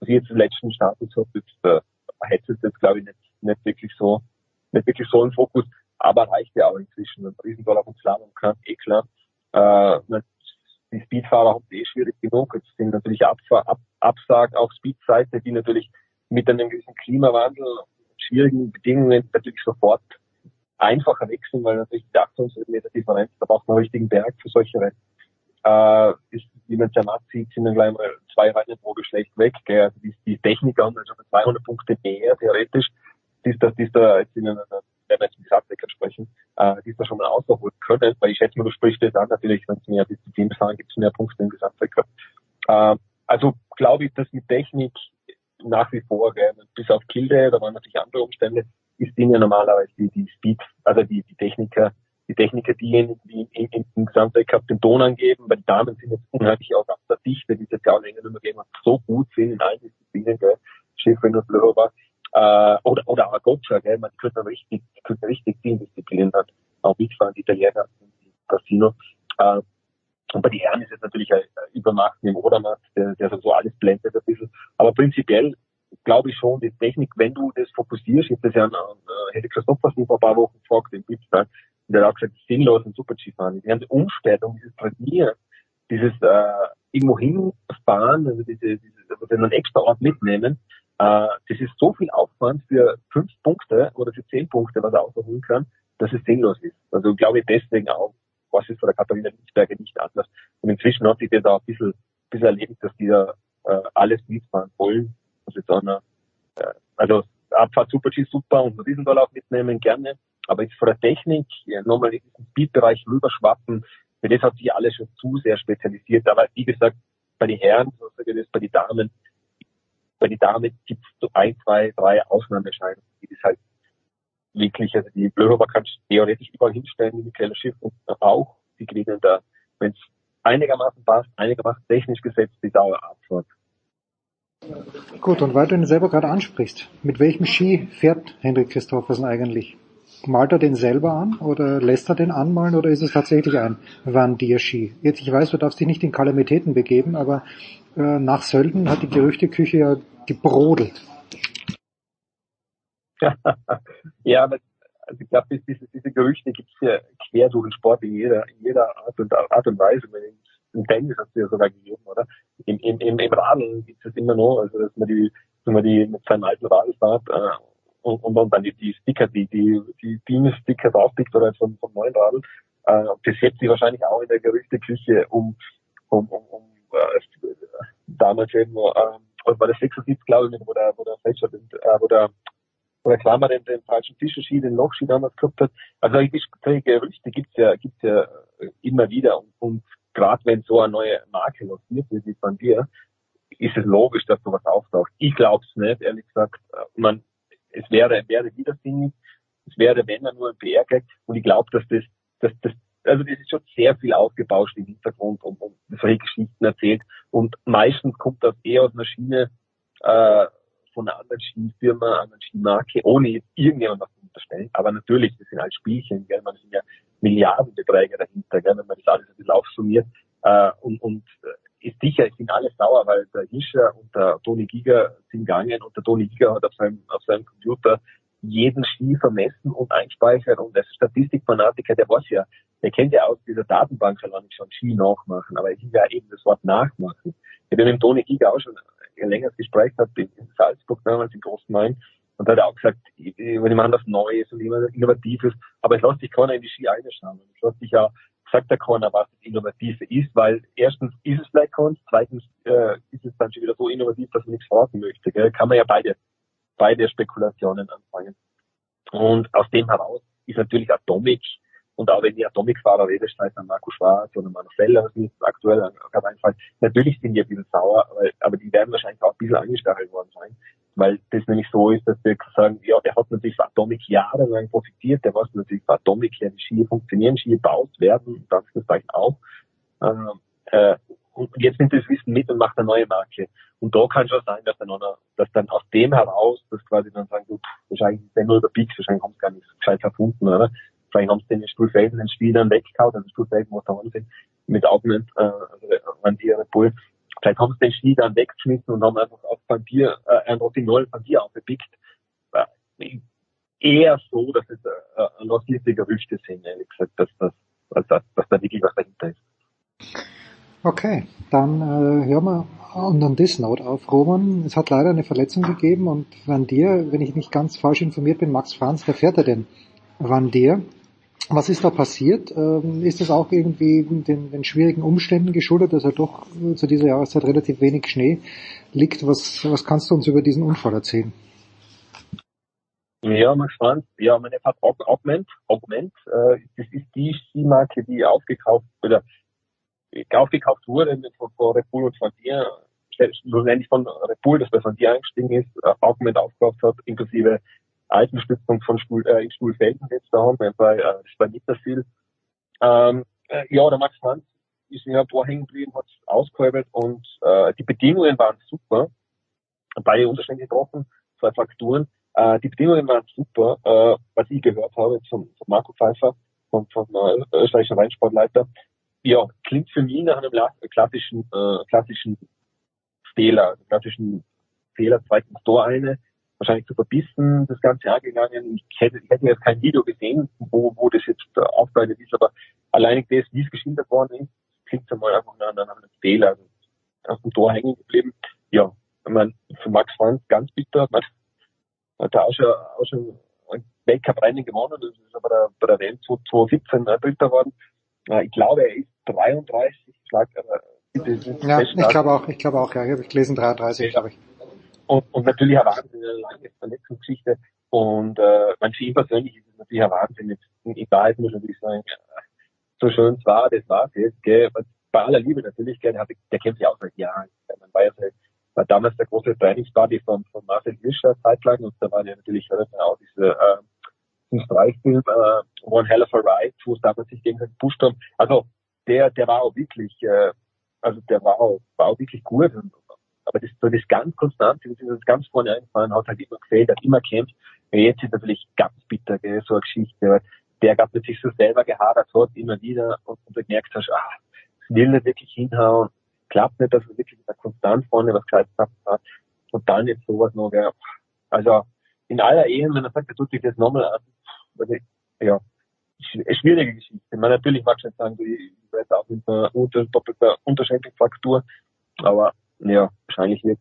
was ich jetzt den letzten Status habe, jetzt äh, hätte es jetzt glaube ich nicht, nicht wirklich so, nicht wirklich so im Fokus, aber reicht ja auch inzwischen. Ein Riesendollar und Slalom kann, eh klar. Äh, die Speedfahrer haben es eh schwierig genug. Jetzt sind natürlich Abfahr Ab Absag auf Speedseite, die natürlich mit einem gewissen Klimawandel und schwierigen Bedingungen natürlich sofort einfacher wechseln, weil natürlich die 800 Meter Differenz, da braucht man einen richtigen Berg für solche Rennen. Äh, ist, wie man Zermatt sieht, sind dann gleich mal zwei Rennen pro Geschlecht weg. Gell? Also die, die Techniker haben also 200 Punkte mehr, theoretisch. Die ist da, die ist da jetzt in einer, wenn wir jetzt mit Gesamtwecker sprechen, äh, die ist da schon mal ausholen können, weil ich schätze mal, du sprichst das an, natürlich, wenn es mehr Disziplinen fahren, gibt es mehr Punkte im Gesamtwecker. Äh, also glaube ich, dass mit Technik nach wie vor, gell, bis auf Kilde, da waren natürlich andere Umstände, ist denen ja normalerweise die, die Speed, also die, die Techniker, die Techniker, diejenigen, die im, im, im Gesamtweltcup den Ton angeben, weil die Damen sind jetzt unheimlich auf der Dichte, die jetzt ja auch länger nicht mehr gegeben hat, so gut sind in allen Disziplinen, gell, Schiffrin und Blöber, äh, oder, oder auch Gotcha, gell, man könnte richtig, könnte richtig vielen Disziplinen hat, auch mitfahren, die Italiener, die Casino, äh, und bei den Herren ist es natürlich ein Übermachten im Odermatt, der, der so alles blendet ein bisschen. Aber prinzipiell glaube ich schon, die Technik, wenn du das fokussierst, ich habe das ja an, an Hedi Christophersen vor ein paar Wochen gefragt, im Blitztag, und der hat auch gesagt, sinnlos ein Super-G fahren. Die ganze Umstellung, dieses Trainieren, dieses äh, irgendwo hinfahren, also diese, diese, also den extra Ort mitnehmen, Äh, das ist so viel Aufwand für fünf Punkte oder für zehn Punkte, was er ausholen kann, dass es sinnlos ist. Also glaube ich deswegen auch, was ist von der Katharina Linsberger nicht anders. Und inzwischen hat sich das auch ein bisschen, ein bisschen erlebt, dass die da äh, alles mitfahren wollen. Also, jetzt auch noch, äh, also Abfahrt Super G super und einen Riesendorlauf mitnehmen gerne. Aber jetzt von der Technik nochmal in diesen Speedbereich rüberschwappen, für das hat sich alles schon zu sehr spezialisiert. Aber wie gesagt, bei den Herren, so bei den Damen, bei den Damen gibt es so ein, zwei, drei Ausnahmeerscheinungen, die das halt wirklich, also die Blöhofer kann theoretisch überall hinstellen, die Michaela Schiff und auch, die gewinnen da, wenn es einigermaßen passt, einigermaßen technisch gesetzt, die Dauerabfahrt. Gut, und weil du ihn selber gerade ansprichst, mit welchem Ski fährt Henrik Christoffersen eigentlich? Malt er den selber an oder lässt er den anmalen oder ist es tatsächlich ein Van Dier Ski? Jetzt, ich weiß, du darfst dich nicht in Kalamitäten begeben, aber äh, nach Sölden hat die Gerüchteküche ja gebrodelt. ja, aber also ich glaube, diese, diese Gerüchte gibt es ja quer durch den Sport in jeder, in jeder Art und, Art und Weise. Im Tennis hat es ja sogar gegeben, oder? Im, im, im, im Radeln gibt es immer noch, also dass man die, dass man die mit seinem alten Radl fährt äh, und, und, und dann die, die Sticker, die, die, die Beam-Sticker draufpickt oder vom, vom neuen Radl. Äh, das setzt sich wahrscheinlich auch in der Gerüchteküche um, um, um, um äh, damals irgendwo, äh, war das 76, glaube ich, wo der, wo der Fletcher, den, äh, wo der wo der Klammer den, den falschen Fischerski, den Lochski damals gehabt hat. Also solche Gerüchte gibt's ja, gibt's ja immer wieder. Und, und gerade wenn so eine neue Marke lanciert wird wie von dir, ist es logisch, dass sowas auftaucht. Ich glaube nicht, ehrlich gesagt. Man, es wäre, wäre widersinnig. Es wäre, wenn dann nur ein PR-Gag. Und ich glaube, dass das, dass das, also das ist schon sehr viel aufgebauscht im Hintergrund und, und solche Geschichten erzählt. Und meistens kommt das eher aus einer Schiene, äh, von einer anderen Skifirma, einer anderen Skimarke, ohne jetzt irgendjemand zu unterstellen. Aber natürlich, das sind halt Spielchen, gell? man sind ja Milliardenbeträge dahinter, gell? wenn man das alles ein bisschen aufsummiert. Äh, und, und äh, ist sicher, es sind alle sauer, weil der Hischer und der Toni Giger sind gegangen und der Toni Giger hat auf seinem, auf seinem Computer jeden Ski vermessen und eingespeichert und als Statistikfanatiker, der weiß ja, der kennt ja aus dieser Datenbank schon schon Ski nachmachen, aber es ist ja eben das Wort nachmachen. Ich habe mit dem Toni Giger auch schon ein längeres Gespräch gehabt in Salzburg damals im Großen Main und da hat er auch gesagt, ich, ich meine was Neues und immer Innovatives, aber es lässt sich keiner in die Ski einschauen. Es lässt sich ja, sagt ja keiner, was das Innovative ist, weil erstens ist es vielleicht keins, zweitens äh, ist es dann schon wieder so innovativ, dass man nichts fragen möchte. Gell? Kann man ja beide, beide Spekulationen anfangen. Und aus dem heraus ist natürlich Atomic und auch wenn die Atomikfahrer rede, streiten an Marco Schwarz oder Manu Feller, was mir jetzt aktuell gerade einfällt, natürlich sind die ein bisschen sauer, aber, aber die werden wahrscheinlich auch ein bisschen angestachelt worden sein. Weil das nämlich so ist, dass wir sagen, ja, der hat natürlich für Atomic jahrelang profitiert, der weiß natürlich für Atomic, ja, die Ski funktionieren, Ski gebaut werden, das Anführungszeichen auch. Ähm, äh, und jetzt nimmt das Wissen mit und macht eine neue Marke. Und da kann schon sein, dass dann, noch, dass dann aus dem heraus, dass quasi dann sagen, du, wahrscheinlich ist der nur über Peaks, wahrscheinlich haben sie gar nicht gescheit erfunden, oder? Vielleicht haben sie den Stuhlfelden den Spiel dann weggehauen, also Stuhlfelden, wo da sind, mit Augment, äh, an die Bull. Vielleicht haben sie den Ski dann weggeschmissen und haben einfach auf Papier, äh, ein Rotignol Papier aufgepickt. Äh, eher so, dass es äh, lancierte Gerüchte sind, ehrlich gesagt, dass, das, dass, dass, da wirklich was dahinter ist. Okay, dann äh, hören wir on, on this note auf. Roman, es hat leider eine Verletzung gegeben und Van dir, wenn ich nicht ganz falsch informiert bin, Max Franz, der fährt ja den Van dir. Was ist da passiert? Ähm, ist das auch irgendwie den, den schwierigen Umständen geschuldet, dass er doch zu dieser Jahreszeit relativ wenig Schnee liegt? Was, was kannst du uns über diesen Unfall erzählen? Ja, Max Franz, ja, meine Fahrt Augment, Augment, äh, das ist die Skimarke, die aufgekauft oder aufgekauft wurde von, von Red Bull und von dir, schlussendlich von Red Bull, das bei von dir eingestiegen ist, äh, Augment aufgekauft hat, inklusive alten Stützpunkt von Stuhl, äh, in Stuhlfelden jetzt da haben, bei, äh, das viel. Ähm, äh, ja, der Max Franz ist mir ein paar hängen geblieben, hat ausgehäubelt und äh, die Bedingungen waren super. Beide Unterschläge gebrochen, zwei Frakturen. Äh, die Bedingungen waren super, äh, was ich gehört habe von, Marco Pfeiffer, von, von äh, österreichischen Rennsportleiter. Ja, klingt für mich nach einem klassischen, äh, klassischen Fehler, klassischen Fehler, zweiten Tor eine, wahrscheinlich zu verbissen, das Ganze angegangen. Ich hätte, ich hätte jetzt kein Video gesehen, wo, wo das jetzt äh, aufbereitet ist, aber alleine das, wie es geschildert worden ist, klingt einmal einfach nach, nach einem Fehler, also aus dem Tor hängen geblieben. Ja, ich meine, für Max Franz ganz bitter. Man hat da auch schon, auch schon ein Weltcup-Rennen gewonnen, das ist aber der, bei der WM 2017 äh, Dritter geworden. Äh, ich glaube, er ist 33, schlag, äh, bitte, das ist Ja, ich glaube auch, ich glaube auch, ja, ich habe gelesen 33, glaube ich. Und, und natürlich eine Wahnsinn, eine lange Verletzungsgeschichte. Und äh, für ihn persönlich ist es natürlich ein Wahnsinn. Jetzt, in Wahrheit muss ich natürlich sagen, so schön es war, das war es jetzt, gell. Bei aller Liebe natürlich, gell, der, der kennt sich auch seit Jahren. Man war ja seit, war damals der große Trainingsbuddy von, von Marcel Hirscher zeitlang und da war ja natürlich hört man auch diese äh, diesen Streichfilm äh, One Hell of a Ride, wo es damals sich gegenseitig gepusht haben. Also der, der war auch wirklich, äh, also der war auch, war auch wirklich gut. Und, aber das, so das ganz konstant, das ist das ganz vorne einfallen, hat halt immer gefällt, hat immer kämpft. Und jetzt ist natürlich ganz bitter, gell, so eine Geschichte, weil der gab mit sich so selber gehadert hat, immer wieder, und, und du gemerkt hast, ah, es will nicht wirklich hinhauen, klappt nicht, dass er wirklich mit der Konstant vorne was gescheit hat. Und dann jetzt sowas noch, gell. Also, in aller Ehe, wenn er sagt, er tut sich das nochmal an, also, ja, eine schwierige Geschichte. Man natürlich mag ich nicht sagen, ich weiß auch mit einer unter, doppelter Unterschenkelfraktur, aber ja, wahrscheinlich wird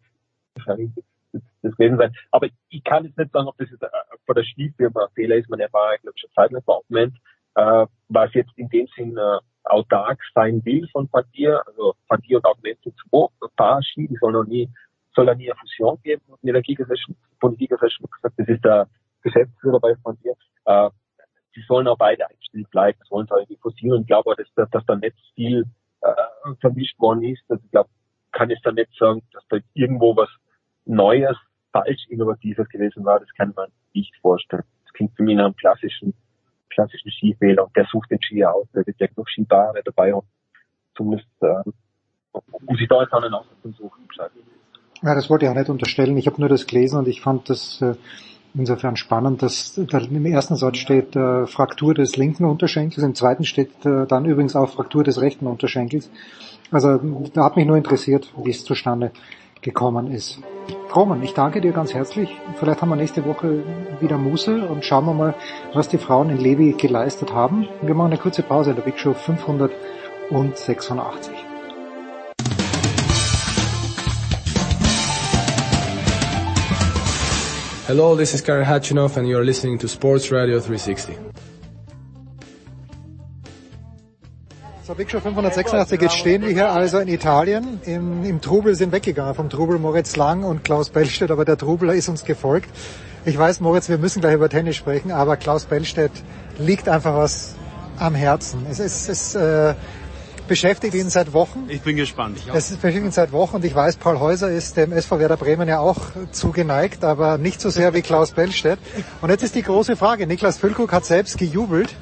wahrscheinlich wird es das gewesen sein. Aber ich kann jetzt nicht sagen, ob das jetzt äh, von der Skifirma ein Fehler ist. Man war, ich glaube, schon Zeit lang Moment, äh, was jetzt in dem Sinn äh, autark sein will von Partier, also Partier und Augmente zwei Paar die soll noch nie, soll ja nie eine Fusion geben. Und die Energiegesellschaft, Politikgesellschaft hat gesagt, das ist der Geschäftsführer bei Partier, äh, sie sollen auch beide eingestellt bleiben, das wollen sie auch irgendwie fusionieren. Und ich glaube auch, dass, dass, dass da nicht viel äh, vermischt worden ist. Also ich glaube, kann ich da nicht sagen, dass da irgendwo was Neues, falsch Innovatives gewesen war. Das kann man nicht vorstellen. Das klingt für mich nach einem klassischen, klassischen Skifehler. Und der sucht den Skier aus. Der wird ja genug Skibare dabei und zumindest, äh, um sich da jetzt auch einen Aussatz zu suchen. Ja, das wollte ich auch nicht unterstellen. Ich habe nur das gelesen und ich fand das äh, insofern spannend, dass da im ersten Satz steht äh, Fraktur des linken Unterschenkels, im zweiten steht äh, dann übrigens auch Fraktur des rechten Unterschenkels. Also da hat mich nur interessiert, wie es zustande gekommen ist. Roman, ich danke dir ganz herzlich. Vielleicht haben wir nächste Woche wieder Muße und schauen wir mal, was die Frauen in Levi geleistet haben. Wir machen eine kurze Pause in der Big Show 586. Hello, this is Karen Hatchinoff and you're listening to Sports Radio 360. So, Big Show 586, jetzt stehen wir hier also in Italien. Im, Im Trubel sind weggegangen, vom Trubel Moritz Lang und Klaus Bellstedt, aber der Trubel ist uns gefolgt. Ich weiß, Moritz, wir müssen gleich über Tennis sprechen, aber Klaus Bellstedt liegt einfach was am Herzen. Es, es, es äh, beschäftigt ihn seit Wochen. Ich bin gespannt. Es beschäftigt ihn seit Wochen und ich weiß, Paul Häuser ist dem SV Werder Bremen ja auch zugeneigt, aber nicht so sehr wie Klaus Bellstedt. Und jetzt ist die große Frage. Niklas Füllkrug hat selbst gejubelt.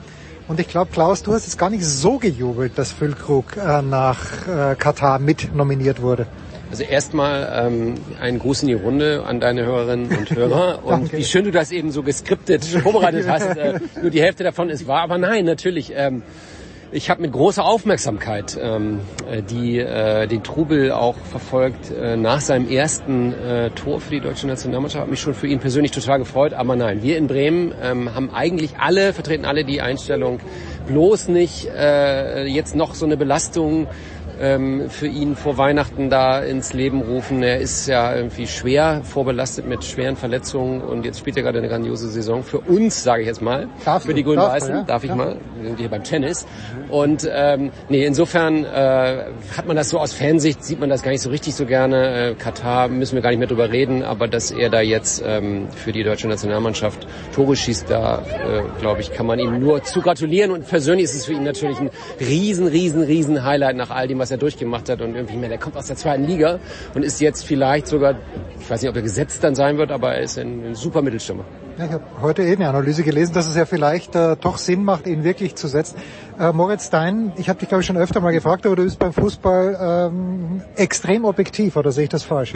Und ich glaube, Klaus, du hast es gar nicht so gejubelt, dass Füllkrug äh, nach äh, Katar mit nominiert wurde. Also erstmal ähm, einen Gruß in die Runde an deine Hörerinnen und Hörer. und wie schön du das eben so geskriptet vorbereitet hast. Äh, nur die Hälfte davon ist wahr. Aber nein, natürlich. Ähm, ich habe mit großer Aufmerksamkeit ähm, äh, die, äh, den Trubel auch verfolgt äh, nach seinem ersten äh, Tor für die deutsche Nationalmannschaft. Habe mich schon für ihn persönlich total gefreut. Aber nein, wir in Bremen ähm, haben eigentlich alle, vertreten alle die Einstellung, bloß nicht äh, jetzt noch so eine Belastung ähm, für ihn vor Weihnachten da ins Leben rufen. Er ist ja irgendwie schwer vorbelastet mit schweren Verletzungen und jetzt spielt er gerade eine grandiose Saison. Für uns, sage ich jetzt mal, Darfst für die du, Grün-Weißen, ja? darf ich Ja. mal. Wir sind hier beim Tennis. Und ähm, nee, insofern äh, hat man das so aus Fansicht, sieht man das gar nicht so richtig so gerne. Äh, Katar müssen wir gar nicht mehr drüber reden, aber dass er da jetzt ähm, für die deutsche Nationalmannschaft Tore schießt, da äh, glaube ich, kann man ihm nur zu gratulieren. Und persönlich ist es für ihn natürlich ein riesen, riesen, riesen Highlight nach all dem, was er durchgemacht hat. Und irgendwie mehr, der kommt aus der zweiten Liga und ist jetzt vielleicht sogar, ich weiß nicht, ob er gesetzt dann sein wird, aber er ist ein, ein super Mittelstürmer. Ja, ich habe heute eh eine Analyse gelesen, dass es ja vielleicht äh, doch Sinn macht, ihn wirklich zu setzen. Äh, Moritz Stein, ich habe dich glaube ich schon öfter mal gefragt, aber du bist beim Fußball ähm, extrem objektiv, oder sehe ich das falsch?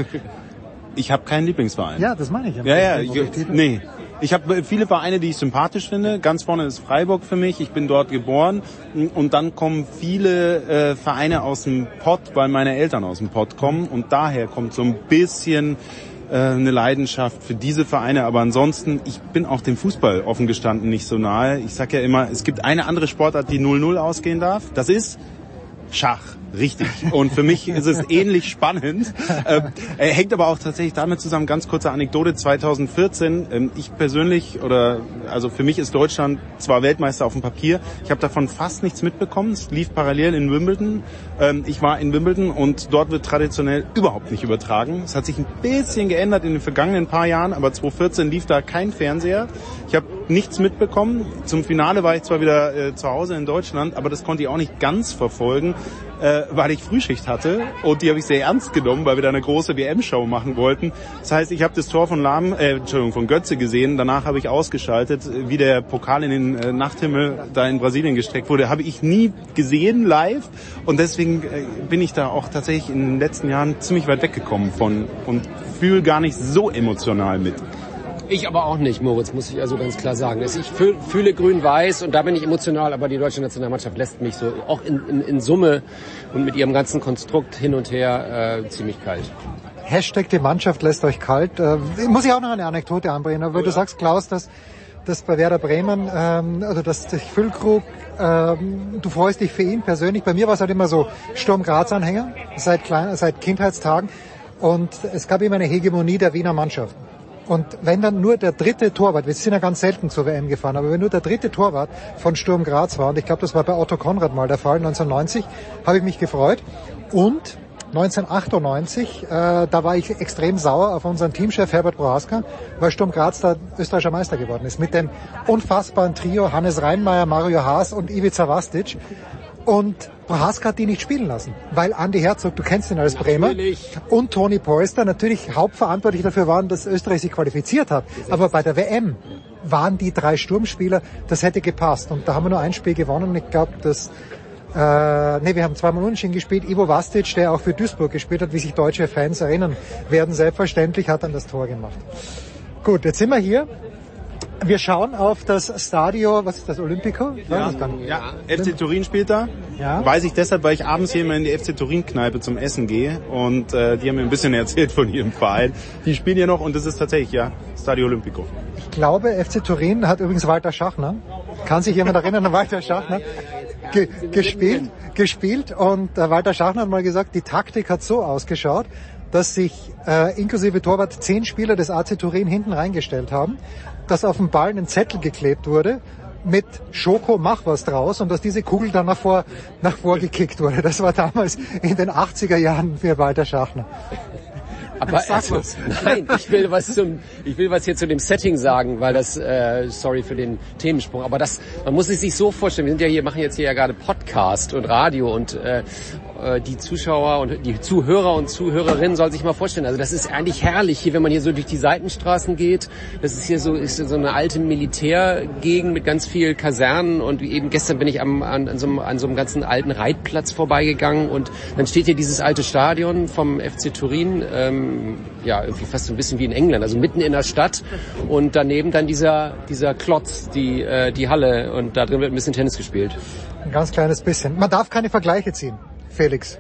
Ich habe keinen Lieblingsverein. Ja, das meine ich. Ja, ja, Extrem ich, nee. Ich habe viele Vereine, die ich sympathisch finde. Ganz vorne ist Freiburg für mich. Ich bin dort geboren. Und dann kommen viele äh, Vereine aus dem Pott, weil meine Eltern aus dem Pott kommen. Und daher kommt so ein bisschen äh, eine Leidenschaft für diese Vereine. Aber ansonsten, ich bin auch dem Fußball offen gestanden nicht so nahe. Ich sag ja immer, es gibt eine andere Sportart, die 0-0 ausgehen darf. Das ist Schach. Richtig. Und für mich ist es ähnlich spannend. Er hängt aber auch tatsächlich damit zusammen, ganz kurze Anekdote, 2014, ähm, ich persönlich, oder also für mich ist Deutschland zwar Weltmeister auf dem Papier, ich habe davon fast nichts mitbekommen. Es lief parallel in Wimbledon. Ähm, ich war in Wimbledon und dort wird traditionell überhaupt nicht übertragen. Es hat sich ein bisschen geändert in den vergangenen paar Jahren, aber 2014 lief da kein Fernseher. Ich habe nichts mitbekommen. Zum Finale war ich zwar wieder äh, zu Hause in Deutschland, aber das konnte ich auch nicht ganz verfolgen, äh, weil ich Frühschicht hatte und die habe ich sehr ernst genommen, weil wir da eine große WM-Show machen wollten. Das heißt, ich habe das Tor von Lahm, äh, Entschuldigung, von Götze gesehen. Danach habe ich ausgeschaltet, wie der Pokal in den äh, Nachthimmel da in Brasilien gestreckt wurde. Habe ich nie gesehen live und deswegen äh, bin ich da auch tatsächlich in den letzten Jahren ziemlich weit weggekommen von und fühle gar nicht so emotional mit. Ich aber auch nicht, Moritz, muss ich also ganz klar sagen. Ich fühle grün-weiß und da bin ich emotional, aber die deutsche Nationalmannschaft lässt mich so auch in, in, in Summe und mit ihrem ganzen Konstrukt hin und her äh, ziemlich kalt. Hashtag die Mannschaft lässt euch kalt. Äh, muss ich auch noch eine Anekdote anbringen, weil oh ja. du sagst, Klaus, dass, dass bei Werder Bremen, ähm, oder dass der Füllkrug, ähm, du freust dich für ihn persönlich. Bei mir war es halt immer so Sturm Graz-Anhänger, seit, klein, seit Kindheitstagen. Und es gab immer eine Hegemonie der Wiener Mannschaft. Und wenn dann nur der dritte Torwart, wir sind ja ganz selten zur WM gefahren, aber wenn nur der dritte Torwart von Sturm Graz war, und ich glaube, das war bei Otto Konrad mal der Fall, 1990, habe ich mich gefreut. Und 1998, äh, da war ich extrem sauer auf unseren Teamchef Herbert Prohaska, weil Sturm Graz da österreichischer Meister geworden ist. Mit dem unfassbaren Trio Hannes Reinmeier, Mario Haas und Ivica Vastic. Und Prohaska hat die nicht spielen lassen, weil Andy Herzog, du kennst ihn als Bremer, natürlich. und Toni Polster natürlich hauptverantwortlich dafür waren, dass Österreich sich qualifiziert hat. Aber bei der WM waren die drei Sturmspieler, das hätte gepasst. Und da haben wir nur ein Spiel gewonnen und ich glaube, dass äh, nee, wir haben zweimal unentschieden gespielt. Ivo Vastic, der auch für Duisburg gespielt hat, wie sich deutsche Fans erinnern werden, selbstverständlich hat dann das Tor gemacht. Gut, jetzt sind wir hier wir schauen auf das Stadio, was ist das, Olympico? Ja, ja. FC Turin spielt da. Ja. Weiß ich deshalb, weil ich abends hier immer in die FC Turin-Kneipe zum Essen gehe und äh, die haben mir ein bisschen erzählt von ihrem Verein. Die spielen hier noch und das ist tatsächlich, ja, Stadio Olimpico. Ich glaube, FC Turin hat übrigens Walter Schachner. Kann sich jemand erinnern an Walter Schachner? Ge gespielt, gespielt und äh, Walter Schachner hat mal gesagt, die Taktik hat so ausgeschaut, dass sich äh, inklusive Torwart zehn Spieler des AC Turin hinten reingestellt haben dass auf dem Ball ein Zettel geklebt wurde mit Schoko, mach was draus und dass diese Kugel dann nach vor, nach vor gekickt wurde. Das war damals in den 80er Jahren für Walter Schachner. Aber also, nein, ich will was zum, ich will was hier zu dem Setting sagen, weil das, äh, sorry für den Themensprung, aber das, man muss es sich so vorstellen. Wir sind ja hier, machen jetzt hier ja gerade Podcast und Radio und äh, äh, die Zuschauer und die Zuhörer und Zuhörerinnen sollen sich mal vorstellen. Also das ist eigentlich herrlich hier, wenn man hier so durch die Seitenstraßen geht. Das ist hier so, ist so eine alte Militärgegend mit ganz viel Kasernen und eben gestern bin ich am, an, an, so einem, an so einem ganzen alten Reitplatz vorbeigegangen und dann steht hier dieses alte Stadion vom FC Turin, ähm, ja irgendwie fast so ein bisschen wie in England, also mitten in der Stadt und daneben dann dieser dieser Klotz, die äh, die Halle und da drin wird ein bisschen Tennis gespielt. Ein ganz kleines bisschen. Man darf keine Vergleiche ziehen. Felix.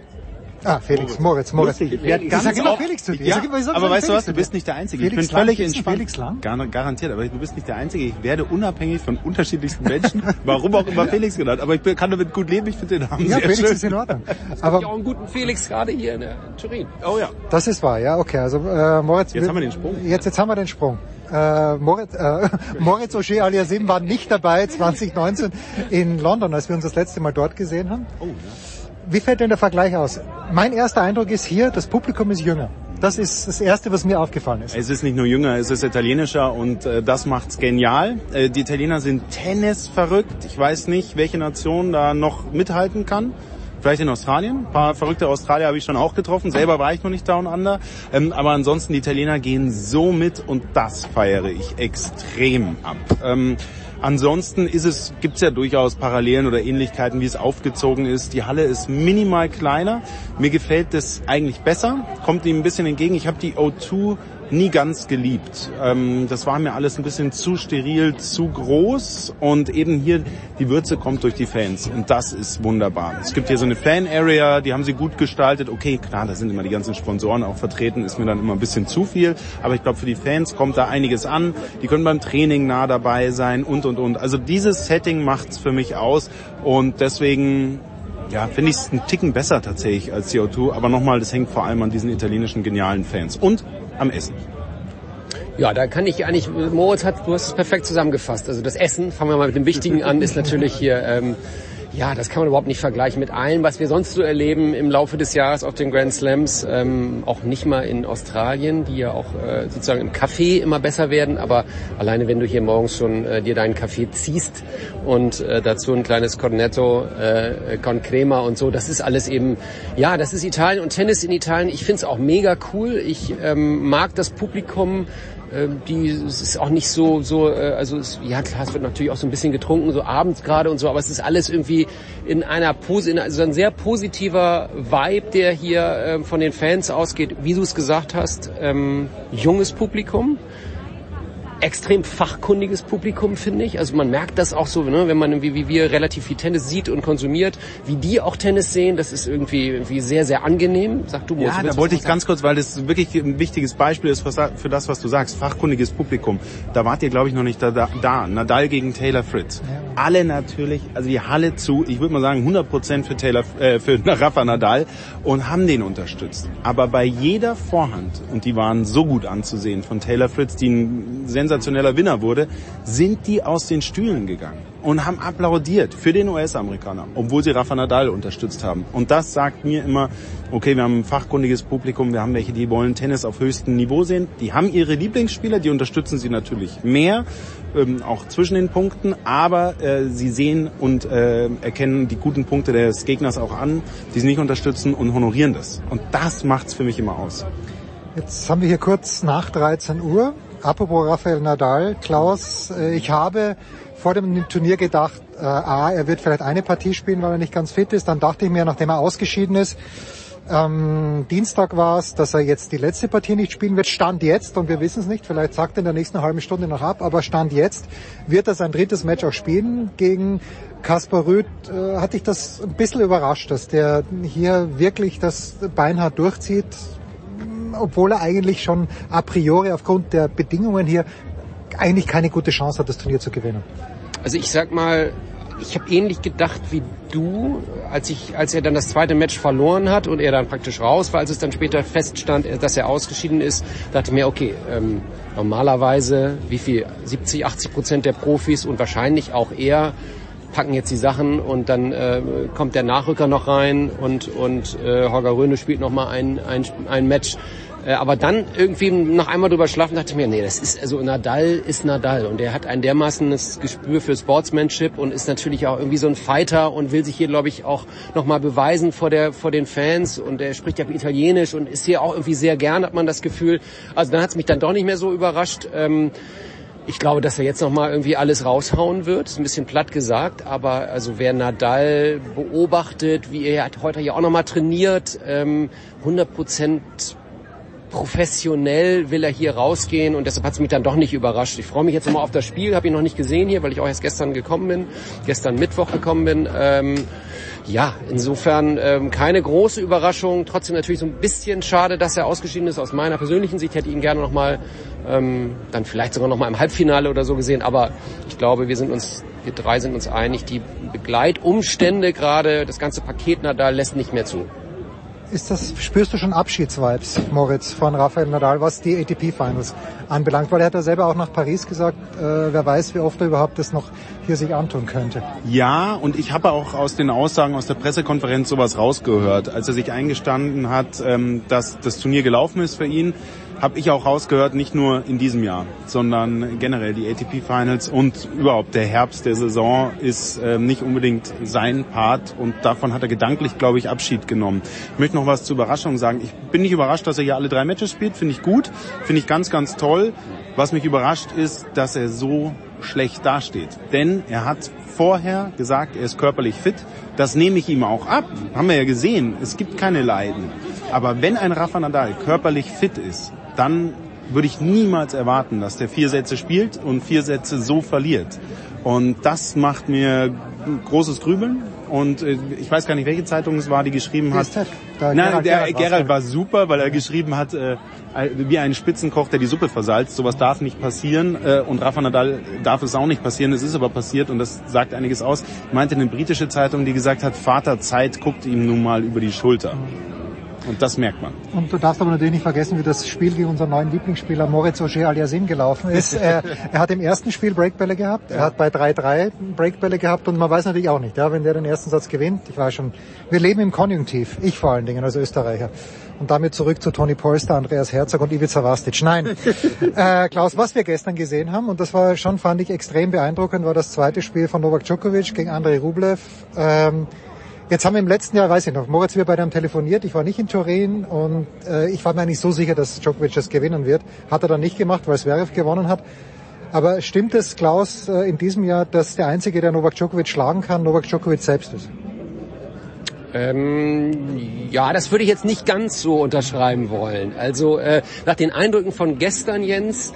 Ah, Felix, Moritz, Moritz. Lustig. Ich, ich sag immer Felix zu dir. Ja, sag, sag, aber weißt du was, du bist nicht der Einzige. Felix ich bin völlig entspannt. Felix Lang? Gar, garantiert, aber du bist nicht der Einzige. Ich werde unabhängig von unterschiedlichsten Menschen, warum auch immer Felix genannt, aber ich kann damit gut leben, ich finde den Namen ja, sehr Felix schön. ist in Ordnung. Aber ich auch einen guten Felix gerade hier in Turin. Oh ja. Das ist wahr, ja, okay. Also äh, Moritz... Jetzt haben wir den Sprung. Jetzt, jetzt haben wir den Sprung. Äh, Moritz, äh, Moritz O'Shea aliasim war nicht dabei 2019 in London, als wir uns das letzte Mal dort gesehen haben. Oh, ja. Wie fällt denn der Vergleich aus? Mein erster Eindruck ist hier, das Publikum ist jünger. Das ist das Erste, was mir aufgefallen ist. Es ist nicht nur jünger, es ist italienischer und äh, das macht's genial. Äh, die Italiener sind Tennis verrückt. Ich weiß nicht, welche Nation da noch mithalten kann. Vielleicht in Australien. Ein paar verrückte Australier habe ich schon auch getroffen. Selber war ich noch nicht down under. Ähm, aber ansonsten, die Italiener gehen so mit und das feiere ich extrem ab. Ähm, Ansonsten ist es, gibt's ja durchaus Parallelen oder Ähnlichkeiten, wie es aufgezogen ist. Die Halle ist minimal kleiner. Mir gefällt das eigentlich besser, kommt ihm ein bisschen entgegen. Ich habe die O2 nie ganz geliebt. Ähm, das war mir alles ein bisschen zu steril, zu groß und eben hier die Würze kommt durch die Fans und das ist wunderbar. Es gibt hier so eine Fan-Area, die haben sie gut gestaltet. Okay, klar, da sind immer die ganzen Sponsoren auch vertreten, ist mir dann immer ein bisschen zu viel, aber ich glaube für die Fans kommt da einiges an. Die können beim Training nah dabei sein und und und. Also dieses Setting macht's für mich aus und deswegen ja, finde ich es einen Ticken besser tatsächlich als CO2. Aber nochmal, das hängt vor allem an diesen italienischen genialen Fans und am Essen. Ja, da kann ich eigentlich, Moritz hat, du hast es perfekt zusammengefasst. Also das Essen, fangen wir mal mit dem Wichtigen an, ist natürlich hier, ähm, ja, das kann man überhaupt nicht vergleichen mit allem, was wir sonst so erleben im Laufe des Jahres auf den Grand Slams. Ähm, auch nicht mal in Australien, die ja auch äh, sozusagen im Kaffee immer besser werden. Aber alleine, wenn du hier morgens schon äh, dir deinen Kaffee ziehst und äh, dazu ein kleines Cornetto äh, con Crema und so, das ist alles eben, ja, das ist Italien und Tennis in Italien. Ich finde es auch mega cool. Ich ähm, mag das Publikum die es ist auch nicht so so äh, also es, ja klar es wird natürlich auch so ein bisschen getrunken so abends gerade und so aber es ist alles irgendwie in einer Pose in, also ein sehr positiver Vibe der hier äh, von den Fans ausgeht. Wie du es gesagt hast ähm, junges Publikum extrem fachkundiges Publikum, finde ich. Also man merkt das auch so, ne, wenn man irgendwie wie wir relativ viel Tennis sieht und konsumiert, wie die auch Tennis sehen, das ist irgendwie, irgendwie sehr, sehr angenehm. Sag du, Ja, da wollte ich ganz kurz, weil das wirklich ein wichtiges Beispiel ist für das, was du sagst, fachkundiges Publikum. Da wart ihr, glaube ich, noch nicht da. da. Nadal gegen Taylor Fritz. Ja. Alle natürlich, also die Halle zu, ich würde mal sagen 100% für Taylor, äh, für Rafa Nadal und haben den unterstützt. Aber bei jeder Vorhand, und die waren so gut anzusehen von Taylor Fritz, die ein sensationeller Winner wurde, sind die aus den Stühlen gegangen und haben applaudiert für den US-Amerikaner, obwohl sie Rafa Nadal unterstützt haben. Und das sagt mir immer, okay, wir haben ein fachkundiges Publikum, wir haben welche, die wollen Tennis auf höchstem Niveau sehen. Die haben ihre Lieblingsspieler, die unterstützen sie natürlich mehr, ähm, auch zwischen den Punkten, aber äh, sie sehen und äh, erkennen die guten Punkte des Gegners auch an, die sie nicht unterstützen und honorieren das. Und das macht's für mich immer aus. Jetzt haben wir hier kurz nach 13 Uhr. Apropos Rafael Nadal, Klaus, äh, ich habe vor dem Turnier gedacht, äh, A, er wird vielleicht eine Partie spielen, weil er nicht ganz fit ist. Dann dachte ich mir, nachdem er ausgeschieden ist, ähm, Dienstag war es, dass er jetzt die letzte Partie nicht spielen wird. Stand jetzt, und wir wissen es nicht, vielleicht sagt er in der nächsten halben Stunde noch ab, aber Stand jetzt wird er sein drittes Match auch spielen gegen Kaspar Rüth. Äh, hat dich das ein bisschen überrascht, dass der hier wirklich das beinhart durchzieht? Obwohl er eigentlich schon a priori aufgrund der Bedingungen hier eigentlich keine gute Chance hat, das Turnier zu gewinnen. Also ich sag mal, ich habe ähnlich gedacht wie du, als ich, als er dann das zweite Match verloren hat und er dann praktisch raus war, als es dann später feststand, dass er ausgeschieden ist, dachte mir, okay, ähm, normalerweise wie viel, 70, 80 Prozent der Profis und wahrscheinlich auch er packen jetzt die Sachen und dann äh, kommt der Nachrücker noch rein und und äh, Holger Röhne spielt noch mal ein, ein, ein Match äh, aber dann irgendwie noch einmal drüber schlafen, dachte ich mir, nee, das ist, also Nadal ist Nadal und er hat ein dermaßenes Gespür für Sportsmanship und ist natürlich auch irgendwie so ein Fighter und will sich hier, glaube ich, auch nochmal beweisen vor der, vor den Fans und er spricht ja Italienisch und ist hier auch irgendwie sehr gern, hat man das Gefühl. Also dann hat es mich dann doch nicht mehr so überrascht. Ähm, ich glaube, dass er jetzt nochmal irgendwie alles raushauen wird. Ist ein bisschen platt gesagt, aber also wer Nadal beobachtet, wie er hat heute ja auch nochmal trainiert, ähm, 100 Prozent professionell will er hier rausgehen und deshalb hat es mich dann doch nicht überrascht. Ich freue mich jetzt nochmal auf das Spiel, habe ihn noch nicht gesehen hier, weil ich auch erst gestern gekommen bin, gestern Mittwoch gekommen bin. Ähm, ja, insofern ähm, keine große Überraschung. Trotzdem natürlich so ein bisschen schade, dass er ausgeschieden ist. Aus meiner persönlichen Sicht hätte ich ihn gerne nochmal, ähm, dann vielleicht sogar nochmal im Halbfinale oder so gesehen. Aber ich glaube, wir sind uns, wir drei sind uns einig, die Begleitumstände gerade, das ganze Paket Nadal lässt nicht mehr zu ist das, spürst du schon Abschiedsvibes, Moritz, von Rafael Nadal, was die ATP-Finals anbelangt? Weil er hat ja selber auch nach Paris gesagt, äh, wer weiß, wie oft er überhaupt das noch hier sich antun könnte. Ja, und ich habe auch aus den Aussagen aus der Pressekonferenz sowas rausgehört, als er sich eingestanden hat, ähm, dass das Turnier gelaufen ist für ihn habe ich auch rausgehört, nicht nur in diesem Jahr, sondern generell die ATP Finals und überhaupt der Herbst der Saison ist äh, nicht unbedingt sein Part und davon hat er gedanklich, glaube ich, Abschied genommen. Ich möchte noch was zur Überraschung sagen. Ich bin nicht überrascht, dass er hier alle drei Matches spielt, finde ich gut, finde ich ganz, ganz toll. Was mich überrascht ist, dass er so schlecht dasteht. Denn er hat vorher gesagt, er ist körperlich fit. Das nehme ich ihm auch ab. Haben wir ja gesehen. Es gibt keine Leiden. Aber wenn ein Rafa Nadal körperlich fit ist, dann würde ich niemals erwarten, dass der vier Sätze spielt und vier Sätze so verliert. Und das macht mir großes Grübeln. und äh, ich weiß gar nicht, welche Zeitung es war, die geschrieben hat. Nein, Gerald- der Gerald war super, weil er geschrieben hat, äh, wie ein Spitzenkoch, der die Suppe versalzt. Sowas darf nicht passieren äh, und Rafa Nadal darf es auch nicht passieren. Es ist aber passiert und das sagt einiges aus. Meinte eine britische Zeitung, die gesagt hat, Vater Zeit guckt ihm nun mal über die Schulter. Und das merkt man. Und du darfst aber natürlich nicht vergessen, wie das Spiel gegen unseren neuen Lieblingsspieler Moritz Auger Aliasim gelaufen ist. er, er hat im ersten Spiel Breakbälle gehabt, er hat bei 3-3 Breakbälle gehabt und man weiß natürlich auch nicht, ja, wenn der den ersten Satz gewinnt, ich weiß schon, wir leben im Konjunktiv, ich vor allen Dingen als Österreicher. Und damit zurück zu Toni Polster, Andreas Herzog und Ivica Vastic. Nein, äh, Klaus, was wir gestern gesehen haben, und das war schon, fand ich, extrem beeindruckend, war das zweite Spiel von Novak Djokovic gegen Andrei Rublev. Ähm, Jetzt haben wir im letzten Jahr, weiß ich noch, Moritz, wir beide haben telefoniert, ich war nicht in Turin und äh, ich war mir nicht so sicher, dass Djokovic das gewinnen wird. Hat er dann nicht gemacht, weil Zverev gewonnen hat. Aber stimmt es, Klaus, äh, in diesem Jahr, dass der Einzige, der Novak Djokovic schlagen kann, Novak Djokovic selbst ist? Ähm, ja, das würde ich jetzt nicht ganz so unterschreiben wollen. Also äh, nach den Eindrücken von gestern, Jens,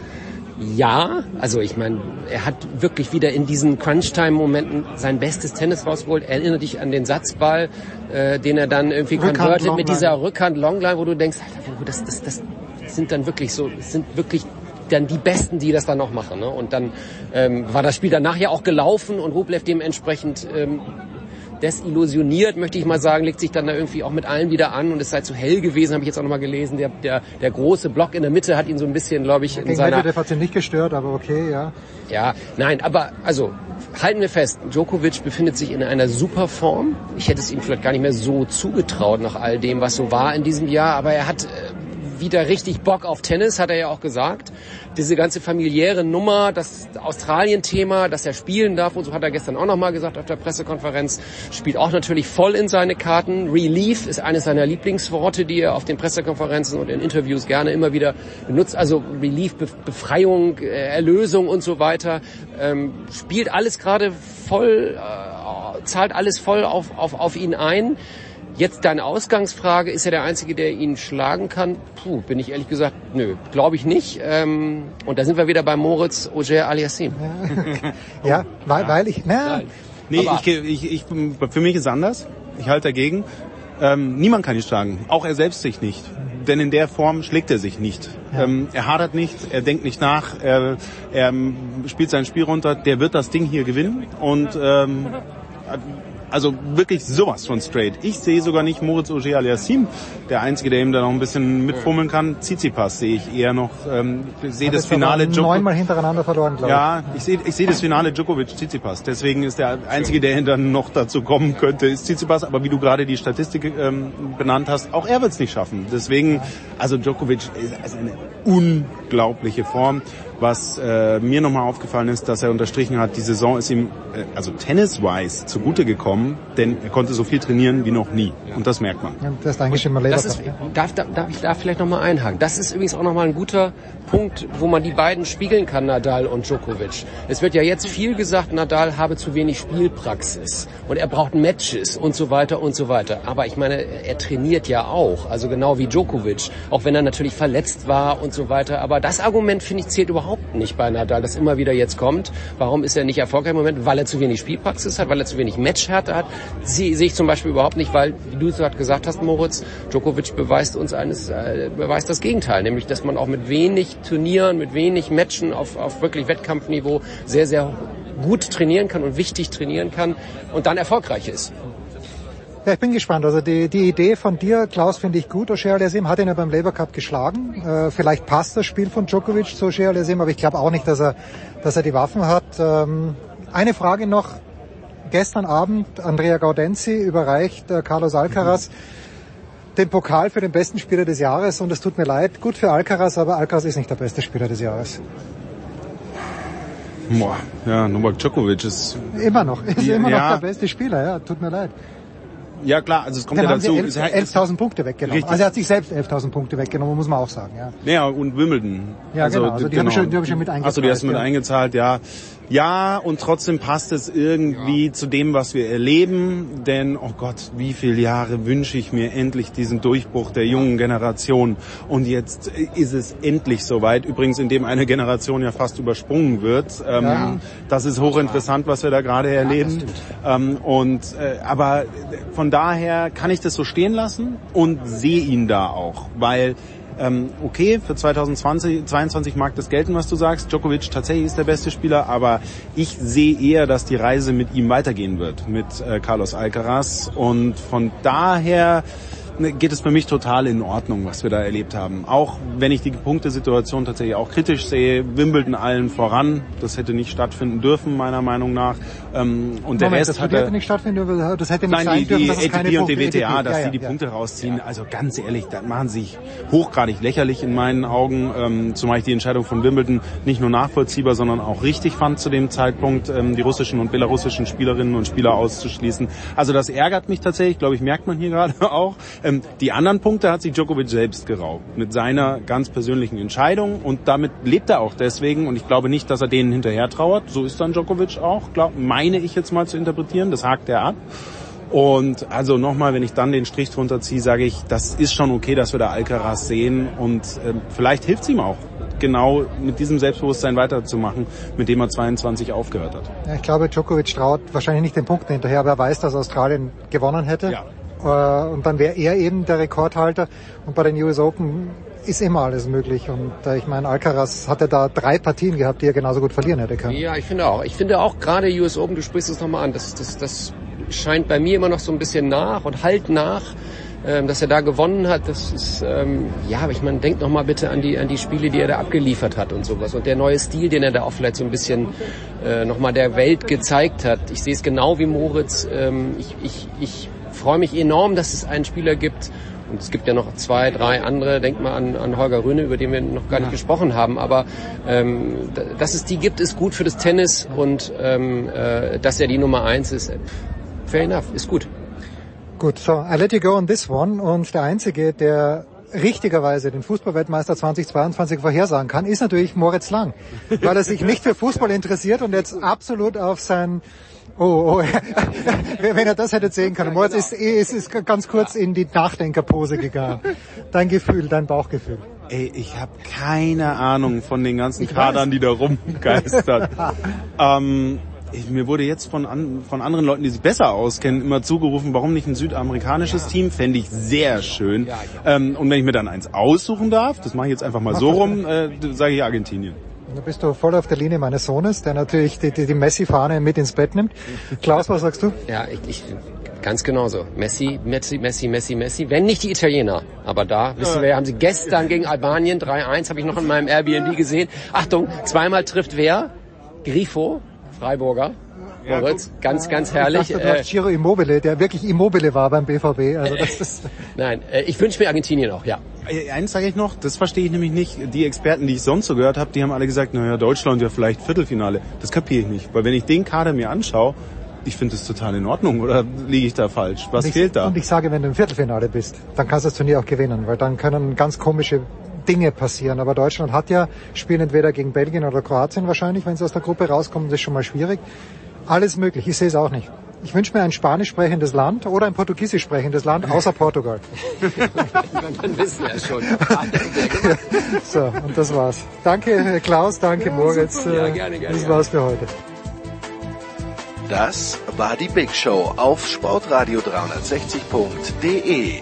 ja, also ich meine, er hat wirklich wieder in diesen Crunch-Time-Momenten sein bestes Tennis rausgeholt. Erinnere dich an den Satzball, äh, den er dann irgendwie convertet mit dieser Rückhand-Longline, wo du denkst, Alter, das, das, das sind dann wirklich so, das sind wirklich dann die Besten, die das dann noch machen. Ne? Und dann ähm, war das Spiel danach ja auch gelaufen und Rublev dementsprechend ähm, desillusioniert, möchte ich mal sagen, legt sich dann da irgendwie auch mit allen wieder an und es sei zu hell gewesen, habe ich jetzt auch nochmal gelesen. Der, der, der große Block in der Mitte hat ihn so ein bisschen, glaube ich, in Gegen seiner... Medvedev hat ihn nicht gestört, aber okay, ja. Ja, nein, aber also halten wir fest, Djokovic befindet sich in einer super Form. Ich hätte es ihm vielleicht gar nicht mehr so zugetraut nach all dem, was so war in diesem Jahr, aber er hat äh, wieder richtig Bock auf Tennis, hat er ja auch gesagt. Diese ganze familiäre Nummer, das Australien-Thema, dass er spielen darf und so hat er gestern auch nochmal gesagt auf der Pressekonferenz, spielt auch natürlich voll in seine Karten. Relief ist eines seiner Lieblingsworte, die er auf den Pressekonferenzen und in Interviews gerne immer wieder benutzt. Also Relief, Be Befreiung, äh, Erlösung und so weiter. Ähm, spielt alles gerade voll, äh, zahlt alles voll auf, auf, auf ihn ein. Jetzt deine Ausgangsfrage, ist er der Einzige, der ihn schlagen kann? Puh, bin ich ehrlich gesagt, nö, glaube ich nicht. Ähm, und da sind wir wieder bei Moritz Auger Aliassim. Ja, weil, weil ich, na, Nee, ich, ich, ich, für mich ist es anders. Ich halte dagegen. Ähm, niemand kann ihn schlagen. Auch er selbst sich nicht. Denn in der Form schlägt er sich nicht. Ähm, er hadert nicht, er denkt nicht nach, er, er spielt sein Spiel runter. Der wird das Ding hier gewinnen. Und ähm, also wirklich sowas von straight. Ich sehe sogar nicht Moritz Auger Aliassim, der Einzige, der ihm da noch ein bisschen mitfummeln kann. Tsitsipas sehe ich eher noch. Ähm, ich sehe das Finale Djoko- neunmal hintereinander verloren, glaube ja, ich sehe ich sehe das Finale Djokovic Tsitsipas. Deswegen ist der einzige, der dann noch dazu kommen könnte, ist Tsitsipas. Aber wie du gerade die Statistik ähm, benannt hast, auch er wird es nicht schaffen. Deswegen, also Djokovic ist also eine unglaubliche Form. Was äh, mir nochmal aufgefallen ist, dass er unterstrichen hat, die Saison ist ihm äh, also tennis-wise zugute gekommen, denn er konnte so viel trainieren wie noch nie. Und das merkt man. Ja, das ist eigentlich immer Das ist, darf, darf, darf ich da vielleicht nochmal einhaken? Das ist übrigens auch nochmal ein guter Punkt, wo man die beiden spiegeln kann, Nadal und Djokovic. Es wird ja jetzt viel gesagt, Nadal habe zu wenig Spielpraxis und er braucht Matches und so weiter und so weiter. Aber ich meine, er trainiert ja auch, also genau wie Djokovic, auch wenn er natürlich verletzt war und so weiter. Aber das Argument, finde ich, zählt überhaupt nicht bei Nadal, das immer wieder jetzt kommt. Warum ist er nicht erfolgreich im Moment? Weil er zu wenig Spielpraxis hat, weil er zu wenig Matchhärte hat. Sie, sehe ich zum Beispiel überhaupt nicht, weil, wie du es gerade gesagt hast, Moritz, Djokovic beweist uns eines, äh, beweist das Gegenteil, nämlich, dass man auch mit wenig Turnieren, mit wenig Matchen auf, auf wirklich Wettkampfniveau sehr, sehr gut trainieren kann und wichtig trainieren kann und dann erfolgreich ist. Ja, ich bin gespannt. Also die, die Idee von dir, Klaus, finde ich gut. Oshea Aliasim hat ihn ja beim Labour Cup geschlagen. Äh, vielleicht passt das Spiel von Djokovic zu Oshea Aliasim, aber ich glaube auch nicht, dass er, dass er die Waffen hat. Ähm, eine Frage noch. Gestern Abend Andrea Gaudenzi überreicht äh, Carlos Alcaraz den Pokal für den besten Spieler des Jahres und es tut mir leid, gut für Alcaraz, aber Alcaraz ist nicht der beste Spieler des Jahres. Boah, ja, Novak Djokovic ist Immer noch, ist Ja, immer noch ja. der beste Spieler, ja, tut mir leid. Ja klar, also es kommt Dann ja haben dazu. sie Es 11 ist- 11.000 Punkte weggenommen. Richtig. Also er hat sich selbst 11.000 Punkte weggenommen, muss man auch sagen, ja. Ja, und Wimbledon. Ja, genau. Also die habe ich schon- die habe ich schon mit Achso, die hast du mit eingezahlt, ja. eingezahlt, ja. Ja, und trotzdem passt es irgendwie ja. zu dem, was wir erleben. Denn, oh Gott, wie viele Jahre wünsche ich mir endlich diesen Durchbruch der jungen Generation. Und jetzt ist es endlich soweit. Übrigens, in dem eine Generation ja fast übersprungen wird. Ähm, ja. Das ist hochinteressant, was wir da gerade erleben. Ja, ähm, und äh, aber von daher kann ich das so stehen lassen und sehe ihn da auch, weil ähm, okay, für 2020, 2022 mag das gelten, was du sagst. Djokovic tatsächlich ist der beste Spieler, aber ich sehe eher, dass die Reise mit ihm weitergehen wird, mit äh, Carlos Alcaraz. Und von daher geht es für mich total in Ordnung, was wir da erlebt haben. Auch wenn ich die Punktesituation tatsächlich auch kritisch sehe, Wimbledon allen voran, das hätte nicht stattfinden dürfen, meiner Meinung nach. Ähm, und der Rest das hat hätte nicht stattfinden dürfen, das hätte nicht Nein, sein die, dürfen, die dass ATP und die WTA, dass ja, die ja, die ja. Punkte rausziehen. Also ganz ehrlich, da machen sie sich hochgradig lächerlich in meinen Augen, ähm, zumal ich die Entscheidung von Wimbledon nicht nur nachvollziehbar, sondern auch richtig fand zu dem Zeitpunkt, ähm, die russischen und belarussischen Spielerinnen und Spieler auszuschließen. Also das ärgert mich tatsächlich, glaube ich, merkt man hier gerade auch. Ähm, die anderen Punkte hat sich Djokovic selbst geraubt mit seiner ganz persönlichen Entscheidung und damit lebt er auch deswegen und ich glaube nicht, dass er denen hinterher trauert. So ist dann Djokovic auch, glaub, meine ich jetzt mal zu interpretieren. Das hakt er ab. Und also nochmal, wenn ich dann den Strich drunter ziehe, sage ich, das ist schon okay, dass wir da Alcaraz sehen und äh, vielleicht hilft es ihm auch, genau mit diesem Selbstbewusstsein weiterzumachen, mit dem er 22 aufgehört hat. Ja, ich glaube, Djokovic traut wahrscheinlich nicht den Punkten hinterher, aber er weiß, dass Australien gewonnen hätte. Ja. Äh, Und dann wäre er eben der Rekordhalter. Und bei den US Open ist immer alles möglich. Und äh, ich meine, Alcaraz hatte da drei Partien gehabt, die er genauso gut verlieren hätte können. Ja, ich finde auch. Ich finde auch gerade US Open, du sprichst es nochmal an, das, das, das scheint bei mir immer noch so ein bisschen nach und halt nach, ähm, dass er da gewonnen hat. Das ist, ähm, ja, aber ich meine, denk nochmal bitte an die, an die Spiele, die er da abgeliefert hat und sowas. Und der neue Stil, den er da auch vielleicht so ein bisschen äh, nochmal der Welt gezeigt hat. Ich sehe es genau wie Moritz. Ähm, ich, ich, ich freue mich enorm, dass es einen Spieler gibt, und es gibt ja noch zwei, drei andere, denk mal an, an Holger Rühne, über den wir noch gar nicht gesprochen haben, aber ähm, dass es die gibt, ist gut für das Tennis. Und ähm, äh, dass er die Nummer eins ist, äh, fair enough, ist gut. Gut, so, I let you go on this one. Und der Einzige, der richtigerweise den Fußballweltmeister 2022 vorhersagen kann, ist natürlich Moritz Lang, weil er sich nicht für Fußball interessiert und jetzt absolut auf sein Oh, oh, wenn er das hätte sehen können. Moritz ist, ist, ist ganz kurz in die Nachdenkerpose gegangen. Dein Gefühl, dein Bauchgefühl. Ey, ich habe keine Ahnung von den ganzen Ich Kadern, weiß. die da rumgeistern. ähm, ich, mir wurde jetzt von, an, von anderen Leuten, die sich besser auskennen, immer zugerufen, warum nicht ein südamerikanisches Team? Fände ich sehr schön. Ähm, und wenn ich mir dann eins aussuchen darf, das mache ich jetzt einfach mal so rum, äh, sage ich Argentinien. Da bist du voll auf der Linie meines Sohnes, der natürlich die, die, die Messi-Fahne mit ins Bett nimmt. Klaus, was sagst du? Ja, ich, ich ganz genauso. Messi, Messi, Messi, Messi, Messi, wenn nicht die Italiener. Aber da, wissen wir, haben sie gestern gegen Albanien 3-1, habe ich noch in meinem Airbnb gesehen. Achtung, zweimal trifft wer? Grifo, Freiburger. Moritz, ganz, ganz herrlich. Ich dachte, du Äh, Giro Immobile, der wirklich Immobile war beim BVB. Also das ist nein, äh, ich wünsche mir Argentinien auch, ja. Äh, Eins sage ich noch, das verstehe ich nämlich nicht. Die Experten, die ich sonst so gehört habe, die haben alle gesagt, naja, Deutschland ja vielleicht Viertelfinale. Das kapiere ich nicht. Weil wenn ich den Kader mir anschaue, ich finde das total in Ordnung. Oder liege ich da falsch? Was ich, fehlt da? Und ich sage, wenn du im Viertelfinale bist, dann kannst du das Turnier auch gewinnen, weil dann können ganz komische Dinge passieren. Aber Deutschland hat ja, spielen entweder gegen Belgien oder Kroatien wahrscheinlich, wenn sie aus der Gruppe rauskommen, das ist schon mal schwierig. Alles möglich, ich sehe es auch nicht. Ich wünsche mir ein spanisch sprechendes Land oder ein portugiesisch sprechendes Land, außer Portugal. Dann wissen wir es schon. So, und das war's. Danke Klaus, danke Moritz. super. Ja, Äh, gerne, gerne, Das war's für heute. Das war die Big Show auf sportradio360.de.